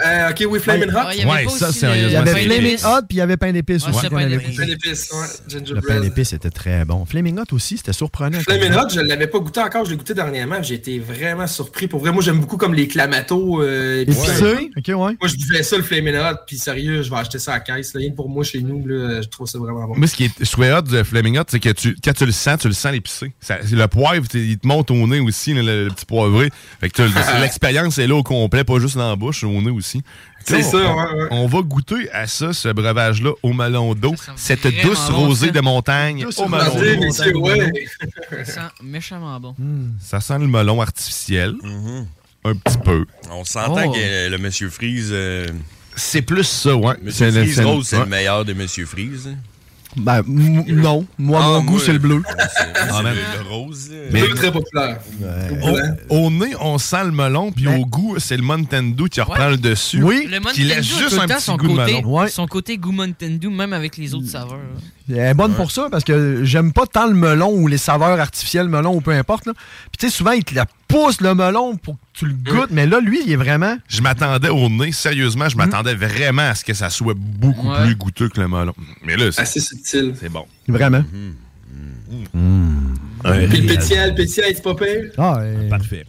Euh, ok, oui, Flamin' Hot.
Il y avait
Ouais,
pas
ça, sérieusement,
Il y avait
épice.
Hot, puis il y avait pain d'épices
Ouais,
aussi.
pain d'épices.
ouais.
Le pain d'épices était très bon. Flaming Hot aussi, c'était surprenant.
Flamin' Hot, je ne l'avais pas goûté encore, je l'ai goûté dernièrement, j'ai été vraiment surpris. Pour vrai, moi j'aime beaucoup comme les clamatos. Euh,
ok, ouais.
Moi je buvais ça le Flamin' Hot, puis sérieux, je vais acheter ça à la caisse. là. Rien que pour moi chez nous, là, je trouve ça vraiment bon.
Moi, ce qui est souhait hot de Flaming Hot, c'est que tu, quand tu le sens, tu le sens l'épicé. Le poivre, il te monte au nez aussi, le, le petit poivré. Fait que l'expérience est là au complet, pas juste dans la bouche, au nez aussi.
C'est ça,
on,
ouais, ouais.
on va goûter à ça, ce breuvage-là, au melon d'eau. Cette douce
bon,
rosée
ça.
de montagne au melon d'eau.
ouais.
Ça sent méchamment bon.
Ça sent le melon artificiel.
Mhm.
Un petit peu.
On s'entend
Oh.
que euh, le Monsieur Freeze. euh,
C'est plus ça, ouais.
Monsieur
C'est le-
Freeze Rose, c'est le meilleur des Monsieur Freeze.
Ben, non. Moi,
Ah,
mon
moi,
goût, c'est le bleu.
Ah, man.
le rose.
Mais-
Bleu très populaire.
Au, au nez, on sent le melon, puis au goût, c'est le Mountain Dew qui reprend le dessus.
Oui.
Le
Qui laisse juste
le
un petit
son
goût de
côté,
melon.
son côté goût Mountain Dew, même avec les autres saveurs.
Elle est bonne pour ça parce que j'aime pas tant le melon ou les saveurs artificielles, melon ou peu importe. là. Puis tu sais, souvent, il te la pousse le melon pour que tu le goûtes, mais là, lui, il est vraiment.
Je m'attendais au nez, sérieusement, je m'attendais vraiment à ce que ça soit beaucoup
Ouais.
plus goûteux que le melon. Mais là, c'est
Assez subtil.
c'est bon.
Vraiment.
Ouais.
Puis le pétillant, le pétillant, c'est pas pire.
Ah, ouais.
Parfait.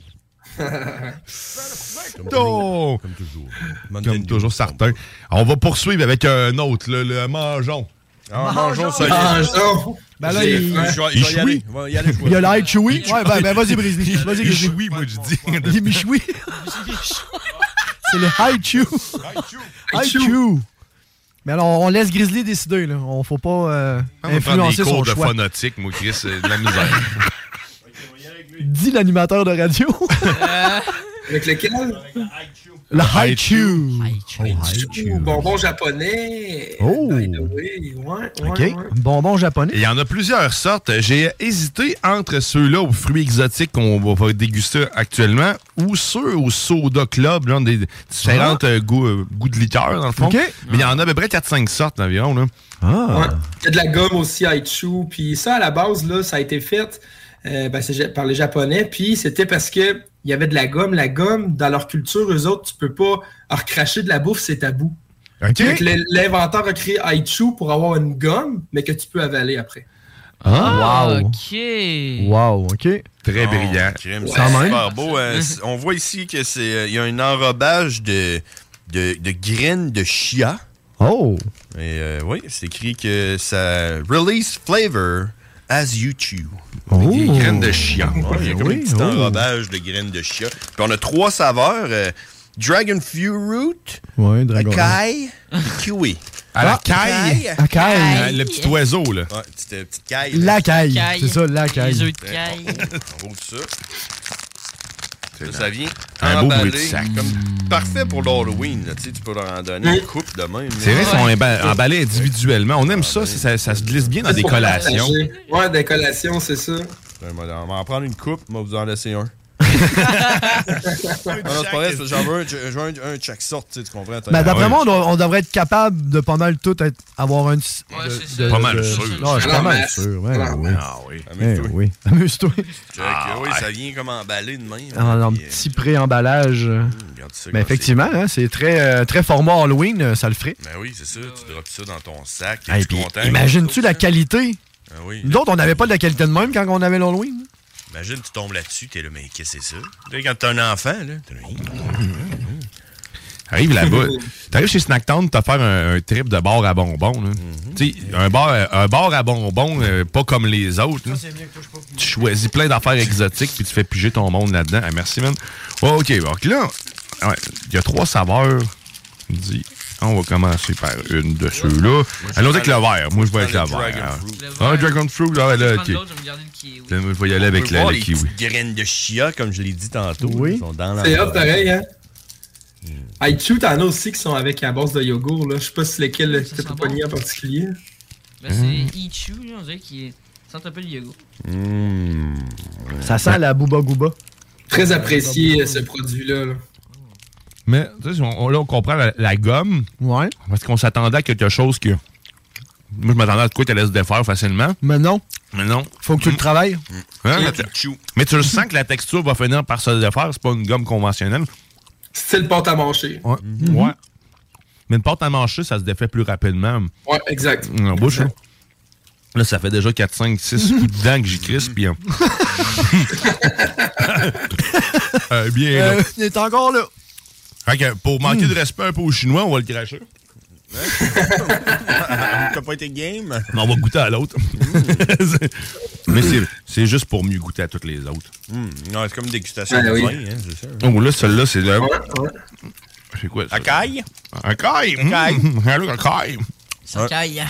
Oh!
Comme toujours.
Comme toujours, certain. On va poursuivre avec un autre, là, le mangeon.
Ah, mangeons.
Mangeons.
Ben là, il,
vais
il
y aller. aller,
il y a l'ail chewy. Ouais, ben, ben vas-y, Brisny. Vas-y,
Il
Grizzly.
chouille, moi, je dis.
Il est michoui. C'est le high chew. High chew. Mais alors, on laisse Grizzly décider. Là. On faut pas euh,
On va prendre des
influencer son
cours de
choix.
phonotique, moi, Chris, c'est de la misère.
Dit l'animateur de radio.
Avec lequel?
le high chew.
Ouh, bonbon japonais.
Oh.
By the way, ouais, ouais,
OK.
ouais.
Bonbon japonais.
Il y en a plusieurs sortes. J'ai hésité entre ceux-là aux fruits exotiques qu'on va déguster actuellement ou ceux au soda club, genre des différents
Ah.
goûts, euh, goûts de liqueur, dans le fond.
OK.
Mais il y en a à peu près 4-5 sortes environ. Là.
Ah.
Ouais. Il y a de la gomme aussi, Haichu. Puis ça, à la base, là, ça a été fait euh, ben, par les Japonais. Puis c'était parce que il y avait de la gomme. La gomme, dans leur culture, eux autres, tu peux pas recracher de la bouffe, c'est tabou.
OK.
Fait que l'in- L'inventeur a créé Haichu pour avoir une gomme, mais que tu peux avaler après.
Ah, wow.
Ok.
Wow, OK.
Très
Oh,
brillant.
c'est
même?
super beau. euh, c- on voit ici que c'est euh, il y a un enrobage de, de, de graines de chia.
Oh.
Et euh, oui, c'est écrit que ça release flavor as you chew.
Avec Des graines de chia.
Ouais, il y a comme
Oui,
un petit
oh.
enrobage de graines de chia. Puis on a trois saveurs euh, Dragon Fruit,
Ouais, dragon.
Acai et Kiwi.
À la
Ah,
caille.
Akai.
Euh, Le petit oiseau, là.
Ouais, petite, euh, petite caille.
La caille.
Caille.
C'est ça, la
Les
caille.
œufs de caille.
On roule ça. Ça, ça vient
Un beau
emballé
bruit de sac.
comme parfait pour l'Halloween. Tu sais, tu peux leur en donner une coupe de même.
C'est vrai, ils sont emba- emballés individuellement. On aime ça, ça, ça- ça se glisse bien dans des collations.
partager. Ouais, des collations, c'est ça.
On va on va en prendre une coupe, on va vous en laisser un. Ah non, c'est pas vrai, c'est- j'en veux un, je veux un, un de chaque sorte, tu sais, tu comprends?
Ben, d'après
ouais.
moi, on, doit- on devrait être capable de pas mal tout être, avoir un. de-
c'est
de-
Pas mal
de-
sûr.
Non, je suis pas mal sûr. Ouais, oui.
Ah oui.
Eh
Amuse-toi.
oui. Amuse-toi.
Check, oui, ça vient comme emballé de même.
En, en
euh,
petit pré-emballage.
regarde ça
Mais
quand
effectivement, hein, c'est très, euh, très format Halloween, euh, ça le ferait.
Ben oui, c'est ça, tu drops ça dans ton sac.
Imagines-tu la qualité?
Ah oui.
Nous autres, on n'avait pas de la qualité de même quand on avait l'Halloween.
Imagine, tu tombes là-dessus, t'es là, mais qu'est-ce que c'est ça? Tu sais, quand t'as un enfant, là, t'es là,
Arrive là-bas. T'arrives chez Snacktown, t'as faire un, un trip de bar à bonbons. là. Sais, un bar, un bar à bonbons, euh, pas comme les autres. là. Tu choisis plein d'affaires exotiques puis tu fais piger ton monde là-dedans. Ah, merci, man. Ouais, OK. Donc là, ouais, il y a trois saveurs. Dit, on va commencer par une de ceux-là. Allons avec le vert. Moi, je vais avec le vert. Ah, Dragon Fruit. Ah, là,
Je vais
OK.
je
y aller avec la, le
les
kiwi.
graines de chia, comme je l'ai dit tantôt.
Oui.
Ils sont dans
C'est hot
l'enrobage.
pareil, hein? Haichu, t'en as aussi qui sont avec à base de yogourt, là. Je sais pas si lesquels
Ça
t'as pas pogné en particulier.
Ben, c'est Ichu, là, on dirait qu'il sent un peu le yogourt.
Mmh.
Ça sent la Booba Gooba.
Très apprécié, ce produit-là. là.
Mais tu sais, on, on- là, on comprend la, la gomme.
Ouais.
Parce qu'on s'attendait à quelque chose que. Moi, je m'attendais à de quoi tu allais se défaire facilement.
Mais non,
Mais non.
faut que tu le travailles.
Hein,
tu le
mais tu le sens que la texture va finir par se défaire. C'est pas une gomme conventionnelle.
Style pâte à manger.
Ouais. Ouais. Mais une pâte à manger, ça se défait plus rapidement
Ouais, exact.
en bouche. Là, Là, ça fait déjà 4, 5, 6 coups de dents que j'y crisse. Puis. hein. Euh, bien. là.
Euh, il est encore là.
Fait que pour manquer de respect un peu aux Chinois, on va le cracher.
T'as pas été game?
Mais on va goûter à l'autre. Mais c'est- c'est juste pour mieux goûter à toutes les autres.
Mmh. Non, c'est comme une dégustation
Ah,
de
oui.
vin, hein, c'est ça.
Oh, là, celle-là, c'est de. C'est quoi ça?
Acaille?
Un caille!
Caille.
Mmh. Allô, un caille!
Ça caille.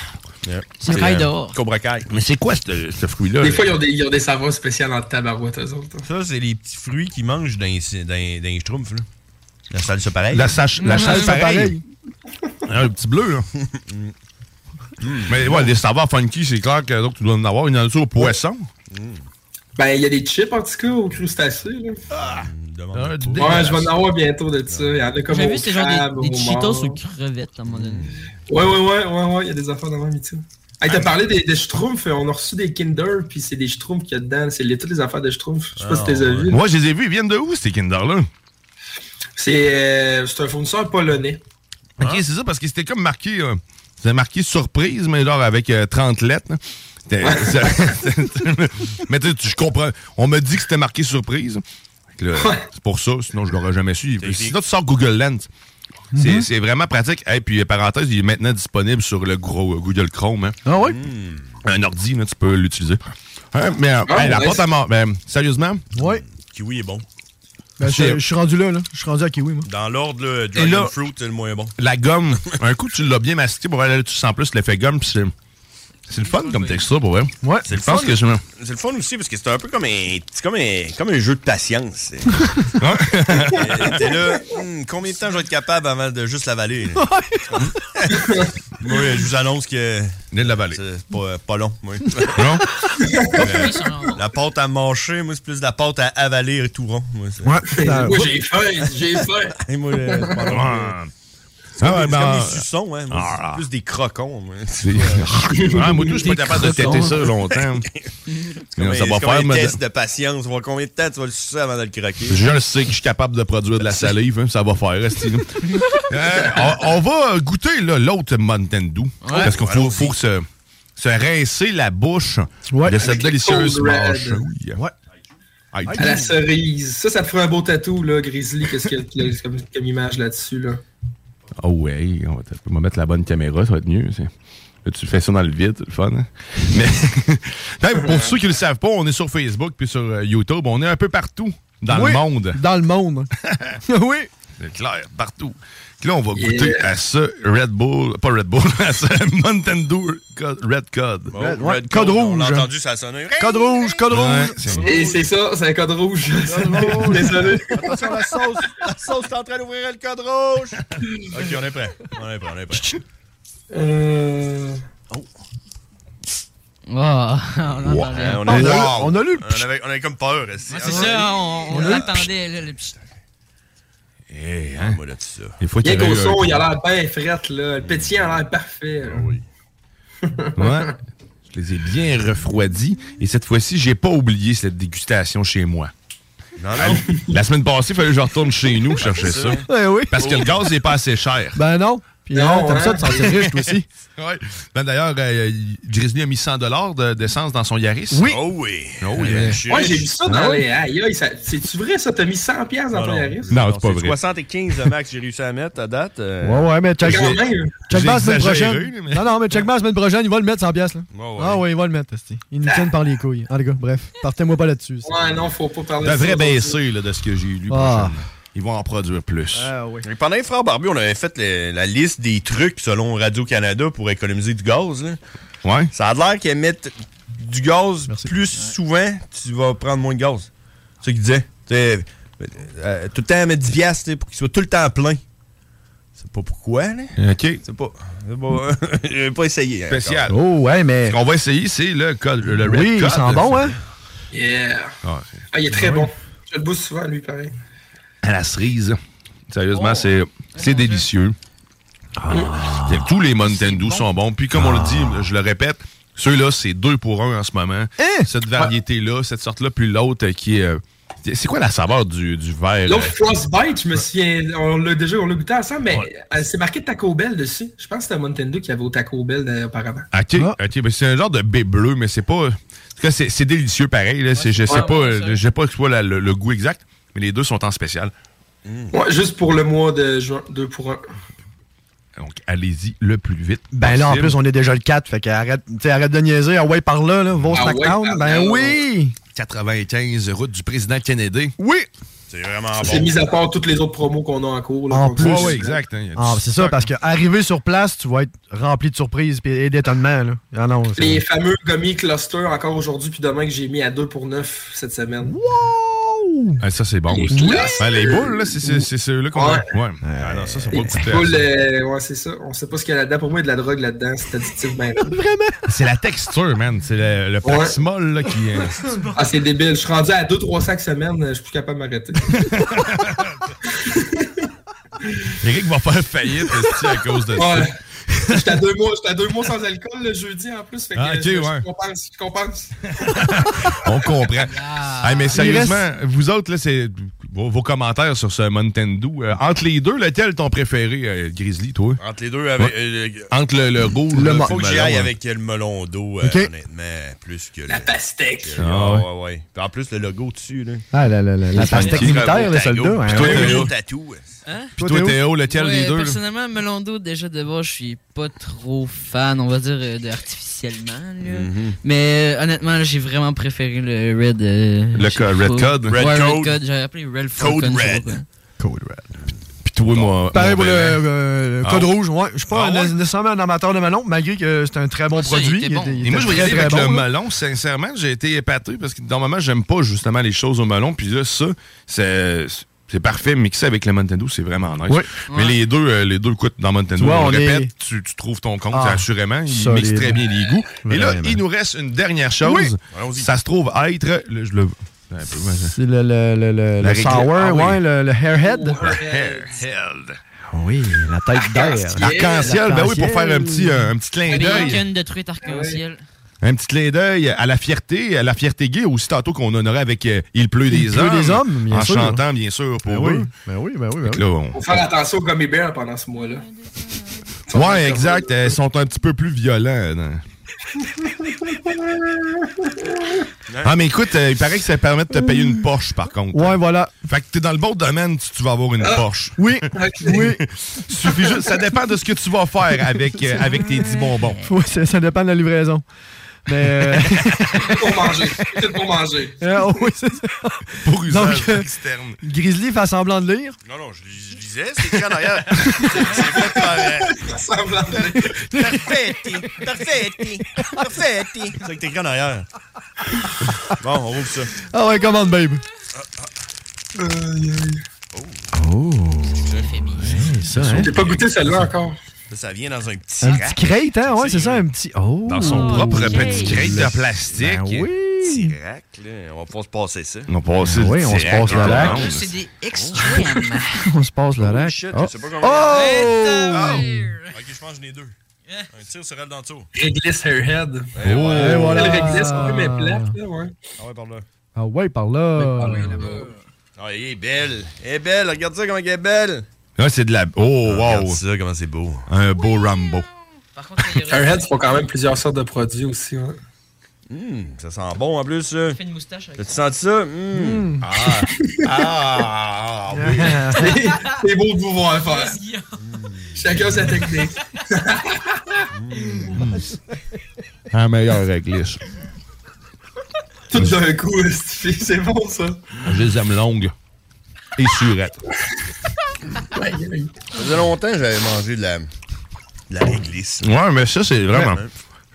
Yeah.
Ça
C'est,
caille dehors.
Cobra Kai.
Mais c'est quoi ce, ce fruit-là?
Des fois, ils ont des, ils ont des saveurs spéciales en tabarouette, eux autres.
Ça, c'est les petits fruits qu'ils mangent dans, dans, dans les schtroumpfs, là. La salsa pareil.
La, sache, la
Ah,
chasse
c'est pareil.
Ah, le petit bleu, là. Mais ouais, des saveurs funky, c'est clair que donc, tu dois en avoir. Il y en a au poisson.
Ben, il y a des chips, en tout cas, aux crustacés. Là.
Ah,
ouais, je vais en avoir bientôt de ça. Il y en a comme
J'ai vu, c'est genre
crabe,
des, Cheetos aux crevettes à un moment donné.
Ouais, ouais, ouais, ouais, ouais, il y a des affaires dans même ça. Hey, t'as parlé des, des Schtroumpfs, on a reçu des Kinder, puis c'est des Schtroumpfs qu'il y a dedans. C'est les, toutes les affaires de Schtroumpfs. Je sais pas si tu les as vus.
Moi, je les ai vus. Ils viennent de où, ces Kinder-là?
C'est euh, c'est un fournisseur polonais.
Ok, c'est ça, parce que c'était comme marqué. euh, c'était marqué surprise, mais genre avec euh, 30 lettres. là. C'était- ça- mais tu je comprends. On m'a dit que c'était marqué surprise. C'est pour ça, sinon je l'aurais jamais su. Sinon, tu sors Google Lens. C'est
Mhm.
c'est vraiment pratique. Et puis, parenthèse, il est maintenant disponible sur le gros euh, Google Chrome. hein.
Ah oui?
Un ordi, là, tu peux l'utiliser. Hein, mais euh,
Ah,
hey, la
ouais,
pâte à mort, ben, sérieusement?
Oui.
Kiwi est bon.
Ben, je, je suis rendu là, là. Je suis rendu à Kiwi, moi.
Dans l'ordre, là,
Et
Dragon
là-
Fruit, c'est le moins bon.
La gomme, un coup, tu l'as bien mastiqué, pour aller, tu sens plus l'effet gomme, puis c'est. Le fun comme texture, pour vrai.
Ouais,
C'est le fun.
que je me-
C'est le fun aussi parce que c'est un peu comme un, c'est comme un, comme un jeu de patience. Euh, T'es là, hmm, combien de temps je vais être capable avant de juste l'avaler? là? Moi, je vous annonce que.
de l'avaler.
C'est pas, pas long, moi.
Non?
Euh, la pâte à mâcher, moi, c'est plus la pâte à avaler tout rond. Moi, c'est-
Ouais.
Moi, j'ai faim, j'ai faim.
Et moi, euh, c'est pas long,
Ouais.
euh, C'est
Ah
comme,
ouais,
c'est
ben,
comme des suçons, hein.
Ah.
plus des crocons. Moi.
Ah, moi, tout, je suis pas capable de têter ça longtemps.
Comme
ça va faire
un test de patience. Voir combien de temps tu vas le sucer avant de le craquer.
Je sais que je suis capable de produire de la salive, hein, ça va faire. Euh, on, on va goûter là, l'autre Mountain Dew. parce qu'il faut, faut se, se rincer la bouche de cette délicieuse mâche. Oui. Ouais.
À la cerise. Ça, ça te ferait un beau tatou, là, Grizzly. Qu'est-ce qu'il y a comme, comme image là-dessus, là?
Oh ouais, on va, on va mettre la bonne caméra, ça va être mieux. Là, tu fais ça dans le vide, c'est le fun. hein. Mais pour ceux qui ne le savent pas, on est sur Facebook puis sur euh, YouTube. On est un peu partout dans
Oui,
le monde.
Dans le monde. oui.
C'est clair, partout. Puis là, on va goûter à ce Red Bull, pas Red Bull, à ce Mountain Dew Cod- Red Cod.
Bon,
Red-
Red Code,
code
On
rouge.
l'a entendu, ça a sonné.
Code rouge, code
Ouais,
rouge.
Et c'est ça, c'est un code rouge. Désolé.
Attention, la sauce. La sauce est en train d'ouvrir le code rouge. ok, on est prêt. On est prêt, on est prêt.
Euh...
Oh, on
on,
On a
a,
on a lu le
On avait, on avait comme peur.
C'est ça, on, on l'attendait, là, le
Eh, hein?
Moi, là, ça.
Des fois, y
qu'au son, il a l'air bien frette, là. Le pétillant a l'air parfait. là.
Ouais. Je les ai bien refroidis. Et cette fois-ci, j'ai pas oublié cette dégustation chez moi.
Non, non.
La semaine passée, il fallait que je retourne chez nous chercher ça.
ça.
Ouais, oui.
Parce que le gaz n'est pas assez cher.
Ben non. Puis
Non,
hein, t'aimes
hein.
ça de sentir riche, toi aussi?
Ouais. Ben, D'ailleurs, euh, Grizzly a mis 100 de- d'essence dans son Yaris.
Oui.
Oh oui.
Oh, yeah.
Euh, je suis
Ouais, j'ai vu ça dans les. Aïe, aïe, ça- C'est-tu vrai, ça? T'as mis 100$ piastres dans
Non,
ton
non.
Yaris?
Non, c'est pas vrai.
75 le max que j'ai réussi à mettre à date. euh,
Ouais, ouais, mais check, check la semaine prochaine.
mais-
Non, non, mais check la semaine prochaine, il va le mettre 100 piastres, là.
Ouais, ouais.
Ah ouais, il va le mettre. Il nous tiennent par les couilles. En tout cas, bref, partez-moi pas là-dessus.
Ouais, non, faut pas parler de ça.
devrait baisser là, de ce que j'ai lu.
Ah.
Ils vont en produire plus.
Ah oui.
Et Pendant les frères Barbu, on avait fait le- la liste des trucs selon Radio-Canada pour économiser du gaz. là.
Ouais.
Ça a l'air qu'ils mettent du gaz plus souvent, tu vas prendre moins de gaz. C'est ça qu'ils disaient. Tu sais, euh, tout le temps mettre 10 piastres, pour qu'il soit tout le temps plein. C'est pas pourquoi, là.
OK.
C'est pas. c'est pas J'ai pas essayé.
Spécial.
Oh, ouais, mais.
Ce qu'on va essayer, c'est le code, le Red
Oui,
Code.
il sent bon, hein?
Yeah.
Ah,
Ah, il est très bon. Je le bouffe souvent, lui, pareil.
À la cerise. Sérieusement,
Oh.
c'est c'est délicieux. Ah. Tous les Mountain Dew sont bons. Puis comme on le dit, je le répète, ceux-là, c'est deux pour un en ce moment.
Hein?
Cette variété-là, cette sorte-là, puis l'autre qui est... euh, c'est quoi la saveur du, du verre?
L'autre
euh?
Frostbite, je me souviens, on l'a déjà on l'a goûté ensemble, mais euh, c'est marqué Taco Bell dessus. Je pense que c'était Mountain Dew qui avait au Taco Bell auparavant.
OK, OK. ben c'est un genre de baie bleu, mais c'est pas... En tout cas, c'est c'est délicieux pareil. Là. Je sais
ouais,
pas, sais pas le, le goût exact, mais les deux sont en spécial.
Ouais, juste pour le mois de juin, 2 pour 1.
Donc, allez-y le plus vite
Ben là, en plus, on est déjà le 4, fait que arrête, de niaiser. Ah ouais, par là, là, va au
Ah ouais,
Snackdown.
par
ben
là.
oui!
95, route du président Kennedy.
Oui!
C'est vraiment
C'est
bon.
mis à part toutes les autres promos qu'on a en cours. Là,
En plus.
Ouais, ouais, exact. hein,
Ah, c'est ça, parce qu'arriver sur place, tu vas être rempli de surprises et d'étonnements. là. Ah non, c'est-
Les fameux gummy clusters encore aujourd'hui puis demain que j'ai mis à 2 pour 9 cette semaine.
Wow!
Ah, ça, c'est bon.
Les.
Ah, les boules, là, c'est- c'est c'est ceux-là qu'on
Ouais.
a. Ouais. Ah, non, ça, c'est pas
Les boules, euh, ouais, c'est ça. On sait pas ce qu'il y a là-dedans. Pour moi, il y a de la drogue là-dedans. C'est additif, ben.
C'est la texture, man. C'est le, le
Ouais.
Paximol, là, qui. euh,
Ah, c'est débile. Je suis rendu à 2-3 sacs semaine. Je suis plus capable de m'arrêter.
Eric va faire faillite à cause de ça?
J'étais à deux mois, à deux mois sans alcool le jeudi en plus. Fait que
Ah, ok,
je, je
ouais.
compense, je compense.
On comprend.
Ah.
Hey, mais sérieusement, vous autres, là, c'est vos, vos commentaires sur ce Mountain Dew. euh, entre les deux, lequel est ton préféré, euh, Grizzly, toi?
Entre les deux, avec.
Ouais.
euh,
Entre le, le rouge,
Il
là,
faut que
le
j'y
melon,
aille
hein.
avec le melon d'eau, euh,
Ok.
honnêtement, plus que
La
le.
pastèque.
que-
Ah, ouais.
ouais, ouais. Puis en plus, le logo dessus, là.
Ah, la, la, la, la pastèque militaire, le soldat. Hein.
toi,
Ouais.
Tatou.
Hein?
Puis toi, Théo, lequel
Ouais,
des deux?
Personnellement, melon d'eau, déjà de base, je suis pas trop fan, on va dire, euh, de artificiellement. là.
Mhm.
Mais euh, honnêtement, là, j'ai vraiment préféré le Red. euh,
Le
je sais
co- Red
pas.
Code?
Ouais,
Red
Red
Code?
Code. J'avais appelé Red
Code
Falcon, je sais
Red.
pas quoi.
Code Red.
Puis toi, moi.
Pareil pour le, euh, le
Ah
code
ouais?
rouge. Ouais. Je suis pas
Ah ouais?
nécessairement un amateur de melon, malgré que c'est un très bon
ça, il
produit.
était bon.
il
Et moi, je aller avec le
là.
melon. Sincèrement, j'ai été épaté parce que normalement, j'aime pas justement les choses au melon. Puis là, ça, c'est. C'est parfait, mixé avec le Mountain Dew, c'est vraiment nice.
Oui.
Mais
Ouais.
les deux, euh, les deux coûtent dans Mountain Dew. on
on est-
répète, tu, tu trouves ton compte,
Ah,
assurément. Il
solide.
mixe très bien les goûts. Et là, il nous reste une dernière chose.
Oui.
Ça se trouve être. le- je le.
C'est le, le, le, le, sour,
Ah oui.
ouais, le, le hairhead.
Hairhead.
Oui, la tête d'air.
L'arc-en-ciel, ben oui, pour faire un petit, euh, un petit clin d'œil.
de truite arc-en-ciel.
Un petit clin d'œil à la fierté, à la fierté gay, aussi tantôt qu'on honorait avec euh, Il pleut des
Il pleut
hommes.
des hommes, bien
en
sûr.
chantant, bien sûr, pour
Ben oui,
eux.
ben oui, ben oui. Ben oui.
là, on-
Faut faire attention aux gummy bears pendant ce mois-là.
Ouais, exact. Elles sont un petit peu plus violents. non? Ah, mais écoute, euh, il paraît que ça permet de te payer une Porsche, par contre.
Ouais, voilà.
Fait que t'es dans le bon domaine si tu vas avoir une Porsche.
Oui, oui.
Suffit juste, ça dépend de ce que tu vas faire avec, euh, avec tes 10 bonbons.
Oui, ça, ça dépend de la livraison. Mais. euh,
pour manger. C'est pour manger.
ah, oui, c'est ça.
Pour usage
Donc, euh,
externe.
Grizzly fait semblant de lire.
Non, non, je, je lisais, c'est écrit en arrière. c'est c'est fait par. euh,
Semblant de-
Perfetti, perfetti, perfetti. C'est ça que t'écris en arrière. Bon, on rouvre ça.
Ah ouais, commande, babe. Oh. ça, hein?
J'ai pas goûté celle-là encore?
Ça, vient dans un petit
Un
rack.
petit crate, hein? Ouais, c'est ça, un petit. Oh.
Dans son propre petit crate de plastique.
Ben oui.
Petit rack, là. On va pas se passer ça.
On passe
Ah oui, on se passe le lac.
Là, C'est des extrêmes.
On se passe le rack.
shit,
Oh.
je sais pas comment-
Oh!
Ok, je mange les deux. Un tir sur elle dans le dessous.
Réglisse Hairhead.
Eh
Et
ouais.
voilà.
Elle réglisse un peu mes plates, là, ouais.
Ah ouais, par là.
Ah ouais, par là.
Ah, elle est belle. Elle est belle. Regarde ça, comment elle est belle.
Là, c'est de la. Oh,
Regarde
wow.
ça, comment c'est beau.
Un beau Rambo.
Par contre,
c'est quand même plusieurs sortes de produits aussi. Ouais.
Hum, ça sent bon en plus, ça.
fait une moustache avec
T'as-tu senti ça? Hum. Ah. Ah. oui.
C'est- beau de vous voir faire. Chacun sa technique.
Un meilleur réglisse.
Tout d'un coup, c'est c'est bon ça.
Je les aime longues. Et surettes.
Ça faisait longtemps que j'avais mangé de la, de la réglisse.
Ouais, mais ça, c'est vraiment.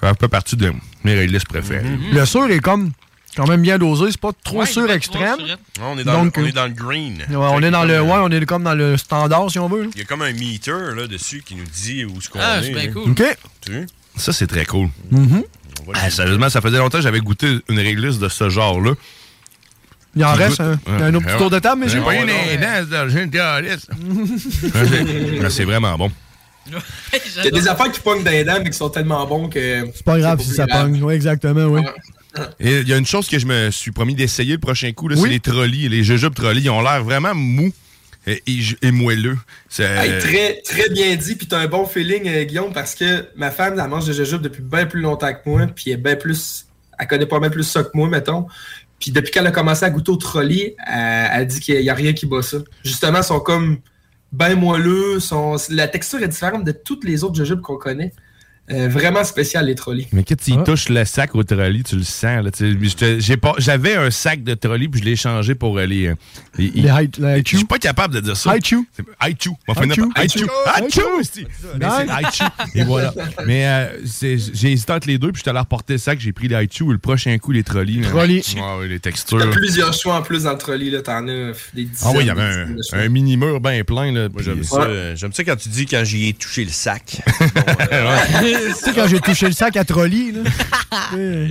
Ça fait partie de mes réglisses préférées.
Le sûr est comme quand même bien dosé. C'est pas trop
Ouais,
sûr extrême.
trop surette.
on, est dans
Donc,
le, on
euh,
est dans le green.
Ouais, on est dans le, ouais, on est comme dans le standard si on veut. là.
Il y a comme un meter là, dessus qui nous dit où ce qu'on
Ah,
est.
c'est bien
là.
cool.
Ok.
Tu?
Ça, c'est très cool.
Mhm.
Voit
Ah, sérieusement, ça faisait longtemps que j'avais goûté une réglisse de ce genre-là.
Il en reste un, un autre petit tour de table,
J'ai
monsieur.
pas eu les dents, j'ai une calice. Ouais, c'est- vraiment bon.
Il y a des affaires qui pognent dans les dents, mais qui sont tellement bons que.
C'est pas grave si ça pogne. Oui, exactement, oui.
Il y a une chose que je me suis promis d'essayer le prochain coup, c'est les trolleys. Les jujubes trolleys, ils ont l'air vraiment mous et, et, et moelleux.
Hey, très, très bien dit, puis t'as un bon feeling, euh, Guillaume, parce que ma femme, elle mange des jujubes depuis bien plus longtemps que moi, puis elle est bien plus. Elle connaît pas mal plus ça que moi, mettons. Puis depuis qu'elle a commencé à goûter au trolley, elle, elle dit qu'il n'y a rien qui bat ça. Justement, ils sont comme bien moelleux, la texture est différente de toutes les autres jujubes qu'on connaît. Euh, vraiment spécial, les trolleys.
Mais quand
Ah.
tu y touches le sac au trolley, tu le sens. J'avais un sac de trolley, puis je l'ai changé pour euh, les. euh, les,
Les high- les
Je suis pas capable de dire ça.
Haichu.
Haichu.
Haichu.
Haichu. Et voilà. Mais euh, c'est- j'ai hésité entre les deux, puis je suis allé reporter le sac. J'ai pris les Haichu ou le prochain coup, les trolleys.
Trolley.
Ouais, ouais, les
T'as
textures.
plusieurs choix en plus dans le trolley, là. T'en as des dizaines.
Ah oui, il y avait un, un mini-mur bien plein. Là,
Moi, j'aime ça, j'aime ça quand tu dis quand j'y ai touché le sac.
tu sais, quand j'ai touché le sac à trolley, là.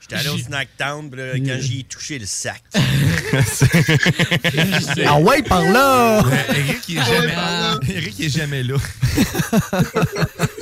J'étais allé au Snack Town, là, quand j'y ai touché le sac.
ah ouais, par là!
Eric, il est jamais, Eric, il est jamais là.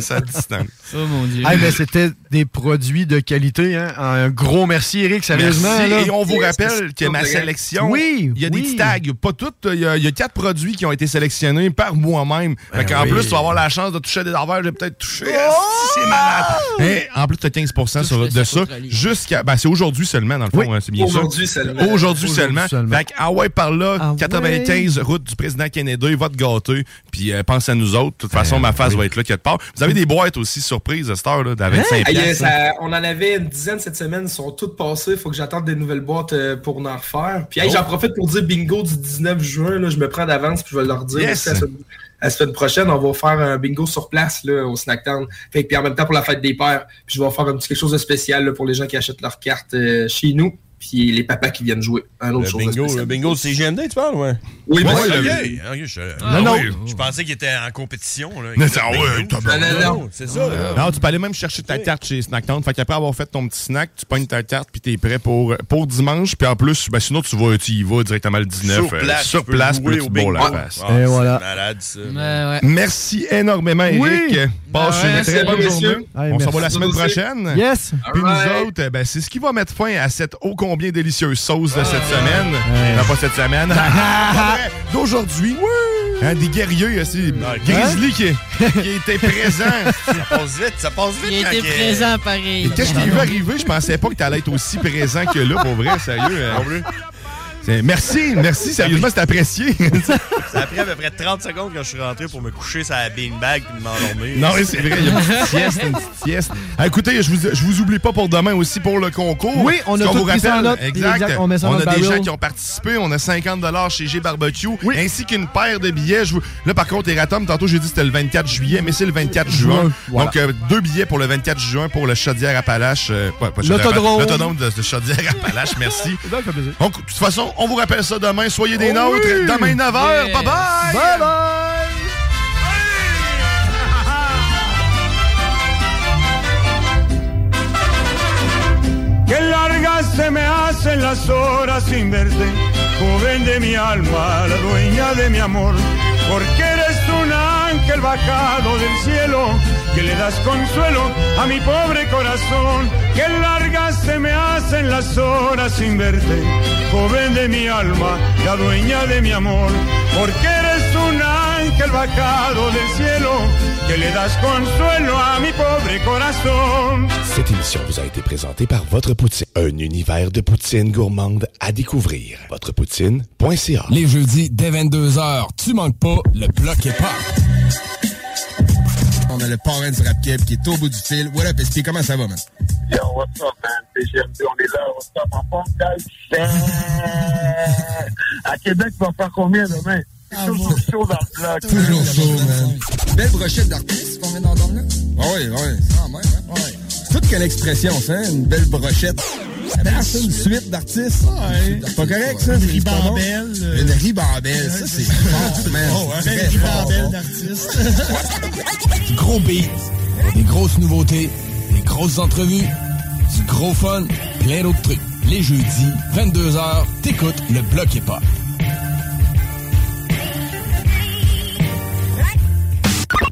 Ça à distance.
Oh mon dieu.
Hey, mais c'était des produits de qualité. Hein? Un gros merci, Eric, sérieusement.
Merci.
là.
Et on vous rappelle que ma sélection,
Oui,
il y a
oui.
des petits tags. Pas toutes. Il y, a, il y a quatre produits qui ont été sélectionnés par moi-même.
Ben
en
oui.
plus, tu vas avoir la chance de toucher des affaires. J'ai peut-être touché.
Oh!
C'est malade. Et en plus, tu as 15 sur, de ça jusqu'à. Ben, c'est aujourd'hui seulement, dans le fond.
Oui.
hein, c'est bien ça.
Aujourd'hui seulement.
Aujourd'hui seulement.
seulement.
Fait ah ouais, par là,
Ah
95, route du président Kennedy, va te gâter. Puis euh, pense à nous autres. De toute façon, ma face va être là quelque part. Vous avez des boîtes aussi surprises à cette heure, là, d'à 25
Ah, il y a-
piastres, hein.
ça- on en avait une dizaine cette semaine, ils sont toutes passées. Il faut que j'attende des nouvelles boîtes euh, pour en refaire. Puis hey,
Oh.
j'en profite pour dire bingo du 19 juin. Là, je me prends d'avance puis je vais leur dire
Yes.
aussi la, semaine, la semaine prochaine. On va faire un bingo sur place là, au Snacktown. Fait que, puis en même temps pour la fête des pères. Puis je vais faire un petit quelque chose de spécial là, pour les gens qui achètent leurs cartes euh, chez nous. Puis les papas qui viennent jouer. Un autre
Le
chose
bingo, le bingo de CGMD, tu parles, ouais?
Oui,
Ouais,
mais
ok.
le-
Ok, je,
Ah,
non,
oui.
je pensais qu'il était en compétition. Là,
ça, ouais.
Non, non, non.
C'est ça. là.
Non, tu peux aller même chercher ta carte chez Snacktown. Fait qu'après avoir fait ton petit snack, tu pognes ta carte puis t'es prêt pour, pour dimanche. Puis en plus, ben sinon, tu, vas, tu y vas directement le 19.
Sur
euh,
place,
sur
tu peux
place
jouer
puis tu bourres la
bingo.
face.
Ah,
Et
c'est
voilà.
malade, ça.
Ouais, ouais.
Merci énormément, Eric.
Oui.
Passe
Ouais,
une très bonne journée. On se
merci.
revoit la semaine prochaine.
Yes!
Puis nous autres, eh ben, c'est ce qui va mettre fin à cette ô combien délicieuse sauce de cette semaine? Non, pas cette semaine. D'aujourd'hui. Hein, des guerriers aussi. Grizzly qui, qui était présent.
Ça passe vite, ça passe vite.
Il
quand
était présent pareil.
Quand je t'ai vu arriver, je pensais pas que t'allais être aussi présent que là, pour vrai, sérieux. C'est- Merci, merci, sérieusement, c'est apprécié.
Ça a pris à peu près 30 secondes quand je suis rentré pour me coucher sur la beanbag et m'endormir.
non, oui, c'est vrai, il y a une petite sieste, une petite sieste. Ah, écoutez, je vous, je vous oublie pas pour demain aussi pour le concours.
Oui, on a tout
vous
pris ça en
rappelle,
note.
Exact.
Exact, on met ça dans
a des
barrel.
gens qui ont participé. On a 50 chez G Barbecue, ainsi qu'une paire de billets. Je vous- Là, par contre, Eratom, tantôt, j'ai dit que c'était le 24 juillet, mais c'est le 24 juin.
Voilà.
Donc, euh, deux billets pour le 24 juin pour le Chaudière-Appalaches. euh,
L'autodrome.
L'autodrome de, de Chaudière-Appalaches. Merci. Donc, de toute façon, on vous rappelle ça demain. Soyez des
Oh
nôtres.
oui!
Demain, 9h.
Yes.
Bye bye!
Bye bye!
Qué largas se me hacen las horas sin verte, joven de mi alma, la dueña de mi amor, porque ángel bajado del cielo, que le das consuelo a mi pobre corazón. Qué largas se me hacen las horas sin verte, joven de mi alma, la dueña de mi amor, porque eres un ángel bajado del cielo, que le das consuelo a mi pobre corazón.
Cette émission vous a été présentée par Votre Poutine, un univers de poutine gourmande à découvrir. Votrepoutine.ca
Les jeudis dès 22h, tu manques pas le bloc hip
On a le parrain du rap Keb qui est au bout du fil. What up, SP? Comment ça va, man?
Yo, what's up, man? CGMD, on est là. What's up, en forme, guys? À Québec, tu vas faire combien demain? C'est toujours chaud dans le bloc.
Toujours chaud, man. Belle brochette d'artistes qu'on vient d'entendre là? Ah oui, oui. Ah, ouais, ouais. C'est toute quelle expression, ça, hein? une belle brochette. Ah, c'est une suite d'artistes? C'est pas correct, ça? Une
ribambelle, euh.
Une ribambelle, ça, c'est fort, man.
Oh, d'artistes.
Gros beats, des grosses nouveautés, des grosses entrevues, du gros fun, plein d'autres trucs. Les jeudis, 22h, t'écoutes le bloc hip hop.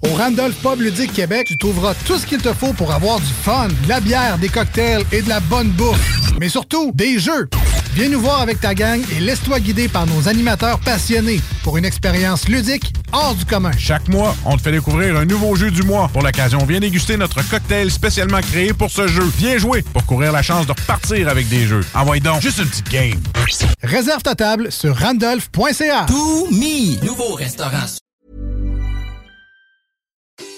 Au Randolph Pub Ludique Québec, tu trouveras tout ce qu'il te faut pour avoir du fun, de la bière, des cocktails et de la bonne bouffe. Mais surtout, des jeux. Viens nous voir avec ta gang et laisse-toi guider par nos animateurs passionnés pour une expérience ludique hors du commun.
Chaque mois, on te fait découvrir un nouveau jeu du mois. Pour l'occasion, viens déguster notre cocktail spécialement créé pour ce jeu. Viens jouer pour courir la chance de repartir avec des jeux. Envoie donc juste une petite game.
Réserve ta table sur randolph.ca.
To Me, nouveau restaurant